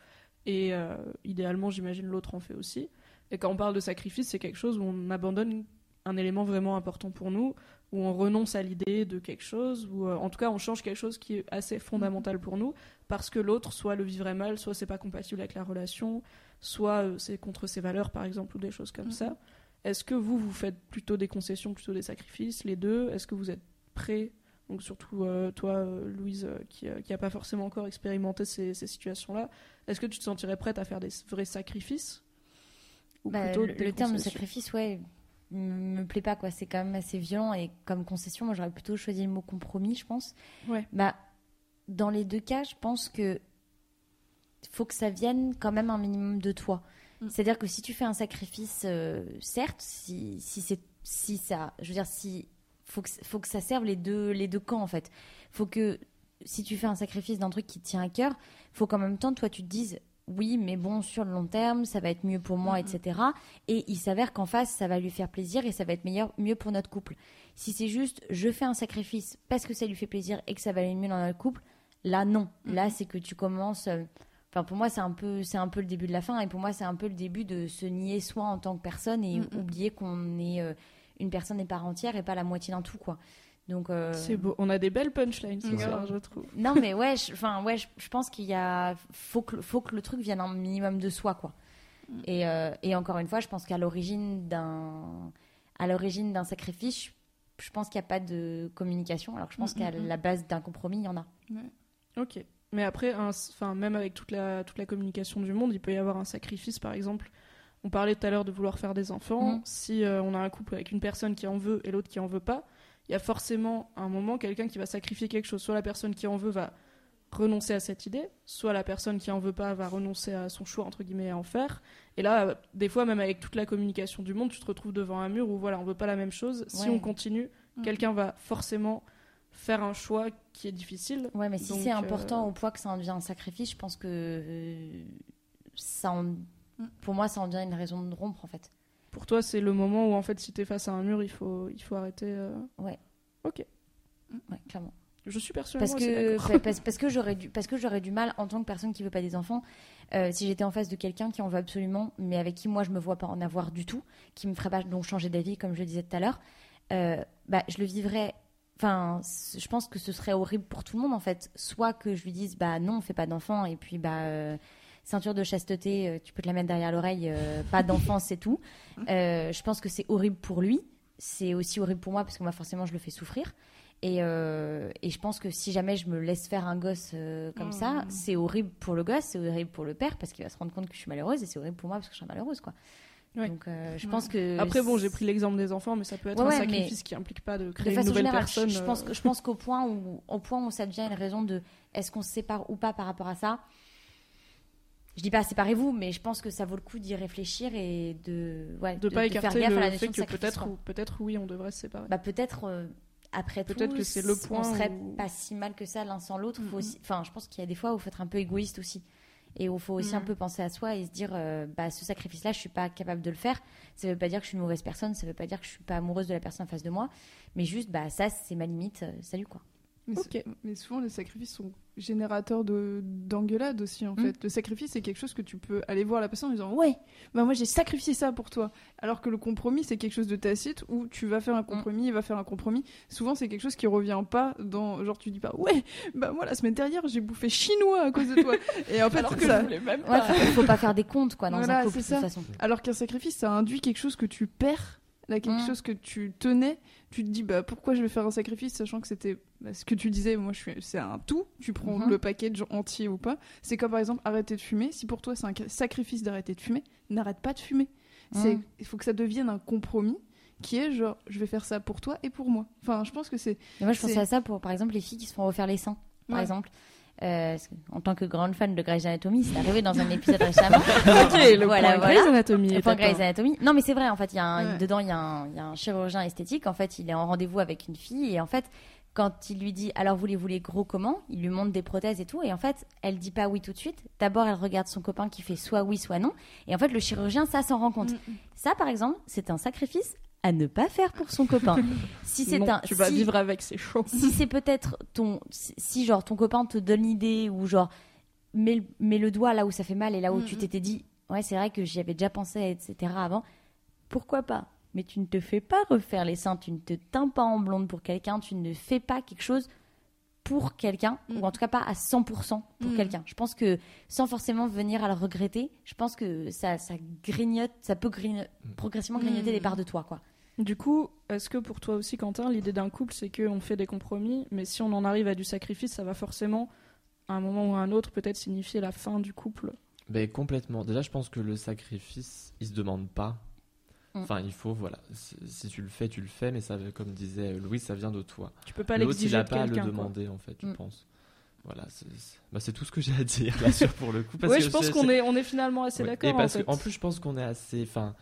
Et euh, idéalement, j'imagine l'autre en fait aussi. Et quand on parle de sacrifice, c'est quelque chose où on abandonne un élément vraiment important pour nous, où on renonce à l'idée de quelque chose, ou euh, en tout cas on change quelque chose qui est assez fondamental pour nous, parce que l'autre soit le vivrait mal, soit c'est pas compatible avec la relation, soit euh, c'est contre ses valeurs par exemple, ou des choses comme ça. Est-ce que vous, vous faites plutôt des concessions, plutôt des sacrifices, les deux? Est-ce que vous êtes prêts? Donc surtout euh, toi, Louise, qui n'a pas forcément encore expérimenté ces, ces situations-là, est-ce que tu te sentirais prête à faire des vrais sacrifices? Ou Bah, plutôt le, des le terme de sacrifice, ouais, me plaît pas quoi. C'est quand même assez violent et comme concession, moi j'aurais plutôt choisi le mot compromis, je pense. Ouais. Bah, dans les deux cas, je pense que faut que ça vienne quand même un minimum de toi. Mm. C'est-à-dire que si tu fais un sacrifice, euh, certes, si, si c'est si ça, je veux dire, si faut que faut que ça serve les deux les deux camps en fait. Faut que si tu fais un sacrifice d'un truc qui te tient à cœur, faut qu'en même temps toi tu te dises oui, mais bon, sur le long terme, ça va être mieux pour moi, etc. Et il s'avère qu'en face, ça va lui faire plaisir et ça va être meilleur, mieux pour notre couple. Si c'est juste, je fais un sacrifice parce que ça lui fait plaisir et que ça va aller mieux dans notre couple, là, non. Là, c'est que tu commences. euh, Enfin, pour moi, c'est un peu, c'est un peu le début de la fin, et pour moi, c'est un peu le début de se nier soi en tant que personne et oublier qu'on est euh, une personne et part entière et pas la moitié d'un tout, quoi. Donc. euh, C'est beau. On a des belles punchlines ce Ouais. soir, je trouve. non, mais ouais, je- enfin ouais, je, pense qu'il y a faut que faut que le truc vienne un minimum de soi, quoi. Et, euh, et encore une fois, je pense qu'à l'origine d'un à l'origine d'un sacrifice, je, pense qu'il n'y a pas de communication. Alors je pense qu'à la base d'un compromis, il y en a. Ok. Mais après, enfin, même avec toute la, toute la communication du monde, il peut y avoir un sacrifice, par exemple. On parlait tout à l'heure de vouloir faire des enfants. Si euh, on a un couple avec une personne qui en veut et l'autre qui en veut pas, il y a forcément un moment quelqu'un qui va sacrifier quelque chose. Soit la personne qui en veut va renoncer à cette idée, soit la personne qui en veut pas va renoncer à son choix entre guillemets à en faire. Et là, des fois, même avec toute la communication du monde, tu te retrouves devant un mur où voilà, on veut pas la même chose. Si on continue, Mhm. quelqu'un va forcément faire un choix qui est difficile. Ouais, mais si Donc, c'est important euh, au point que ça en devient un sacrifice, je pense que euh, ça en- Mm. pour moi, ça en devient une raison de rompre en fait. Pour toi, c'est le moment où en fait, si t'es face à un mur, il faut, il faut arrêter. euh, Ouais. Ok. Ouais, clairement. Je suis personnellement Parce assez que, d'accord. pa- [LAUGHS] parce, parce que j'aurais du, parce que j'aurais du mal en tant que personne qui veut pas des enfants, euh, si j'étais en face de quelqu'un qui en veut absolument, mais avec qui moi je me vois pas en avoir du tout, qui me ferait pas donc changer d'avis comme je le disais tout à l'heure, euh, bah je le vivrais. Enfin, c- je pense que ce serait horrible pour tout le monde en fait. Soit que je lui dise bah non, on fait pas d'enfants et puis bah euh, ceinture de chasteté, euh, tu peux te la mettre derrière l'oreille, euh, pas d'enfants c'est tout. Euh, je pense que c'est horrible pour lui. C'est aussi horrible pour moi parce que moi forcément je le fais souffrir. Et, euh, et je pense que si jamais je me laisse faire un gosse euh, comme ça, c'est horrible pour le gosse, c'est horrible pour le père parce qu'il va se rendre compte que je suis malheureuse et c'est horrible pour moi parce que je suis malheureuse quoi. Ouais. Donc euh, je Ouais. pense que Après, bon, j'ai pris l'exemple des enfants, mais ça peut être Ouais, un sacrifice qui implique pas de de créer une façon nouvelle générale, personne. je, pense que je pense qu'au point où au point où ça devient une raison de est-ce qu'on se sépare ou pas par rapport à ça. Je dis pas séparez-vous, mais je pense que ça vaut le coup d'y réfléchir et de ouais, de, pas faire écarter à la le notion fait de que sacrifice, peut-être, ou- peut-être oui, on devrait se séparer. Bah peut-être euh, après Peut-être tout, que c'est le point on serait où- pas si mal que ça l'un sans l'autre. Faut Mhm. aussi, enfin, je pense qu'il y a des fois où il faut être un peu égoïste aussi, et où il faut aussi un Mhm. peu penser à soi et se dire, euh, bah ce sacrifice-là, je suis pas capable de le faire. Ça veut pas dire que je suis une mauvaise personne, ça veut pas dire que je suis pas amoureuse de la personne en face de moi, mais juste, bah ça, c'est ma limite. euh, salut quoi. Mais, mais souvent, les sacrifices sont générateurs de- d'engueulades aussi, en Mm. fait. Le sacrifice, c'est quelque chose que tu peux aller voir la personne en disant Ouais, bah moi j'ai sacrifié ça pour toi. Alors que le compromis, c'est quelque chose de tacite où tu vas faire un compromis, il va faire un compromis. Souvent, c'est quelque chose qui revient pas dans. Genre, tu dis pas Ouais, bah moi la semaine dernière, j'ai bouffé chinois à cause de toi. Et en fait, Alors que ça. même pas. faut, faut pas faire des comptes quoi dans Voilà, un couple de toute façon. Alors qu'un sacrifice, ça induit quelque chose que tu perds, là, quelque Mm. chose que tu tenais. Tu te dis, bah pourquoi je vais faire un sacrifice, sachant que c'était bah, ce que tu disais. Moi, je suis, c'est un tout. Tu prends Mhm. le package entier ou pas. C'est comme par exemple arrêter de fumer. Si pour toi c'est un sacrifice d'arrêter de fumer, n'arrête pas de fumer. C'est, Mm. il faut que ça devienne un compromis qui est genre, je vais faire ça pour toi et pour moi. Enfin, je pense que c'est. Moi, je pensais à ça pour, par exemple, les filles qui se font refaire les seins, par Ouais. exemple. Euh, en tant que grande fan de Grey's Anatomy, c'est arrivé dans un épisode [LAUGHS] récemment. Ok, le voilà, point voilà. Grey's Anatomy Le est point atteint. Grey's Anatomy. Non, mais c'est vrai, en fait, il y a un- Ouais. dedans, il y, a un- il y a un chirurgien esthétique. En fait, il est en rendez-vous avec une fille. Et en fait, quand il lui dit Alors, voulez-vous les gros comment? Il lui montre des prothèses et tout. Et en fait, elle dit pas oui tout de suite. D'abord, elle regarde son copain qui fait soit oui, soit non. Et en fait, le chirurgien, ça s'en rend compte. Mm, Ça, par exemple, c'est un sacrifice à ne pas faire pour son copain. [LAUGHS] si c'est un. tu vas si- vivre avec, c'est chaud. si c'est peut-être ton si si, genre ton copain te donne l'idée ou genre mets, le- mets le doigt là où ça fait mal et là où tu Mhm. t'étais dit ouais c'est vrai que j'y avais déjà pensé etc avant pourquoi pas? Mais tu ne te fais pas refaire les seins tu ne te teins pas en blonde pour quelqu'un tu ne fais pas quelque chose pour quelqu'un Mhm. ou en tout cas pas à 100% pour Mhm. quelqu'un je pense que sans forcément venir à le regretter je pense que ça ça grignote ça peut grigno- progressivement grignoter Mhm. des parts de toi quoi Du coup, est-ce que pour toi aussi, Quentin, l'idée d'un couple, c'est qu'on fait des compromis, mais si on en arrive à du sacrifice, ça va forcément, à un moment ou à un autre, peut-être signifier la fin du couple? Ben, complètement. Déjà, je pense que le sacrifice, il se demande pas. Mm. Enfin, il faut, voilà. Si, si tu le fais, tu le fais, mais ça, comme disait Louis, ça vient de toi. Tu peux pas L'autre, il l'exiger n'a pas à le quoi. demander, en fait, je Mm. pense. Voilà, c'est bah, c'est tout ce que j'ai à dire, là, sur pour le coup. Parce que je pense qu'on est, on est finalement assez Ouais. d'accord. Et parce en, fait. en plus, je pense qu'on est assez. Enfin,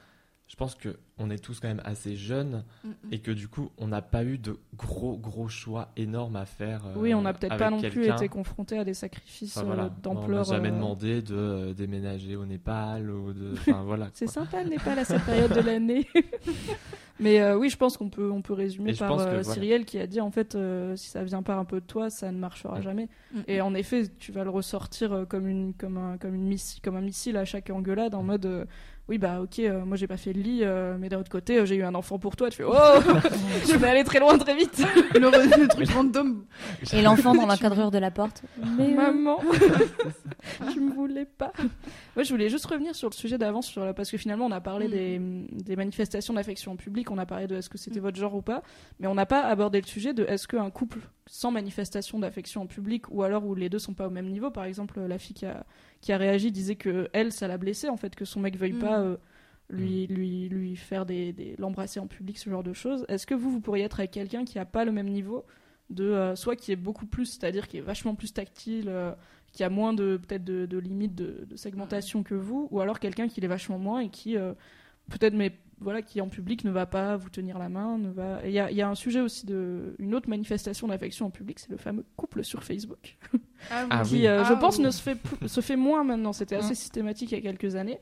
je pense que on est tous quand même assez jeunes et que du coup, on n'a pas eu de gros gros choix énormes à faire. euh, oui, on n'a peut-être avec pas non plus été confronté à des sacrifices Enfin, euh, voilà. d'ampleur. On n'a jamais euh, demandé de euh, déménager au Népal ou de. [LAUGHS] Enfin voilà. C'est sympa le Népal à cette période de l'année. [LAUGHS] Mais euh, oui, je pense qu'on peut, on peut résumer Et par que, euh, voilà. Cyrielle qui a dit en fait, euh, si ça vient pas un peu de toi, ça ne marchera Mm. jamais. Et en effet, tu vas le ressortir euh, comme, une, comme, un, comme, une missi- comme un missile à chaque engueulade en Mm. mode euh, oui, bah ok, euh, moi j'ai pas fait le lit, euh, mais d'un autre côté, euh, j'ai eu un enfant pour toi, tu fais oh, [LAUGHS] je vais aller très loin très vite. [LAUGHS] le, le truc random. Et l'enfant dans l'encadreur de la porte. Mais Maman, [LAUGHS] tu me voulais pas. Moi, je voulais juste revenir sur le sujet d'avance, sur la- parce que finalement, on a parlé Mm. des, des manifestations d'affection en public, on a parlé de est-ce que c'était votre genre ou pas, mais on n'a pas abordé le sujet de est-ce qu'un couple sans manifestation d'affection en public, ou alors où les deux sont pas au même niveau, par exemple, la fille qui a, qui a réagi disait que elle, ça l'a blessée, en fait, que son mec veuille Mm. pas. euh, lui, lui, lui faire des, des- l'embrasser en public, ce genre de choses. Est-ce que vous, vous pourriez être avec quelqu'un qui a pas le même niveau de euh, soit qui est beaucoup plus, c'est-à-dire qui est vachement plus tactile, euh, qui a moins de peut-être de, de limites de, de segmentation que vous, ou alors quelqu'un qui l'est vachement moins et qui euh, peut-être mais voilà qui en public ne va pas vous tenir la main, ne va. Il y a, il y a un sujet aussi de une autre manifestation d'affection en public, c'est le fameux couple sur Facebook, [LAUGHS] Ah qui oui. euh, je Ah pense oui. ne se fait se fait moins maintenant. C'était assez Mm. systématique il y a quelques années.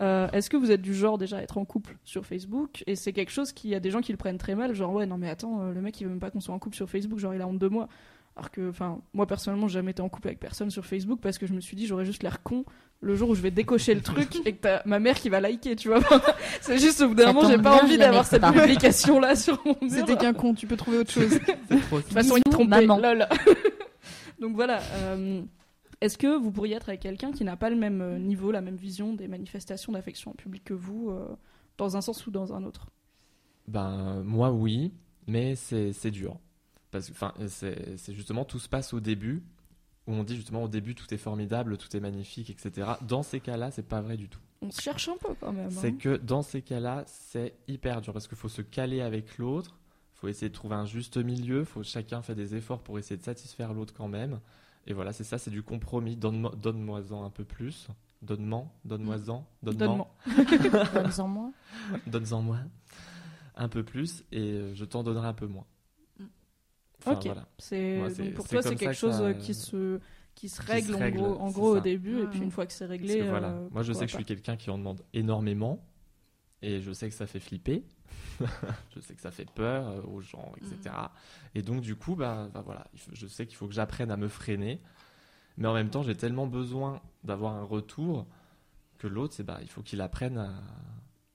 Euh, Est-ce que vous êtes du genre déjà à être en couple sur Facebook? Et c'est quelque chose qui y a des gens qui le prennent très mal, genre ouais non mais attends euh, le mec il veut même pas qu'on soit en couple sur Facebook, genre il a honte de moi. Alors que, enfin, moi personnellement, j'ai jamais été en couple avec personne sur Facebook parce que je me suis dit, j'aurais juste l'air con le jour où je vais décocher le truc et que t'as ma mère qui va liker, tu vois. [LAUGHS] c'est juste au bout d'un moment, j'ai pas envie d'avoir cette pas. publication là sur mon mur. C'était qu'un con, tu peux trouver autre chose. [LAUGHS] De toute façon, il trompait. maman. lol. [LAUGHS] Donc voilà. euh, Est-ce que vous pourriez être avec quelqu'un qui n'a pas le même euh, niveau, la même vision des manifestations d'affection en public que vous, euh, dans un sens ou dans un autre? Ben, moi, oui, mais c'est c'est dur. Parce que, enfin, c'est justement, tout se passe au début, où on dit justement au début tout est formidable, tout est magnifique, etc. Dans ces cas-là, c'est pas vrai du tout. On se cherche un peu quand même. C'est hein. que dans ces cas-là, c'est hyper dur parce qu'il faut se caler avec l'autre, faut essayer de trouver un juste milieu, faut chacun fait des efforts pour essayer de satisfaire l'autre quand même. Et voilà, c'est ça, c'est du compromis. Donne-moi- Donne-moi-en un peu plus. Donne-moi, [LAUGHS] donne-moi-en, donne-moi, Donne-moi. donne-en moi. donne-en moi un peu plus et je t'en donnerai un peu moins. Enfin, ok. voilà. C'est pour toi, c'est quelque chose ça- qui se qui se qui règle, en gros, en c'est gros au début et puis Ouais. une fois que c'est réglé. que voilà, euh, moi je sais que je suis quelqu'un qui en demande énormément et je sais que ça fait flipper, [LAUGHS] je sais que ça fait peur euh, aux gens, etc. Et donc du coup, bah, bah, voilà, je sais qu'il faut que j'apprenne à me freiner, mais en même temps j'ai tellement besoin d'avoir un retour que l'autre, c'est bah, il faut qu'il apprenne à,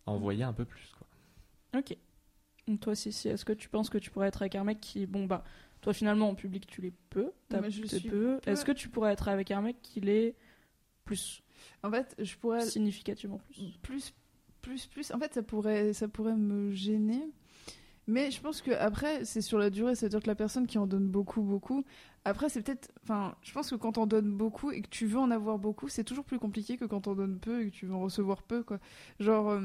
à envoyer un peu plus. Quoi. Ok. Toi, Sissi, est-ce que tu penses que tu pourrais être avec un mec qui, bon bah, toi finalement en public tu l'es peu, t'as peu. Est-ce que tu pourrais être avec un mec qui l'est plus, En fait, je pourrais significativement plus plus, plus, plus. En fait, ça pourrait, ça pourrait me gêner. Mais je pense que après, c'est sur la durée, c'est-à-dire que la personne qui en donne beaucoup, beaucoup. Après, c'est peut-être, enfin, je pense que quand on donne beaucoup et que tu veux en avoir beaucoup, c'est toujours plus compliqué que quand on donne peu et que tu veux en recevoir peu, quoi. Genre, euh,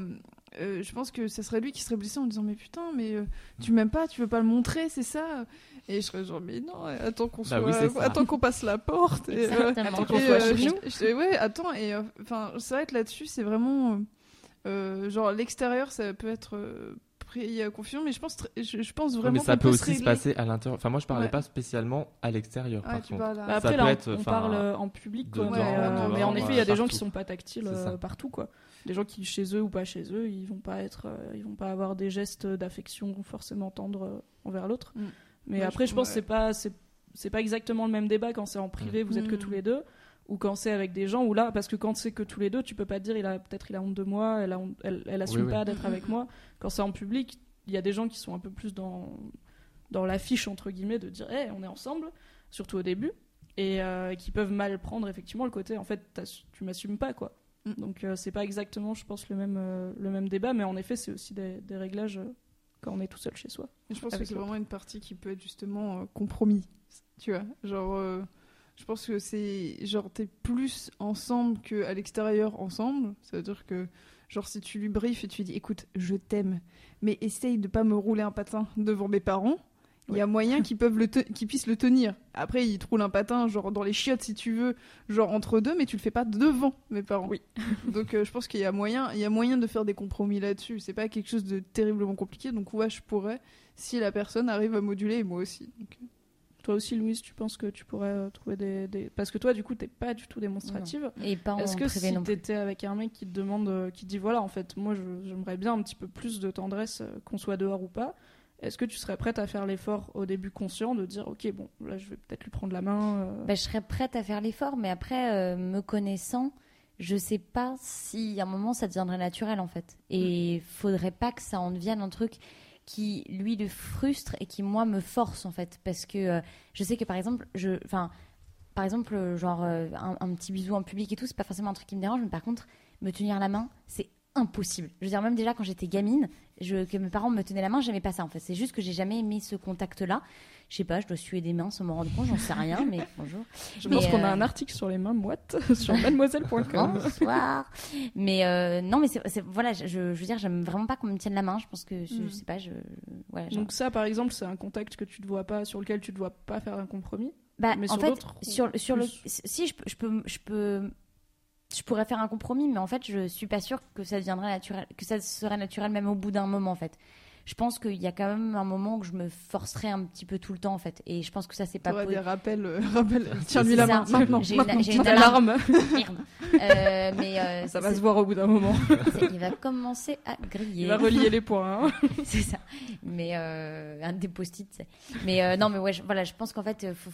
euh, je pense que ça serait lui qui serait blessé en disant mais putain, mais euh, tu m'aimes pas, tu veux pas le montrer, c'est ça? Et je serais genre mais non, attends qu'on Bah soit, oui, ça. attends qu'on passe la porte. Et, euh. Attends qu'on et, soit euh, chez je- nous. je- ouais, attends, et euh, enfin, c'est vrai que là-dessus, c'est vraiment. euh, euh, genre, l'extérieur, ça peut être euh, pris à confusion, mais je pense, je, je pense Ouais, vraiment. mais ça peut se aussi se régler. pasà à l'intérieur. Enfin, moi je parlais Ouais. pas spécialement à l'extérieur. Ouais, par contre. Bah, Ça après, peut là, être, on, on enfin, parle en public, quoi, dedans, mais, euh, dehors, mais en effet, il y a des gens qui sont pas tactiles euh, ça. partout, quoi. Des gens qui, chez eux ou pas chez eux, ils vont pas être, euh, ils vont pas avoir des gestes d'affection forcément tendres euh, envers l'autre. Mm. Mais Ouais, après, je- je pense que ouais. c'est pas, c'est, c'est pas exactement le même débat quand c'est en privé, vous êtes que Mm. tous les deux, ou quand c'est avec des gens, ou là, parce que quand c'est que tous les deux, tu peux pas te dire, il a peut-être il a honte de moi, elle, a honte- elle, elle assume Oui, oui. pas d'être Mm, avec mm, moi. Quand c'est en public, il y a des gens qui sont un peu plus dans dans l'affiche entre guillemets de dire, hey, on est ensemble, surtout au début et euh, qui peuvent mal prendre effectivement le côté en fait tu m'assumes pas quoi Mm. Donc euh, c'est pas exactement je pense le même euh, le même débat mais en effet c'est aussi des, des réglages euh, quand on est tout seul chez soi Et je pense que c'est vraiment une partie qui peut être justement euh, compromis. Tu vois, genre, je pense que c'est genre t'es plus ensemble que à l'extérieur ensemble. Ça veut dire que genre si tu lui briefes et tu lui dis écoute, je t'aime, mais essaye de pas me rouler un patin devant mes parents. Il y a moyen qu'ils peuvent le te- qu'ils puissent le tenir. Après, ils te roulent un patin, genre dans les chiottes si tu veux, genre entre deux, mais tu le fais pas devant mes parents. Oui. [LAUGHS] donc euh, je pense qu'il y a moyen, il y a moyen de faire des compromis là-dessus. C'est pas quelque chose de terriblement compliqué. Donc ouais, je pourrais si la personne arrive à moduler et moi aussi. Donc, euh, toi aussi Louise tu penses que tu pourrais euh, trouver des, des- parce que toi du coup t'es pas du tout démonstrative Et pas en Est-ce que privé si t'étais avec un mec qui te demande, euh, qui te dit voilà, en fait, moi je- j'aimerais bien un petit peu plus de tendresse, qu'on soit dehors ou pas, est-ce que tu serais prête à faire l'effort au début conscient de dire ok, bon, là je vais peut-être lui prendre la main euh, Bah, je serais prête à faire l'effort, mais après, euh, me connaissant, je sais pas si à un moment ça deviendrait naturel en fait. Et faudrait pas que ça en devienne un truc qui lui le frustre et qui moi me force en fait. Parce que euh, je sais que par exemple, je, enfin, par exemple, genre un, un petit bisou en public et tout, c'est pas forcément un truc qui me dérange, mais par contre, me tenir la main, c'est impossible. Je veux dire, même déjà quand j'étais gamine, je, que mes parents me tenaient la main, j'aimais pas ça en fait. C'est juste que j'ai jamais aimé ce contact-là. Je sais pas, je dois suer des mains sans m'en rendre compte, j'en sais rien, mais [LAUGHS] bonjour. Je Mais, pense qu'on a euh, un article sur les mains moites [LAUGHS] sur mademoiselle.com. Bonsoir. Mais euh, non, mais c'est voilà, je, je veux dire, j'aime vraiment pas qu'on me tienne la main. Je pense que je, Mm. sais pas, je voilà. genre- Donc ça, par exemple, c'est un contact que tu ne vois pas, sur lequel tu ne dois pas faire un compromis. bah, mais en sur fait, sur sur le, si je je peux, je peux, je pourrais faire un compromis, mais en fait, je suis pas sûre que ça deviendrait naturel, que ça serait naturel même au bout d'un moment, en fait. Je pense qu'il y a quand même un moment où je me forcerai un petit peu tout le temps, en fait. Et je pense que ça, c'est pas T'aurais po- des rappels, euh, rappels. Tiens-lui la main maintenant. J'ai une- j'ai une alarme. Euh, mais euh, Ça va se voir au bout d'un moment. Il va commencer à griller. Il va relier les points. hein. [LAUGHS] c'est ça. Mais euh, un des post-it. Mais non, mais ouais, je, voilà, je pense qu'en fait, faut,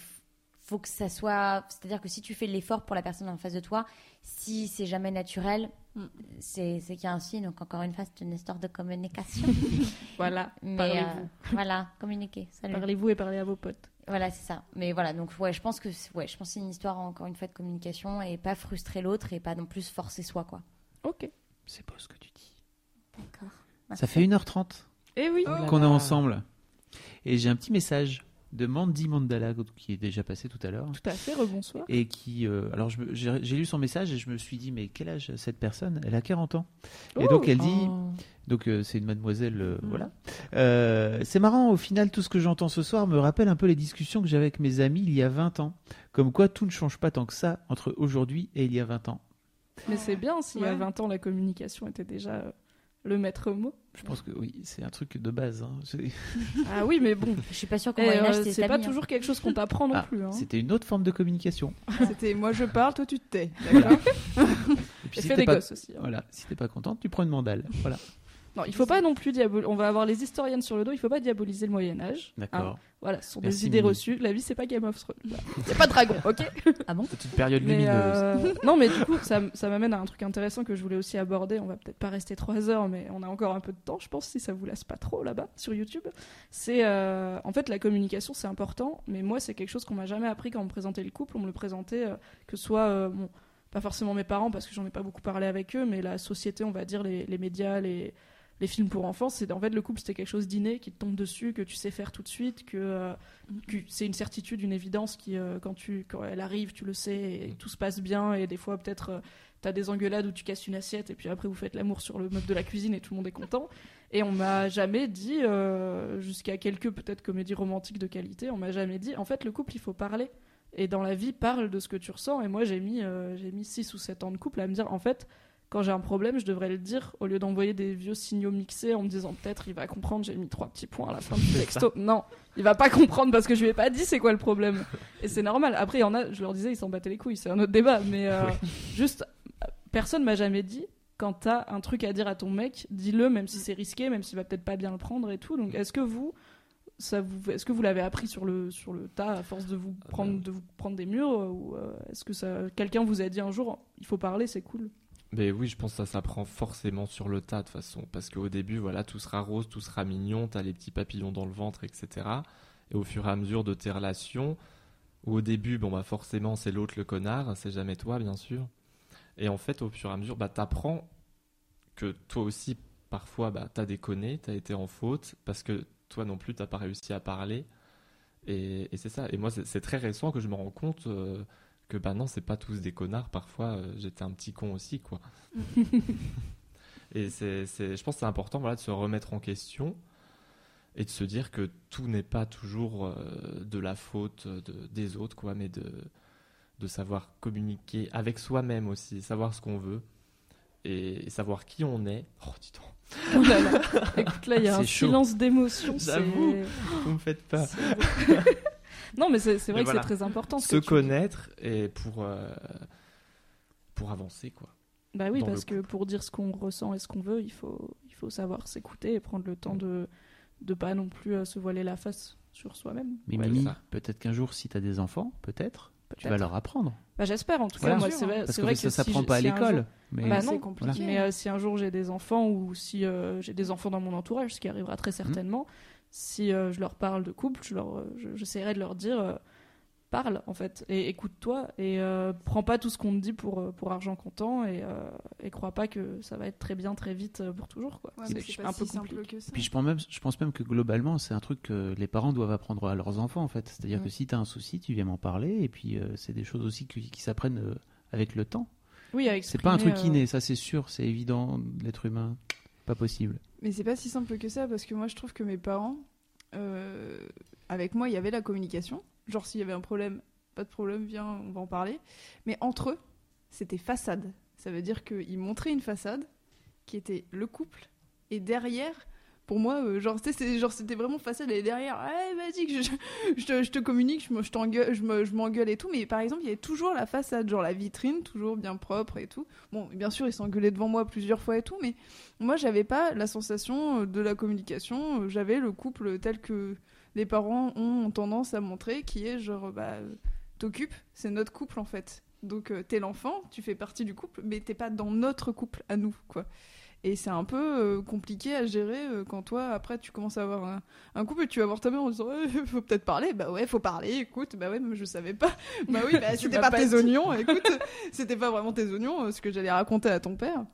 faut que ça soit. C'est-à-dire que si tu fais l'effort pour la personne en face de toi, si c'est jamais naturel, Mm. c'est qu'il y a un signe. Donc encore une fois, c'est une histoire de communication. [LAUGHS] Voilà, Mais parlez-vous. euh, voilà, communiquer. Salut. Parlez-vous et parlez à vos potes. Voilà, c'est ça. Mais voilà, donc ouais, je pense que c'est- ouais, je pense que c'est une histoire encore une fois de communication et pas frustrer l'autre et pas non plus forcer soi, quoi. Ok. C'est beau ce que tu dis. D'accord. Ça fait 1h30 Eh oui. qu'on est ensemble. Et j'ai un petit message de Mandy Mandala qui est déjà passé tout à l'heure. Tout à fait, rebonsoir. Et qui. euh, alors, j'ai lu son message et je me suis dit, mais quel âge a cette personne? Elle a 40 ans. Et donc, elle dit. Oh. Donc, euh, c'est une mademoiselle. euh, Mm. Voilà. Euh, c'est marrant, au final, tout ce que j'entends ce soir me rappelle un peu les discussions que j'avais avec mes amis il y a 20 ans. Comme quoi, tout ne change pas tant que ça entre aujourd'hui et il y a 20 ans. Mais c'est bien s'il y a Ouais. 20 ans, la communication était déjà euh, le maître mot. Je pense que oui, c'est un truc de base. hein. [LAUGHS] Ah oui, mais bon. Je suis pas sûre qu'au Moyen Âge euh, c'est pas hein. toujours quelque chose qu'on t'apprend non Ah, plus. hein. C'était une autre forme de communication. [LAUGHS] C'était moi je parle, toi tu te tais. Et puis, Et si fais t'es des pas, gosses aussi. hein. voilà, si t'es pas contente, tu prends une mandale. Voilà. Non, il faut pas non plus diaboliser. On va avoir les historiennes sur le dos. Il faut pas diaboliser le Moyen Âge. D'accord. Hein. Voilà, ce sont Merci, des idées Mimi. reçues. La vie, c'est pas Game of Thrones. Il y a pas de dragon, [LAUGHS] ok Ah bon C'est une période Mais, lumineuse. euh, Non, mais du coup, ça, ça m'amène à un truc intéressant que je voulais aussi aborder. On va peut-être pas rester trois heures, mais on a encore un peu de temps, je pense, si ça vous lasse pas trop là-bas sur YouTube. C'est euh, en fait la communication, c'est important, mais moi, c'est quelque chose qu'on m'a jamais appris quand on me présentait le couple. On me le présentait euh, que ce soit euh, bon, pas forcément mes parents parce que j'en ai pas beaucoup parlé avec eux, mais la société, on va dire les, les médias, les les films pour enfants, c'est en fait le couple c'était quelque chose d'inné qui te tombe dessus, que tu sais faire tout de suite, que, euh, que c'est une certitude, une évidence qui euh, quand tu quand elle arrive, tu le sais et tout se passe bien et des fois peut-être euh, t'as des engueulades où tu casses une assiette et puis après vous faites l'amour sur le meuble de la cuisine et tout le monde est content. Et on m'a jamais dit euh, jusqu'à quelques peut-être comédies romantiques de qualité, on m'a jamais dit en fait le couple il faut parler. Et dans la vie parle de ce que tu ressens. Et moi j'ai mis j'ai mis 6 ou 7 ans de couple à me dire en fait quand j'ai un problème, je devrais le dire au lieu d'envoyer des vieux signaux mixés en me disant peut-être il va comprendre, j'ai mis trois petits points à la fin du texto. Non, il va pas comprendre parce que je lui ai pas dit c'est quoi le problème. Et c'est normal. Après, il y en a, je leur disais, ils s'en battaient les couilles, c'est un autre débat. Mais euh, juste, personne m'a jamais dit quand t'as un truc à dire à ton mec, dis-le, même si c'est risqué, même s'il va peut-être pas bien le prendre et tout. Donc, est-ce que vous. Ça vous, est-ce que vous l'avez appris sur le, sur le tas à force de vous prendre, de vous prendre des murs ou euh, est-ce que ça, quelqu'un vous a dit un jour il faut parler, c'est cool? Mais oui, je pense que ça s'apprend forcément sur le tas de façon. Parce qu'au début, voilà, tout sera rose, tout sera mignon, t'as les petits papillons dans le ventre, etc. Et au fur et à mesure de tes relations, où au début, bon, bah forcément, c'est l'autre le connard, c'est jamais toi, bien sûr. Et en fait, au fur et à mesure, bah, t'apprends que toi aussi, parfois, bah, t'as déconné, t'as été en faute, parce que toi non plus, t'as pas réussi à parler. Et, c'est ça. Et moi, c'est c'est très récent que je me rends compte euh, que bah non, c'est pas tous des connards. Parfois, euh, j'étais un petit con aussi, quoi. [LAUGHS] et c'est, je pense que c'est important, voilà, de se remettre en question et de se dire que tout n'est pas toujours euh, de la faute de- des autres, quoi, mais de, de savoir communiquer avec soi-même aussi, savoir ce qu'on veut et, et savoir qui on est. Oh, dis donc. Oh là là. [LAUGHS] Écoute, là, il y a un chaud. silence d'émotion. J'avoue. c'est- Vous me faites pas. Non, mais c'est vrai Mais que voilà. c'est très important. ce Se que tu dis. connaître et pour, euh, pour avancer, quoi. Bah oui, parce que pour dire ce qu'on ressent et ce qu'on veut, il faut, il faut savoir s'écouter et prendre le temps de de pas non plus euh, se voiler la face sur soi-même. Mais Ouais, Mimi, ça. peut-être qu'un jour, si tu as des enfants, peut-être, tu vas leur apprendre. Bah, j'espère en tout Voilà. cas. Moi, vrai, Parce que vrai ça que s'apprend si pas à si l'école. jour- Mais Bah non, compliqué. Mais euh, si un jour j'ai des enfants ou si euh, j'ai des enfants dans mon entourage, ce qui arrivera très certainement, si euh, je leur parle de couple, je leur, euh, je- j'essaierai de leur dire euh, parle en fait et écoute-toi et euh, prends pas tout ce qu'on te dit pour, euh, pour argent comptant et, euh, et crois pas que ça va être très bien très vite euh, pour toujours quoi. Ouais, c'est un pas peu si simple que ça. Puis je pense, même, je pense même que globalement, c'est un truc que les parents doivent apprendre à leurs enfants, en fait. C'est-à-dire Mm. que si tu as un souci, tu viens m'en parler, et puis euh, c'est des choses aussi qui, qui s'apprennent euh, avec le temps. Oui, avec C'est pas un truc euh, inné, ça c'est sûr, c'est évident, l'être humain, pas possible. Mais c'est pas si simple que ça parce que moi je trouve que mes parents, euh, avec moi, il y avait la communication. Genre s'il y avait un problème, pas de problème, viens, on va en parler. Mais entre eux, c'était façade. Ça veut dire qu'ils montraient une façade qui était le couple et derrière. Pour moi, euh, genre, c'était vraiment façade et derrière, ouais, vas-y, que je, je te, je te communique, je me- je je m'engueule et tout. Mais par exemple, il y avait toujours la façade, genre la vitrine, toujours bien propre et tout. Bon, bien sûr, ils s'engueulaient devant moi plusieurs fois et tout, mais moi, j'avais pas la sensation euh, de la communication. euh, J'avais le couple tel que les parents ont tendance à montrer, qui est genre, bah, euh, t'occupes, c'est notre couple en fait. Donc, euh, t'es l'enfant, tu fais partie du couple, mais t'es pas dans notre couple à nous, quoi. Et c'est un peu euh, compliqué à gérer euh, quand toi, après, tu commences à avoir un, un couple et tu vas voir ta mère en disant Ouais, faut peut-être parler. Bah ouais, faut parler, écoute. Bah ouais, mais je savais pas. [LAUGHS] Bah oui, bah c'était pas, pas tes oignons. [LAUGHS] Écoute, c'était pas vraiment tes oignons, euh, ce que j'allais raconter à ton père.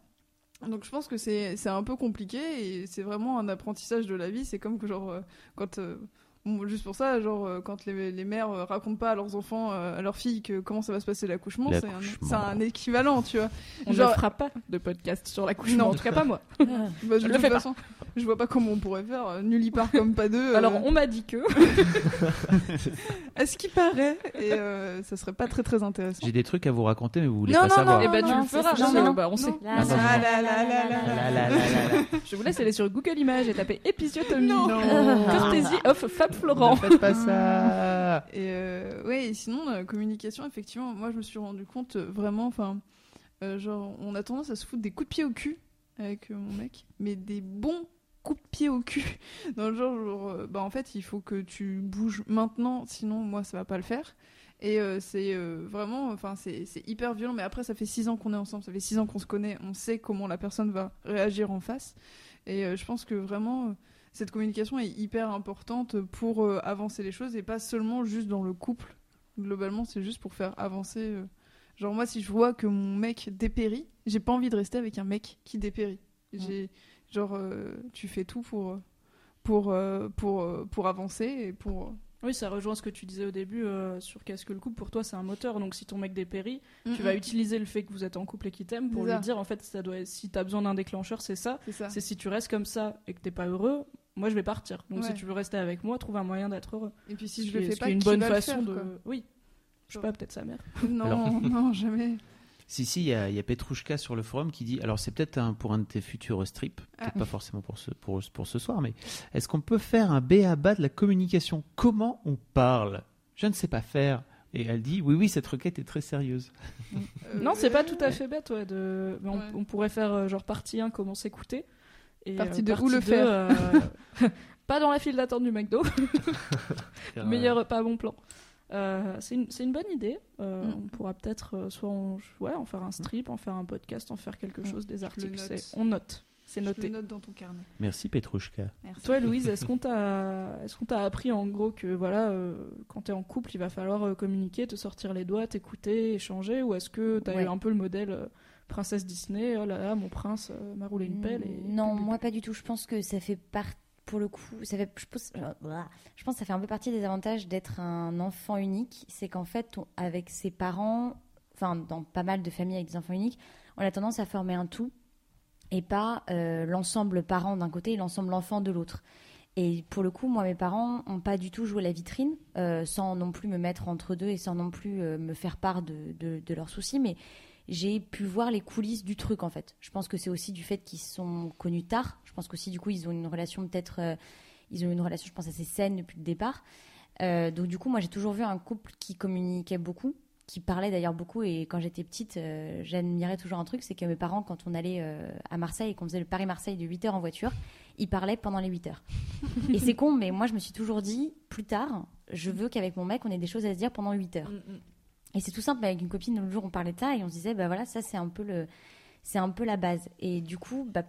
Donc je pense que c'est c'est un peu compliqué et c'est vraiment un apprentissage de la vie. C'est comme que genre quand euh, bon, juste pour ça, genre euh, quand les, les mères euh, racontent pas à leurs enfants, euh, à leurs filles que comment ça va se passer l'accouchement, c'est un, un équivalent, tu vois. On Genre- ne fera pas de podcast sur l'accouchement, Non. en tout cas pas moi. [LAUGHS] [LAUGHS] Bah, Je de le toute fais pas. façon, je vois pas comment on pourrait faire. Nul y part comme pas deux. euh, Alors on m'a dit que. [LAUGHS] à ce qui paraît, et euh, ça serait pas très très intéressant. J'ai des trucs à vous raconter, mais vous voulez Non, pas non, savoir. Eh ben tu non, le feras. ça. je- Non, non, bah, on sait. non. Ah. Je vous laisse aller sur Google Images et taper épisiotomie. Non. Courtesy of Fab [LAUGHS] Ne Florent. faites pas ça. Et euh, ouais, et sinon, la communication, effectivement, moi je me suis rendu compte euh, vraiment, enfin, euh, genre, on a tendance à se foutre des coups de pied au cul avec euh, mon mec, mais des bons coups de pied au cul. [LAUGHS] Dans le genre, genre, euh, bah en fait, il faut que tu bouges maintenant, sinon moi ça va pas le faire. Et euh, c'est euh, vraiment, enfin, c'est c'est hyper violent, mais après, ça fait six ans qu'on est ensemble, ça fait six ans qu'on se connaît, on sait comment la personne va réagir en face. Et euh, je pense que vraiment. Cette communication est hyper importante pour euh, avancer les choses et pas seulement juste dans le couple. Globalement, c'est juste pour faire avancer. euh, Genre, moi, si je vois que mon mec dépérit, j'ai pas envie de rester avec un mec qui dépérit. J'ai, genre, euh, tu fais tout pour, pour, euh, pour, euh, pour avancer et pour. Oui, ça rejoint ce que tu disais au début euh, sur qu'est-ce que le couple pour toi c'est un moteur. Donc si ton mec dépérit, tu vas utiliser le fait que vous êtes en couple et qu'il t'aime pour lui dire en fait ça doit si t'as besoin d'un déclencheur c'est ça. C'est ça. C'est si tu restes comme ça et que t'es pas heureux, moi je vais partir. Donc si tu veux rester avec moi, trouve un moyen d'être heureux. Et puis si Ce je le fais pas, une bonne façon faire, de. quoi Oui. Je sais pas, peut-être sa mère. [LAUGHS] Non, Alors- [LAUGHS] non, jamais. Si, si, il y a, y a Petrouchka sur le forum qui dit alors c'est peut-être un- pour un de tes futurs strips, peut-être Ah. pas forcément pour ce, pour, pour ce soir, mais est-ce qu'on peut faire un B à bas de la communication? Comment on parle? Je ne sais pas faire. Et elle dit oui, oui, cette requête est très sérieuse. Euh, Non, c'est pas tout à fait bête, ouais. De... on, Ouais. on pourrait faire euh, genre partie 1, comment s'écouter. Et, Partie euh, deux, où le 2, faire euh, [LAUGHS] Pas dans la file d'attente du McDo. [LAUGHS] [LAUGHS] Meilleur repas, bon plan. Euh, c'est une, bonne idée. Euh, Mm. On pourra peut-être euh, soit en, ouais, en faire un strip, en faire un podcast, en faire quelque Mm. chose, des Je le articles. note. On note. C'est Je noté. le note dans ton carnet. Merci Petrouchka. Merci. Toi, Louise, est-ce qu'on t'a est-ce qu'on t'a appris en gros que voilà, euh, quand t'es en couple, il va falloir euh, communiquer, te sortir les doigts, t'écouter, échanger, ou est-ce que t'as Ouais. eu un peu le modèle euh, princesse Disney, oh là là, mon prince euh, m'a roulé une pelle et Non, moi pas du tout. Je pense que ça fait partie. Pour le coup, ça fait, je, pense, euh, je pense que ça fait un peu partie des avantages d'être un enfant unique. C'est qu'en fait, on- avec ses parents, enfin, dans pas mal de familles avec des enfants uniques, on a tendance à former un tout et pas euh, l'ensemble parent d'un côté et l'ensemble enfant de l'autre. Et pour le coup, moi, mes parents n'ont pas du tout joué la vitrine, euh, sans non plus me mettre entre deux et sans non plus euh, me faire part de, de- de leurs soucis, mais j'ai pu voir les coulisses du truc en fait. Je pense que c'est aussi du fait qu'ils se sont connus tard. Je pense qu'aussi du coup ils ont une relation peut-être, euh, ils ont une relation je pense assez saine depuis le départ. Euh, donc du coup moi j'ai toujours vu un couple qui communiquait beaucoup, qui parlait d'ailleurs beaucoup et quand j'étais petite euh, j'admirais toujours un truc, c'est que mes parents quand on allait à Marseille et qu'on faisait le Paris-Marseille de 8 heures en voiture, ils parlaient pendant les 8 heures. [LAUGHS] et c'est con mais moi je me suis toujours dit plus tard je veux qu'avec mon mec on ait des choses à se dire pendant 8 heures. Mm, mm. Et c'est tout simple. Avec une copine, l'autre jour, on parlait de ça et on se disait, bah voilà, ça c'est un peu le, c'est un peu la base. Et du coup, bah,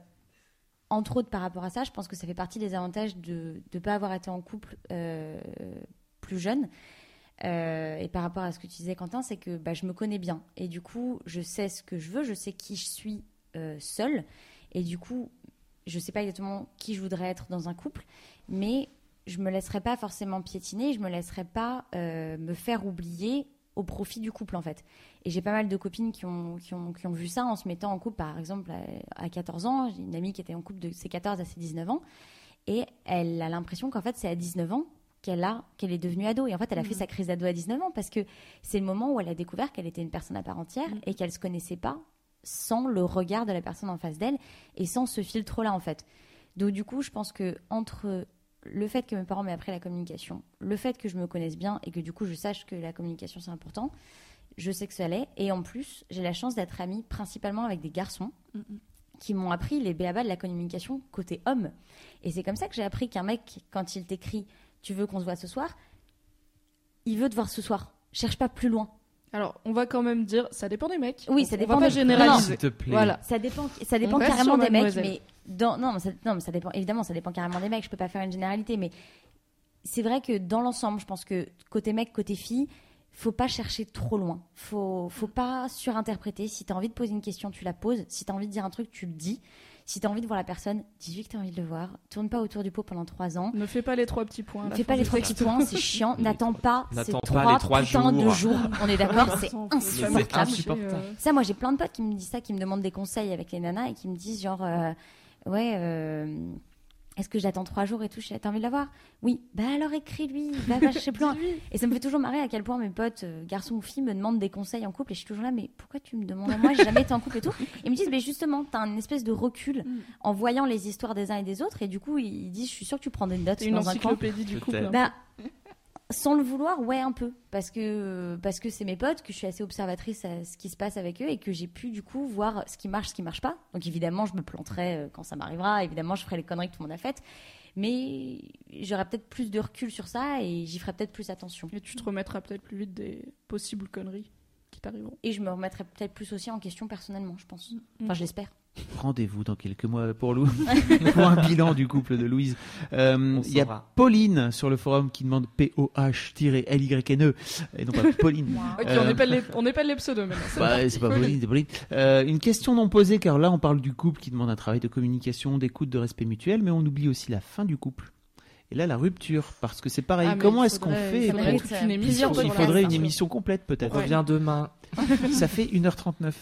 entre autres par rapport à ça, je pense que ça fait partie des avantages de ne pas avoir été en couple euh, plus jeune. Euh, et par rapport à ce que tu disais, Quentin, c'est que bah, je me connais bien. Et du coup, je sais ce que je veux, je sais qui je suis euh, seule. Et du coup, je sais pas exactement qui je voudrais être dans un couple, mais je me laisserai pas forcément piétiner, je me laisserai pas me faire oublier au profit du couple en fait. Et j'ai pas mal de copines qui ont, qui, ont, qui ont vu ça en se mettant en couple, par exemple, à, à 14 ans. J'ai une amie qui était en couple de ses 14 à ses 19 ans. Et elle a l'impression qu'en fait, c'est à 19 ans qu'elle a qu'elle est devenue ado. Et en fait, elle a fait sa crise d'ado à 19 ans parce que c'est le moment où elle a découvert qu'elle était une personne à part entière et qu'elle se connaissait pas sans le regard de la personne en face d'elle et sans ce filtre-là, en fait. Donc, du coup, je pense que entre le fait que mes parents m'aient appris la communication, le fait que je me connaisse bien et que du coup je sache que la communication c'est important, je sais que ça l'est. Et en plus, j'ai la chance d'être amie principalement avec des garçons qui m'ont appris les béabas de la communication côté homme. Et c'est comme ça que j'ai appris qu'un mec, quand il t'écrit Tu veux qu'on se voit ce soir il veut te voir ce soir. Cherche pas plus loin. Alors, on va quand même dire, ça dépend des mecs. Oui, On- ça on dépend va pas des- généraliser. S'il te plaît. Voilà. Ça dépend, ça dépend On carrément des mecs, mais dans, non, mais ça, non, mais ça dépend. Évidemment, ça dépend carrément des mecs. Je peux pas faire une généralité, mais c'est vrai que dans l'ensemble, je pense que côté mec, côté fille, faut pas chercher trop loin. Faut, faut pas surinterpréter. Si tu as envie de poser une question, tu la poses. Si tu as envie de dire un truc, tu le dis. Si tu as envie de voir la personne, dis-lui que tu as envie de le voir. Tourne pas autour du pot pendant trois ans. Ne fais pas les trois petits points. la Fais pas les trois petits points, c'est chiant. [LAUGHS] N'attends pas ces N'attends trois, putains de jours. On est d'accord, c'est [LAUGHS] Sans- C'est insupportable. insupportable. Ça, moi, j'ai plein de potes qui me disent ça, qui me demandent des conseils avec les nanas et qui me disent genre, euh, ouais, euh, est-ce que j'attends trois jours et tout T'as envie de la voir? Oui. Bah alors écris-lui, va, chercher plus loin. Et ça me fait toujours marrer à quel point mes potes, euh, garçons ou filles, me demandent des conseils en couple et je suis toujours là, mais pourquoi tu me demandes à moi? J'ai jamais été en couple et tout. Ils me disent, mais justement, t'as une espèce de recul Mm. en voyant les histoires des uns et des autres et du coup, ils disent, je suis sûre que tu prends des notes une dans un encyclopédie du couple. Hein. Bah, sans le vouloir, ouais, un peu. Parce que parce que c'est mes potes, que je suis assez observatrice à ce qui se passe avec eux et que j'ai pu, du coup, voir ce qui marche, ce qui marche pas. Donc, évidemment, je me planterai euh, quand ça m'arrivera. Évidemment, je ferai les conneries que tout le monde a faites. Mais j'aurai peut-être plus de recul sur ça et j'y ferai peut-être plus attention. Et tu te remettras peut-être plus vite des possibles conneries qui t'arriveront. Et je me remettrai peut-être plus aussi en question personnellement, je pense. Mm. Enfin, je l'espère. Rendez-vous dans quelques mois pour, Lou... [LAUGHS] pour un bilan du couple de Louise. Euh, On Il y a. Pauline sur le forum qui demande P-O-H-L-Y-N-E. Et non pas [LAUGHS] Pauline. Euh, on épelle les, on épelle les pseudos maintenant. c'est Bah, c'est pas Pauline, c'est Pauline. Euh, une question non posée, car là, on parle du couple qui demande un travail de communication, d'écoute, de respect mutuel, mais on oublie aussi la fin du couple. Et là, la rupture, parce que c'est pareil. Ah, Comment est-ce qu'on fait une euh, émission Il faudrait une émission complète, On peut-être. revient demain. Ça fait 1h39.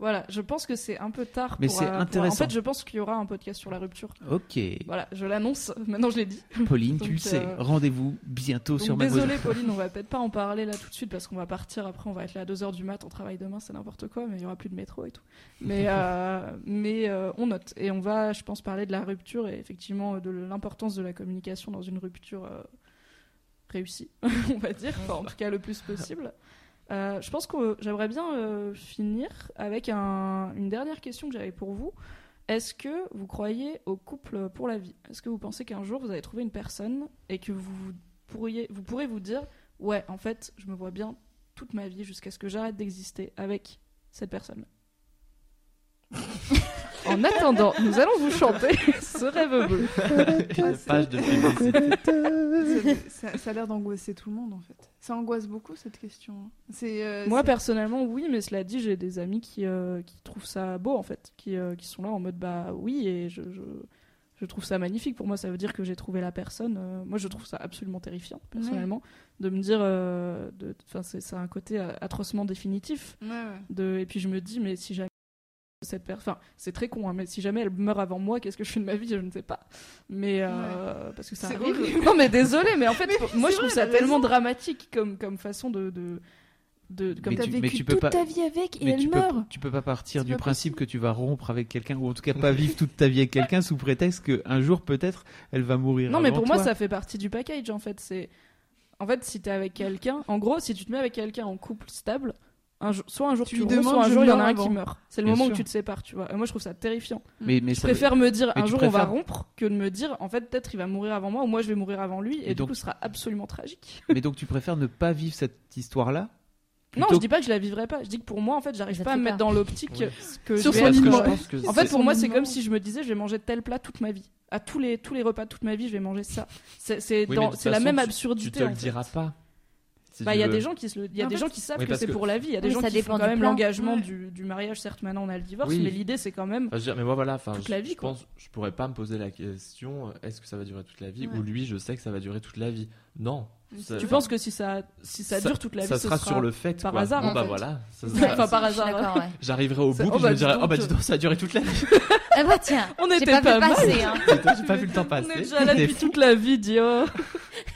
Voilà, je pense que c'est un peu tard. Mais c'est euh, pour- intéressant. En fait, je pense qu'il y aura un podcast sur la rupture. Ok. Voilà, je l'annonce. [LAUGHS] Maintenant, je l'ai dit. Pauline, Donc, tu le sais. euh, Rendez-vous bientôt sur Donc, Mademoiselle. désolé, Pauline, on va [LAUGHS] peut-être pas en parler là tout de suite parce qu'on va partir après. On va être là à 2h du mat. On travaille demain, c'est n'importe quoi, mais il y aura plus de métro et tout. Mais, [LAUGHS] euh, mais euh, on note. Et on va, je pense, parler de la rupture et effectivement de l'importance de la communication dans une rupture euh, réussie, on va dire. Enfin, en tout cas, le plus possible. Euh, je pense que j'aimerais bien euh, finir avec un- une dernière question que j'avais pour vous. Est-ce que vous croyez au couple pour la vie? Est-ce que vous pensez qu'un jour vous allez trouver une personne et que vous pourriez, vous pourrez vous dire ouais, en fait, je me vois bien toute ma vie jusqu'à ce que j'arrête d'exister avec cette personne. [LAUGHS] en attendant, nous allons vous chanter [LAUGHS] ce rêve bleu. [LAUGHS] Une page de publicité. ça, ça a l'air d'angoisser tout le monde en fait. Ça angoisse beaucoup cette question. C'est euh, Moi personnellement oui, mais cela dit, j'ai des amis qui, euh, qui trouvent ça beau en fait, qui, euh, qui sont là en mode bah oui et je, je, je trouve ça magnifique. Pour moi, ça veut dire que j'ai trouvé la personne. Euh, moi, je trouve ça absolument terrifiant personnellement de me dire, enfin c'est c'est un côté atrocement définitif. Ouais, ouais. De, et puis je me dis mais si jamais cette personne, enfin c'est très con, hein, mais si jamais elle meurt avant moi, qu'est-ce que je fais de ma vie Je ne sais pas. Mais euh, parce que ça C'est arrive. horrible. Non mais désolé, mais en fait, [LAUGHS] Mais moi c'est je trouve vrai, ça tellement raison. dramatique comme comme façon de de, de comme Mais T'as tu- vécu tu peux toute pas- ta vie avec et elle tu peux, meurt. tu peux pas partir du pas principe que tu vas rompre avec quelqu'un, ou en tout cas pas vivre toute ta vie avec quelqu'un sous prétexte qu'un jour peut-être elle va mourir. Non, mais pour moi, ça fait partie du package en fait. C'est en fait, si t'es avec quelqu'un, en gros, si tu te mets avec quelqu'un en couple stable, un jour, soit un jour Tu tu, demandes, soit un jour il y en a un avant. qui meurt. C'est le Bien moment sûr. où tu te sépares, tu vois. Et moi, je trouve ça terrifiant. Mais, mais Je ça- préfère me dire mais un jour on va rompre que de me dire en fait peut-être il va mourir avant moi ou moi je vais mourir avant lui et, Et du donc- coup ce sera absolument tragique. [LAUGHS] mais donc tu préfères ne pas vivre cette histoire-là Non, Plutôt- je dis pas que je la vivrais pas. Je dis que pour moi, en fait, j'arrive pas à me mettre dans l'optique Oui. que Sur je son En fait, pour moi, c'est comme si je me disais, je vais manger tel plat toute ma vie. À tous les tous les repas toute ma vie, je vais manger ça. C'est Oui, la même absurdité. Tu te le diras pas. Si Bah, il y a veux. des gens qui se le- il y a En des fait- gens qui savent Oui, que c'est que- pour la vie. Il y a des Oui, gens ça qui dépend font quand même l'engagement Ouais. du, du mariage. Certes, maintenant on a le divorce, Oui. mais l'idée c'est quand même. Enfin, je veux dire, mais moi voilà, enfin, Toute je, la vie, je quoi. pense, je pourrais pas me poser la question, euh, est-ce que ça va durer toute la vie Ouais. ou lui, je sais que ça va durer toute la vie. Non. Ça- Tu penses que si ça si ça, dure toute la vie, ça ce sera, sera sur le fait. par quoi. hasard, Bon en bah fait. voilà. ça sera- Enfin, par hasard, d'accord, ouais. J'arriverai au bout, oh, bah, je me dirai, dis oh bah dis donc, ça a duré toute la vie. Ah [LAUGHS] bah tiens, On était pas, pas mal. passer. Hein. J'ai pas vu le temps On passer. est déjà là depuis toute la vie, dit oh.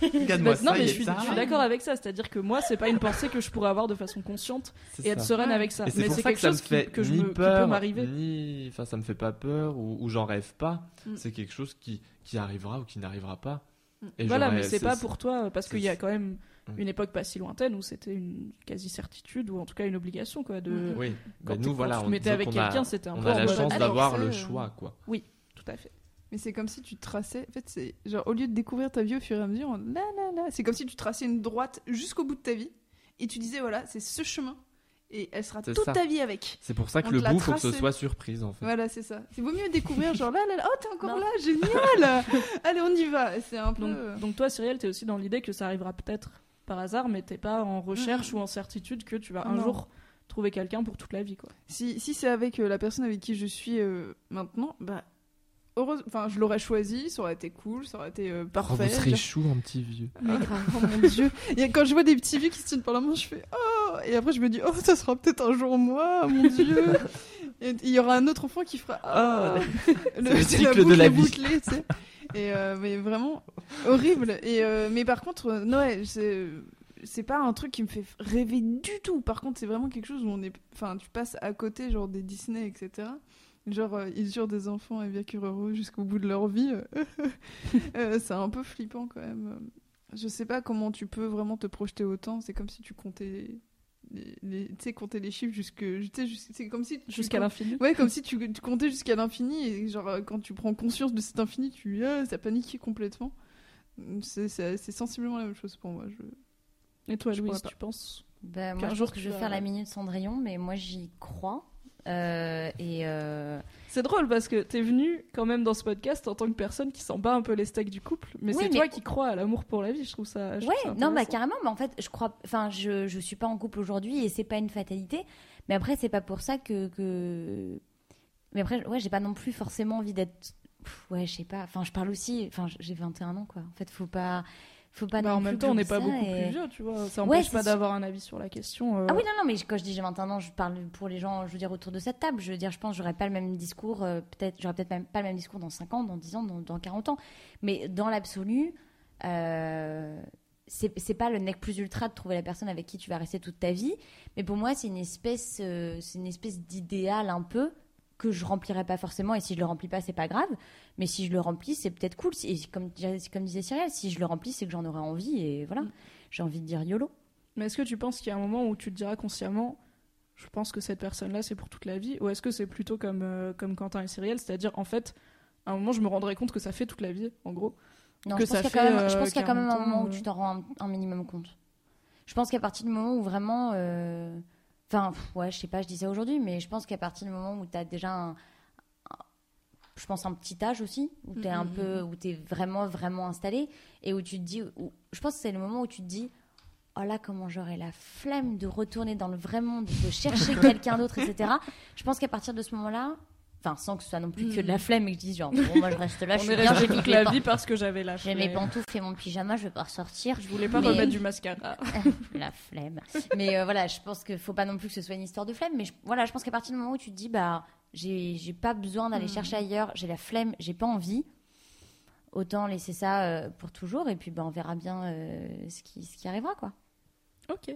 Regarde-moi non, mais je suis, d'accord avec ça. C'est-à-dire que moi, c'est pas une pensée que je pourrais avoir de façon consciente et être sereine avec ça. Mais c'est quelque chose que je peur, m'arriver. enfin ça me fait pas peur ou, j'en rêve pas. Mm. C'est quelque chose qui arrivera ou qui n'arrivera pas. Et Voilà, mais c'est pas pour toi parce qu'il y a quand même Mm. une époque pas si lointaine où c'était une quasi certitude ou en tout cas une obligation quoi de. Mm. Oui, Quand nous voilà, on mettais disons avec quelqu'un, c'était un on a la chance d'avoir le euh, choix quoi. Tout à fait. Mais c'est comme si tu traçais. En fait, c'est genre au lieu de découvrir ta vie au fur et à mesure, on- là là là, c'est comme si tu traçais une droite jusqu'au bout de ta vie et tu disais voilà, c'est ce chemin et elle sera toute ça. ta vie avec. C'est pour ça que On le bout faut que ce soit surprise en fait. Voilà, c'est ça. C'est vaut mieux découvrir genre là là là, oh t'es encore Non. là, génial. [LAUGHS] Allez, on y va. C'est un peu. Donc, donc toi, Cyrielle, t'es aussi dans l'idée que ça arrivera peut-être par hasard, mais t'es pas en recherche Mhm. ou en certitude que tu vas un Non. jour trouver quelqu'un pour toute la vie quoi. Si, si c'est avec euh, la personne avec qui je suis euh, maintenant, bah heureuse, enfin je l'aurais choisi, ça aurait été cool, ça aurait été euh, Oh, parfait. vous serez Genre- chou en petit vieux. Ah, oh [LAUGHS] mon dieu. Et quand je vois des petits vieux qui se tiennent par la main, je fais oh et après je me dis oh ça sera peut-être un jour moi, mon [LAUGHS] dieu. Et il y aura un autre enfant qui fera [LAUGHS] oh. c'est le cycle de la vie. bouclée, tu sais. Et euh, mais vraiment horrible. Et euh, mais par contre euh, Noël, c'est c'est pas un truc qui me fait rêver du tout. Par contre, c'est vraiment quelque chose où on est, enfin, tu passes à côté, genre des Disney, etc. Genre, euh, ils jurent des enfants et vécurent heureux jusqu'au bout de leur vie. [LAUGHS] C'est un peu flippant quand même. Je sais pas comment tu peux vraiment te projeter autant. C'est comme si tu comptais les, tu sais, compter les chiffres jusque, c'est comme si tu Jusqu'à l'infini. Ouais, comme si tu, tu comptais jusqu'à l'infini et genre euh, quand tu prends conscience de cet infini, tu ah, ça panique complètement. C'est c'est- sensiblement la même chose pour moi. Je... Et toi, Je Louise, tu penses Bah, moi, je pense que je vais faire la minute Cendrillon, mais moi, j'y crois. Euh, et euh, C'est drôle parce que t'es venu quand même dans ce podcast en tant que personne qui s'en bat un peu les steaks du couple, mais Oui, c'est mais- toi qui crois à l'amour pour la vie. Je trouve ça. je trouve ouais, ça non, bah carrément. Mais en fait, je crois. Enfin, je je suis pas en couple aujourd'hui et c'est pas une fatalité. Mais après, c'est pas pour ça que que. Mais après, ouais, j'ai pas non plus forcément envie d'être. Ouais, je sais pas. Enfin, je parle aussi. Enfin, j'ai 21 ans, quoi. En fait, faut pas. Faut pas Bah, en même temps, on n'est pas beaucoup et- plus vieux, tu vois. Ça Ouais, empêche c'est pas d'avoir un avis sur la question. euh. Ah oui, non, non, mais quand je dis j'ai 21 ans, je parle pour les gens, je veux dire, autour de cette table. Je veux dire, je pense que j'aurais pas le même discours, euh, peut-être, j'aurais peut-être même pas le même discours dans 5 ans, dans 10 ans, dans, dans 40 ans. Mais dans l'absolu, euh, c'est c'est pas le nec plus ultra de trouver la personne avec qui tu vas rester toute ta vie. Mais pour moi, c'est une espèce, euh, c'est une espèce d'idéal un peu que je remplirai pas forcément. Et si je le remplis pas, c'est pas grave. Mais si je le remplis, c'est peut-être cool. Et comme, comme disait Cyril, si je le remplis, c'est que j'en aurai envie. Et voilà, Mm. j'ai envie de dire YOLO. Mais est-ce que tu penses qu'il y a un moment où tu te diras consciemment, je pense que cette personne-là, c'est pour toute la vie Ou est-ce que c'est plutôt comme, euh, comme Quentin et Cyrielle, c'est-à-dire, en fait, à un moment, je me rendrai compte que ça fait toute la vie, en gros Non, que je pense qu'il y euh, pense qu'il y a quand même un 40 ans, moment où euh. tu t'en rends un, un minimum compte. Je pense qu'à partir du moment où vraiment. euh, Enfin, ouais, je sais pas, je dis ça aujourd'hui, mais je pense qu'à partir du moment où tu as déjà un. Je pense un petit âge aussi, où tu es un Mhm. peu. où tu vraiment, vraiment installé, et où tu te dis. où- je pense que c'est le moment où tu te dis. Oh là, comment j'aurais la flemme de retourner dans le vrai monde, de chercher [LAUGHS] quelqu'un d'autre, etc. Je pense qu'à partir de ce moment-là, enfin, sans que ce soit non plus que de la flemme et que je dise genre, bon, moi je reste là, [LAUGHS] je suis bien, j'ai toute la vie parce que j'avais la j'ai mes flemme. pantoufles et mon pyjama, je vais pas ressortir. Je voulais pas Mais- remettre du mascara. [LAUGHS] La flemme. Mais euh, voilà, je pense qu'il faut pas non plus que ce soit une histoire de flemme. Mais je, voilà, je pense qu'à partir du moment où tu te dis, bah, j'ai pas besoin d'aller chercher ailleurs, j'ai la flemme, j'ai pas envie, autant laisser ça euh, pour toujours. Et puis, bah, on verra bien euh, ce, qui, ce qui arrivera, quoi. Ok.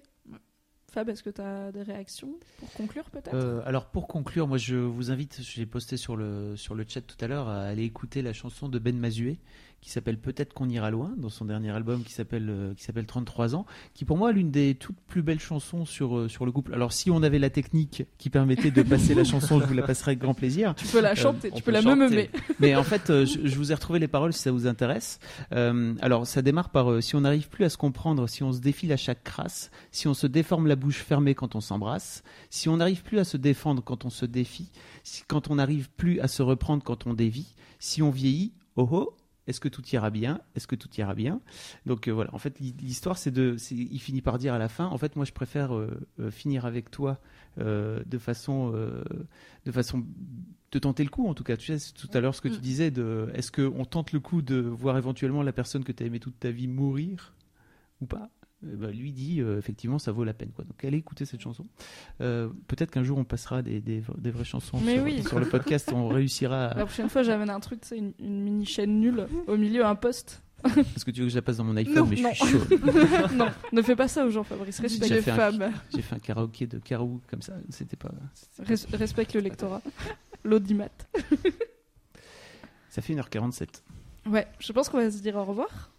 Fab, est-ce que tu as des réactions pour conclure peut-être? Euh, alors pour conclure, moi je vous invite, j'ai posté sur le, sur le chat tout à l'heure, à aller écouter la chanson de Ben Mazué qui s'appelle Peut-être qu'on ira loin, dans son dernier album qui s'appelle euh, qui s'appelle 33 ans, qui pour moi est l'une des toutes plus belles chansons sur euh, sur le couple. Alors si on avait la technique qui permettait de passer la chanson, je vous la passerai avec grand plaisir. Tu peux la Euh, chanter, tu peux la meumer. [LAUGHS] Mais en fait, je, je vous ai retrouvé les paroles si ça vous intéresse. Euh, alors, ça démarre par euh, si on n'arrive plus à se comprendre, si on se défile à chaque crasse, si on se déforme la bouche fermée quand on s'embrasse, si on n'arrive plus à se défendre quand on se défie, si, quand on n'arrive plus à se reprendre quand on dévie, si on vieillit, oh oh. Est-ce que tout ira bien? Est-ce que tout ira bien? Donc euh, voilà, en fait, l'hi- l'histoire, c'est de. Il finit par dire à la fin En fait, moi, je préfère euh, euh, finir avec toi de façon. de façon de tenter le coup en tout cas. Tu sais, c'est tout à l'heure ce que tu Mm. disais de est-ce qu'on tente le coup de voir éventuellement la personne que tu as aimée toute ta vie mourir ou pas? Eh ben, lui dit euh, effectivement ça vaut la peine quoi. Donc allez écouter cette chanson. Euh, Peut-être qu'un jour on passera des, des, des vraies chansons Mais sur, oui. sur le podcast, on [LAUGHS] réussira. à- La prochaine fois, j'amène un truc, c'est une, une mini chaîne nulle, au milieu un poste. [LAUGHS] Est-ce que tu veux que je la passe dans mon iPhone Non, Mais non. je suis chaud. [LAUGHS] non, ne fais pas ça aux gens, Fabrice. J'ai Respecte les fait un- femmes. J'ai fait un karaoké de Carou comme ça. C'était pas. Res- respecte le lectorat. L'audimat. Ça fait 1h47. Ouais, je pense qu'on va se dire au revoir.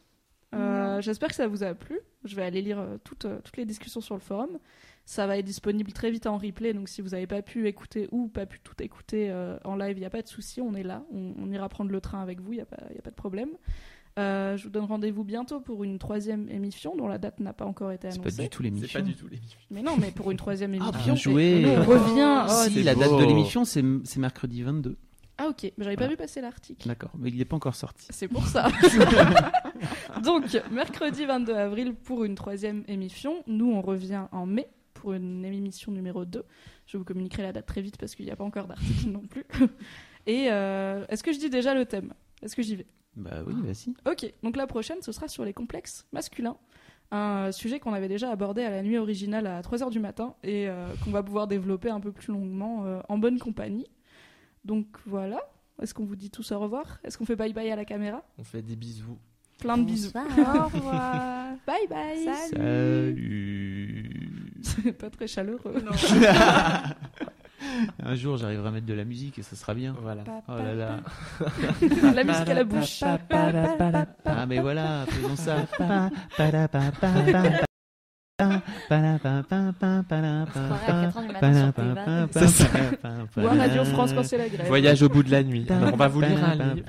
Euh, J'espère que ça vous a plu. Je vais aller lire euh, toutes, euh, toutes les discussions sur le forum. Ça va être disponible très vite en replay, donc si vous n'avez pas pu écouter ou pas pu tout écouter euh, en live, il n'y a pas de souci, on est là. On, on ira prendre le train avec vous, il n'y a, a pas de problème. Euh, je vous donne rendez-vous bientôt pour une troisième émission dont la date n'a pas encore été C'est annoncée. pas du tout C'est l'émission. pas du tout l'émission. Mais non, mais pour une troisième émission. bien et- joué. on revient. Oh, si, la date de l'émission, c'est c'est mercredi 22. Ah ok, mais j'avais pas vu passer l'article. D'accord, mais il n'est pas encore sorti. C'est pour ça. [LAUGHS] Donc, mercredi 22 avril pour une troisième émission. Nous, on revient en mai pour une émission numéro 2. Je vous communiquerai la date très vite parce qu'il n'y a pas encore d'article [LAUGHS] non plus. Et euh, est-ce que je dis déjà le thème? Est-ce que j'y vais? Bah oui, vas-y. Ok, donc la prochaine, ce sera sur les complexes masculins. Un euh, sujet qu'on avait déjà abordé à la nuit originale à 3h du matin et euh, qu'on va pouvoir développer un peu plus longuement euh, en bonne compagnie. Donc voilà. Est-ce qu'on vous dit tous au revoir Est-ce qu'on fait bye bye à la caméra On fait des bisous. Plein de bisous. Au revoir. Bye bye. Salut. C'est pas très chaleureux. Un jour, j'arriverai à mettre de la musique et ça sera bien. Voilà. Oh là là. La musique à la bouche. Ah, mais voilà, faisons ça. Ou à Radio France quand c'est la grève. Voyage au bout de la nuit. Alors, on va vous lire un livre.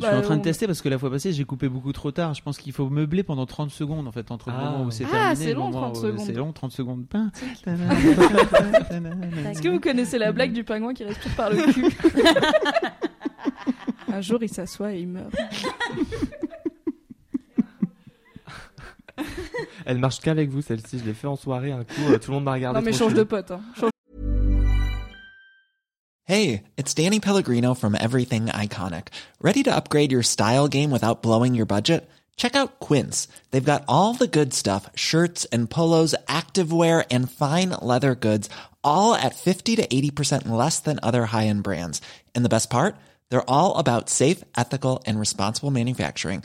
Je suis en train de tester parce que la fois passée, j'ai coupé beaucoup trop tard. Je pense qu'il faut meubler pendant 30 secondes en fait, entre le moment où c'est terminé c'est long, moment 30 où- secondes. C'est long, 30 secondes. Est-ce que vous connaissez la blague du pingouin qui respire par le cul Un jour, il s'assoit et il meurt. [LAUGHS] Elle marche qu'avec vous, celle-ci. Je l'ai fait en soirée un coup. euh, Tout le monde m'a regardé. Non, mais trop change de pote. Hein. Change Hey, it's Danny Pellegrino from Everything Iconic. Ready to upgrade your style game without blowing your budget? Check out Quince. They've got all the good stuff shirts and polos, activewear, and fine leather goods, all at 50 to 80% less than other high end brands. And the best part? They're all about safe, ethical, and responsible manufacturing.